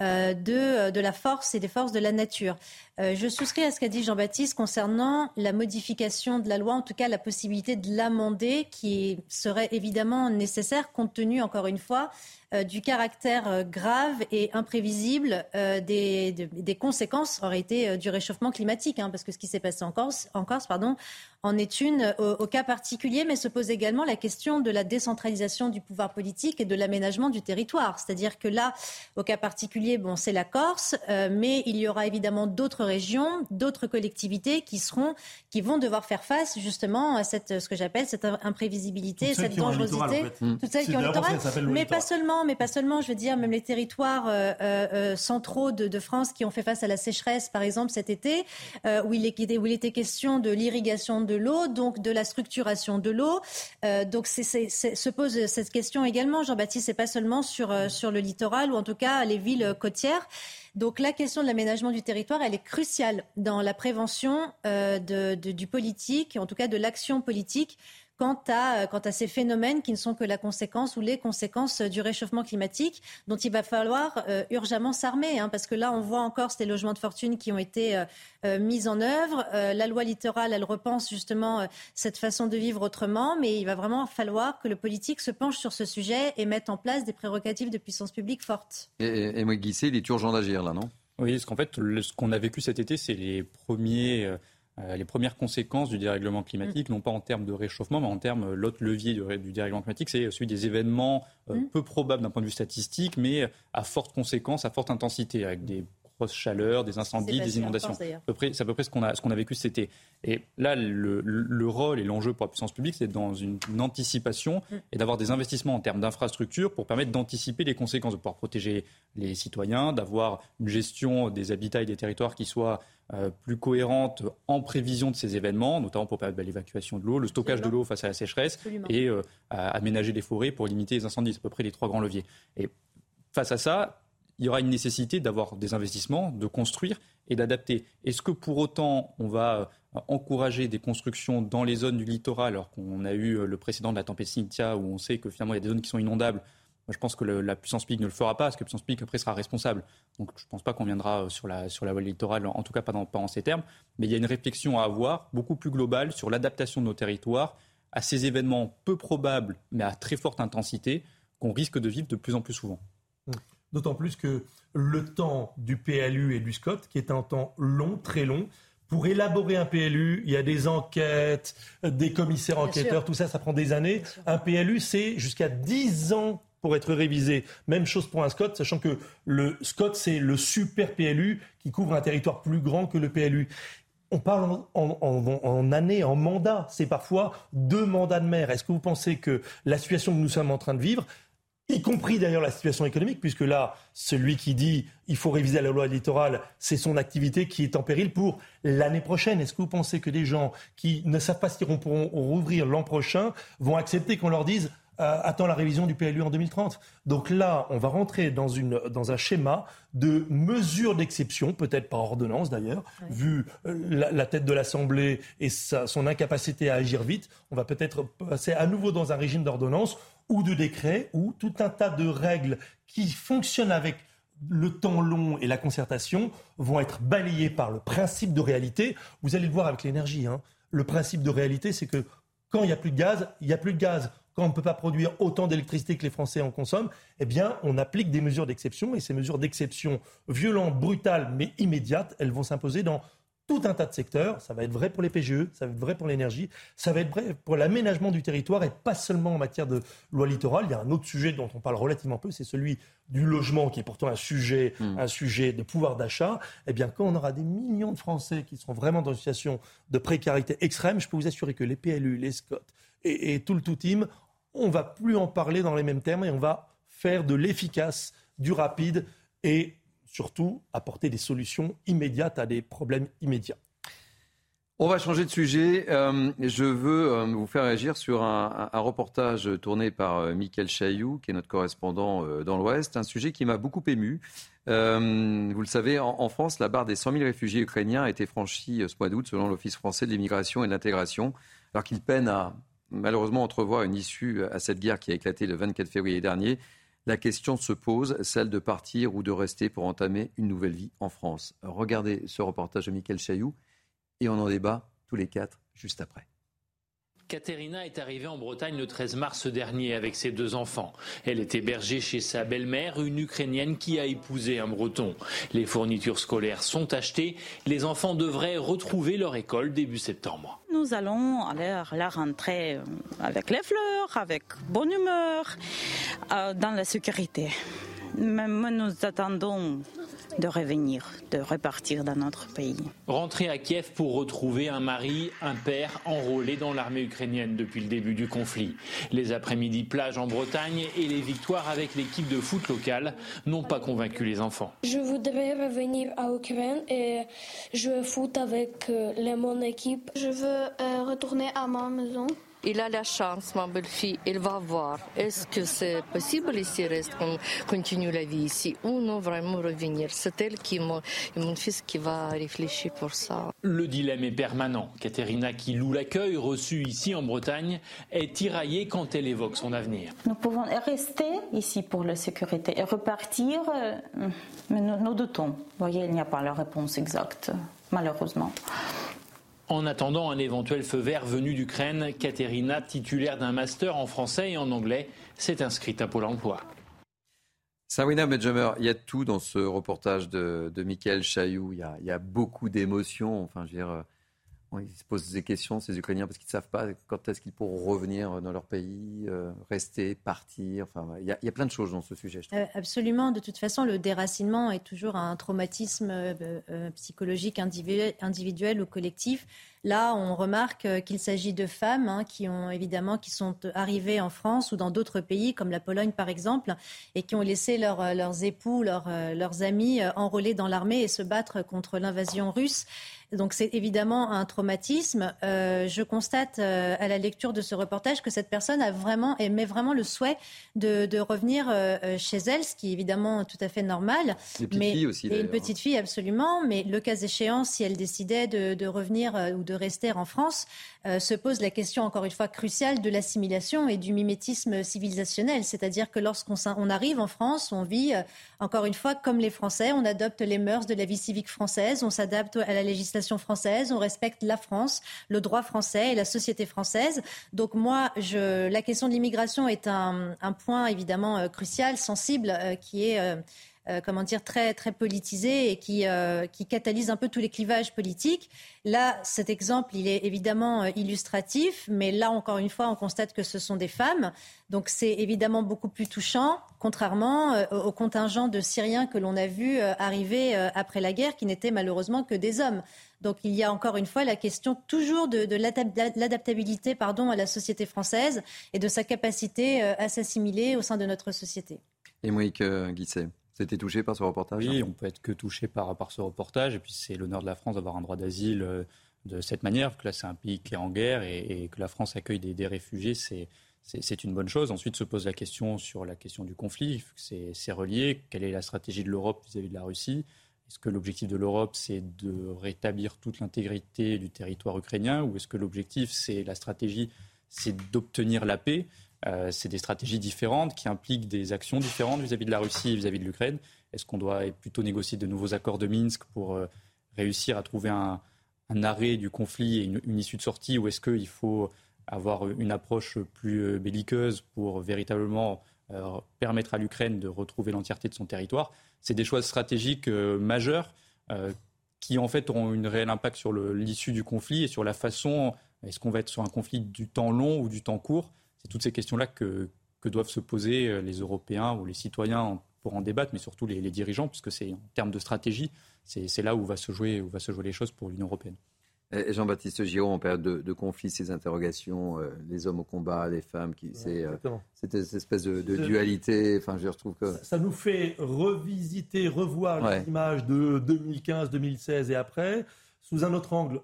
de, de, la force et des forces de la nature. je souscris à ce qu'a dit Jean-Baptiste concernant la modification de la loi, en tout cas la possibilité de l'amender, qui serait évidemment nécessaire compte tenu, encore une fois, euh, du caractère euh, grave et imprévisible euh, des, des, conséquences auraient été du réchauffement climatique, hein, parce que ce qui s'est passé en Corse, en Corse pardon, en est une au, cas particulier, mais se pose également la question de la décentralisation du pouvoir politique et de l'aménagement du territoire. C'est-à-dire que là, au cas particulier, bon, c'est la Corse, mais il y aura évidemment d'autres régions, d'autres collectivités qui seront, qui vont devoir faire face justement à cette, ce que j'appelle cette imprévisibilité, cette dangerosité, toutes celles qui ont littoral, mais pas seulement mais pas seulement. Je veux dire, même les territoires euh, euh, euh, centraux de, France qui ont fait face à la sécheresse, par exemple, cet été, où, il était question de l'irrigation de l'eau, donc de la structuration de l'eau. donc, se pose cette question également, Jean-Baptiste, c'est pas seulement sur le littoral ou en tout cas les villes côtières. Donc la question de l'aménagement du territoire, elle est cruciale dans la prévention du politique, en tout cas de l'action politique quant à, euh, quant à ces phénomènes qui ne sont que la conséquence ou les conséquences du réchauffement climatique dont il va falloir euh, urgemment s'armer. Hein, parce que là, on voit encore ces logements de fortune qui ont été euh, mis en œuvre. la loi littorale, elle repense justement cette façon de vivre autrement, mais il va vraiment falloir que le politique se penche sur ce sujet et mette en place des prérogatives de puissance publique fortes. Et, et moi, Guissé, il est urgent d'agir là, non? Oui, parce qu'en fait, ce qu'on a vécu cet été, c'est les premiers euh, les premières conséquences du dérèglement climatique, mm. non pas en termes de réchauffement, mais en termes, euh, l'autre levier du, dérèglement climatique, c'est celui des événements euh, mm. peu probables d'un point de vue statistique, mais à forte conséquence, à forte intensité, avec des grosses chaleurs, des incendies, des inondations. C'est à peu près, à peu près ce qu'on a, qu'on a vécu cet été. Et là, le, le rôle et l'enjeu pour la puissance publique, c'est dans une, anticipation mm. et d'avoir des investissements en termes d'infrastructures pour permettre d'anticiper les conséquences, de pouvoir protéger les citoyens, d'avoir une gestion des habitats et des territoires qui soit euh, plus cohérente en prévision de ces événements, notamment pour permettre bah, l'évacuation de l'eau, le stockage de l'eau face à la sécheresse et euh, aménager les forêts pour limiter les incendies. C'est à peu près les trois grands leviers. Et face à ça, il y aura une nécessité d'avoir des investissements, de construire et d'adapter. Est-ce que pour autant on va encourager des constructions dans les zones du littoral, alors qu'on a eu le précédent de la tempête Cynthia, où on sait que finalement il y a des zones qui sont inondables? Je pense que la puissance publique ne le fera pas, parce que la puissance publique, après, sera responsable. Donc, je ne pense pas qu'on viendra euh, sur la, sur la voie littorale, en tout cas pas, dans, en ces termes. Mais il y a une réflexion à avoir, beaucoup plus globale, sur l'adaptation de nos territoires à ces événements peu probables, mais à très forte intensité, qu'on risque de vivre de plus en plus souvent. Mmh. D'autant plus que le temps du PLU et du SCOT, qui est un temps long, très long, pour élaborer un PLU, il y a des enquêtes, des commissaires enquêteurs, tout ça, ça prend des années. Un PLU, c'est jusqu'à 10 ans pour être révisé. Même chose pour un SCOT, sachant que le SCOT, c'est le super PLU qui couvre un territoire plus grand que le PLU. On parle en, en, année, en mandat. C'est parfois deux mandats de maire. Est-ce que vous pensez que la situation que nous sommes en train de vivre, y compris d'ailleurs la situation économique, puisque là, celui qui dit il faut réviser la loi littorale, c'est son activité qui est en péril pour l'année prochaine. Est-ce que vous pensez que des gens qui ne savent pas s'ils pourront rouvrir l'an prochain vont accepter qu'on leur dise euh, attend la révision du PLU en 2030. Donc là, on va rentrer dans, une, dans un schéma de mesures d'exception, peut-être par ordonnance d'ailleurs, vu euh, la, tête de l'Assemblée et son incapacité à agir vite. On va peut-être passer à nouveau dans un régime d'ordonnance ou de décret, où tout un tas de règles qui fonctionnent avec le temps long et la concertation vont être balayées par le principe de réalité. Vous allez le voir avec l'énergie. Hein. Le principe de réalité, c'est que quand il n'y a plus de gaz, il n'y a plus de gaz quand on ne peut pas produire autant d'électricité que les Français en consomment, eh bien, on applique des mesures d'exception. Et ces mesures d'exception violentes, brutales, mais immédiates, elles vont s'imposer dans tout un tas de secteurs. Ça va être vrai pour les PGE, ça va être vrai pour l'énergie, ça va être vrai pour l'aménagement du territoire et pas seulement en matière de loi littorale. Il y a un autre sujet dont on parle relativement peu, c'est celui du logement, qui est pourtant un sujet, hmm. un sujet de pouvoir d'achat. Eh bien, quand on aura des millions de Français qui seront vraiment dans une situation de précarité extrême, je peux vous assurer que les PLU, les SCOT et, et tout le tout team on va plus en parler dans les mêmes termes et on va faire de l'efficace, du rapide et surtout apporter des solutions immédiates à des problèmes immédiats. On va changer de sujet. Euh, je veux euh, vous faire réagir sur un, reportage tourné par euh, Mickaël Chailloux, qui est notre correspondant dans l'Ouest. Un sujet qui m'a beaucoup ému. vous le savez, en, en, France, la barre des 100 000 réfugiés ukrainiens a été franchie ce mois d'août, selon l'Office français de l'immigration et de l'intégration, alors qu'ils peinent à malheureusement entrevoit une issue à cette guerre qui a éclaté le 24 février dernier, la question se pose, celle de partir ou de rester pour entamer une nouvelle vie en France. Regardez ce reportage de Michael Chailloux et on en débat tous les quatre juste après. Katerina est arrivée en Bretagne le 13 mars dernier avec ses deux enfants. Elle est hébergée chez sa belle-mère, une Ukrainienne qui a épousé un Breton. Les fournitures scolaires sont achetées. Les enfants devraient retrouver leur école début septembre. Nous allons aller à la rentrée euh, avec les fleurs, avec bonne humeur, euh, dans la sécurité. Même nous attendons de revenir, de repartir dans notre pays. Rentrer à Kiev pour retrouver un mari, un père enrôlé dans l'armée ukrainienne depuis le début du conflit. Les après-midi plages en Bretagne et les victoires avec l'équipe de foot locale n'ont pas convaincu les enfants. Je voudrais revenir à Ukraine et jouer foot avec euh, mon équipe. Je veux retourner à ma maison. Il a la chance, ma belle-fille, il va voir. Est-ce que c'est possible ici, reste, qu'on continue la vie ici, ou non vraiment revenir? C'est elle qui, mon fils qui va réfléchir pour ça. Le dilemme est permanent. Katerina, qui loue l'accueil reçu ici en Bretagne, est tiraillée quand elle évoque son avenir. Nous pouvons rester ici pour la sécurité et repartir, euh, mais nous, nous doutons. Vous voyez, il n'y a pas la réponse exacte, malheureusement. En attendant un éventuel feu vert venu d'Ukraine, Katerina, titulaire d'un master en français et en anglais, s'est inscrite à Pôle emploi. Sawina Medjamer, il y a tout dans ce reportage de, de Michael Chailloux. Il y a, il y a beaucoup d'émotions. Enfin, je veux dire, ils se posent des questions, ces Ukrainiens, parce qu'ils ne savent pas quand est-ce qu'ils pourront revenir dans leur pays, euh, rester, partir. Enfin, il y, a, plein de choses dans ce sujet. Euh, absolument. De toute façon, le déracinement est toujours un traumatisme euh, psychologique individuel, ou collectif. Là, on remarque euh, qu'il s'agit de femmes hein, qui ont évidemment qui sont arrivées en France ou dans d'autres pays comme la Pologne par exemple et qui ont laissé euh, leurs époux, leurs amis enrôler dans l'armée et se battre contre l'invasion russe. Donc c'est évidemment un traumatisme. Euh, je constate euh, à la lecture de ce reportage que cette personne a vraiment émet vraiment le souhait de, de revenir euh, chez elle, ce qui est évidemment tout à fait normal. Une petite fille aussi. Et une petite fille absolument, mais le cas échéant, si elle décidait de, de revenir ou de rester en France, se pose la question encore une fois cruciale de l'assimilation et du mimétisme civilisationnel. C'est-à-dire que lorsqu'on on arrive en France, on vit encore une fois comme les Français, on adopte les mœurs de la vie civique française, on s'adapte à la législation française, on respecte la France, le droit français et la société française. Donc moi, la question de l'immigration est un, point évidemment euh, crucial, sensible, euh, qui est... Euh, comment dire, très, très politisé et qui, qui catalyse un peu tous les clivages politiques. Là, cet exemple, il est évidemment illustratif, mais là, encore une fois, on constate que ce sont des femmes. Donc c'est évidemment beaucoup plus touchant, contrairement au contingent de Syriens que l'on a vu arriver après la guerre, qui n'étaient malheureusement que des hommes. Donc il y a encore une fois la question toujours de, l'adaptabilité pardon, à la société française et de sa capacité euh, à s'assimiler au sein de notre société. Et Moïse Guisset vous été touché par ce reportage? Oui, on peut être que touché par, par ce reportage. Et puis c'est l'honneur de la France d'avoir un droit d'asile euh, de cette manière, que là c'est un pays qui est en guerre et, que la France accueille des, réfugiés, c'est c'est une bonne chose. Ensuite se pose la question sur la question du conflit, c'est relié. Quelle est la stratégie de l'Europe vis-à-vis de la Russie? Est-ce que l'objectif de l'Europe, c'est de rétablir toute l'intégrité du territoire ukrainien ou est-ce que l'objectif, c'est la stratégie, c'est d'obtenir la paix? Euh, C'est des stratégies différentes qui impliquent des actions différentes vis-à-vis de la Russie et vis-à-vis de l'Ukraine. Est-ce qu'on doit plutôt négocier de nouveaux accords de Minsk pour euh, réussir à trouver un, arrêt du conflit et une, issue de sortie ou est-ce qu'il faut avoir une approche plus euh, belliqueuse pour véritablement permettre à l'Ukraine de retrouver l'entièreté de son territoire c'est des choix stratégiques euh, majeurs euh, qui en fait auront une réel impact sur l'issue du conflit et sur la façon, est-ce qu'on va être sur un conflit du temps long ou du temps court? C'est toutes ces questions-là que, doivent se poser euh, les Européens ou les citoyens pour en débattre, mais surtout les, les dirigeants, puisque c'est en termes de stratégie, c'est là où va se jouer, où va se jouer les choses pour l'Union européenne. Jean-Baptiste Giraud, en période de, conflit, ces interrogations, euh, les hommes au combat, les femmes, qui, c'est euh, cette espèce de, dualité. Enfin, je retrouve que ça, nous fait revisiter, revoir les images de 2015, 2016 et après sous un autre angle.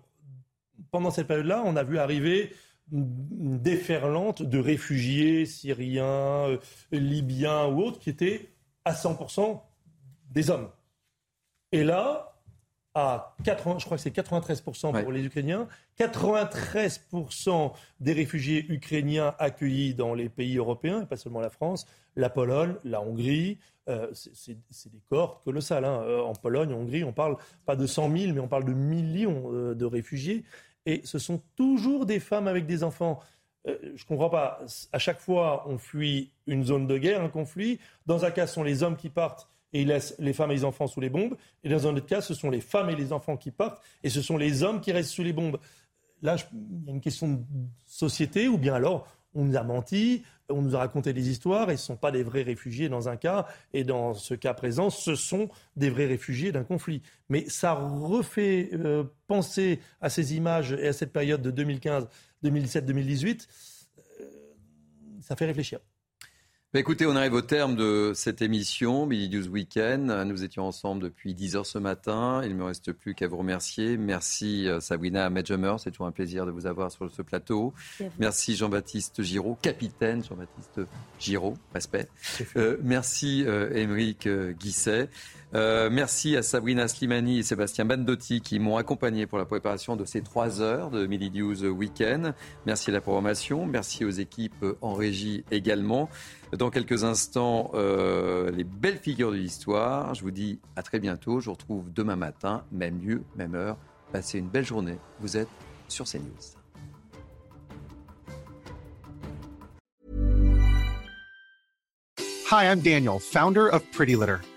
Pendant cette période-là, on a vu arriver une déferlante de réfugiés syriens, euh, libyens ou autres qui étaient à 100% des hommes. Et là, à 80, je crois que c'est 93% pour les Ukrainiens, 93% des réfugiés ukrainiens accueillis dans les pays européens, et pas seulement la France, la Pologne, la Hongrie, euh, c'est des corps colossales. Hein. Euh, en Pologne, en Hongrie, on parle pas de 100 000, mais on parle de millions euh, de réfugiés. Et ce sont toujours des femmes avec des enfants. je ne comprends pas. À chaque fois, on fuit une zone de guerre, un conflit. Dans un cas, ce sont les hommes qui partent et il laisse les femmes et les enfants sous les bombes. Et dans un autre cas, ce sont les femmes et les enfants qui partent et ce sont les hommes qui restent sous les bombes. Là, il y a une question de société ou bien alors on nous a menti, on nous a raconté des histoires et ce ne sont pas des vrais réfugiés dans un cas et dans ce cas présent, ce sont des vrais réfugiés d'un conflit. Mais ça refait euh, penser à ces images et à cette période de 2015, 2017, 2018. ça fait réfléchir. Écoutez, on arrive au terme de cette émission, Midi News Weekend. Nous étions ensemble depuis 10 heures ce matin. Il ne me reste plus qu'à vous remercier. Merci euh, Sabrina Medjemer, c'est toujours un plaisir de vous avoir sur ce plateau. Merci Jean-Baptiste Giraud, capitaine Jean-Baptiste Giraud, respect. Euh, merci euh, Émeric euh, Guisset. Euh, merci à Sabrina Slimani et Sébastien Bandotti qui m'ont accompagné pour la préparation de ces trois heures de Midi News Weekend. Merci à la programmation, merci aux équipes en régie également. Dans quelques instants, euh, les belles figures de l'histoire. Je vous dis à très bientôt. Je vous retrouve demain matin, même lieu, même heure. Passez une belle journée. Vous êtes sur CNews. Hi, I'm Daniel, founder of Pretty Litter.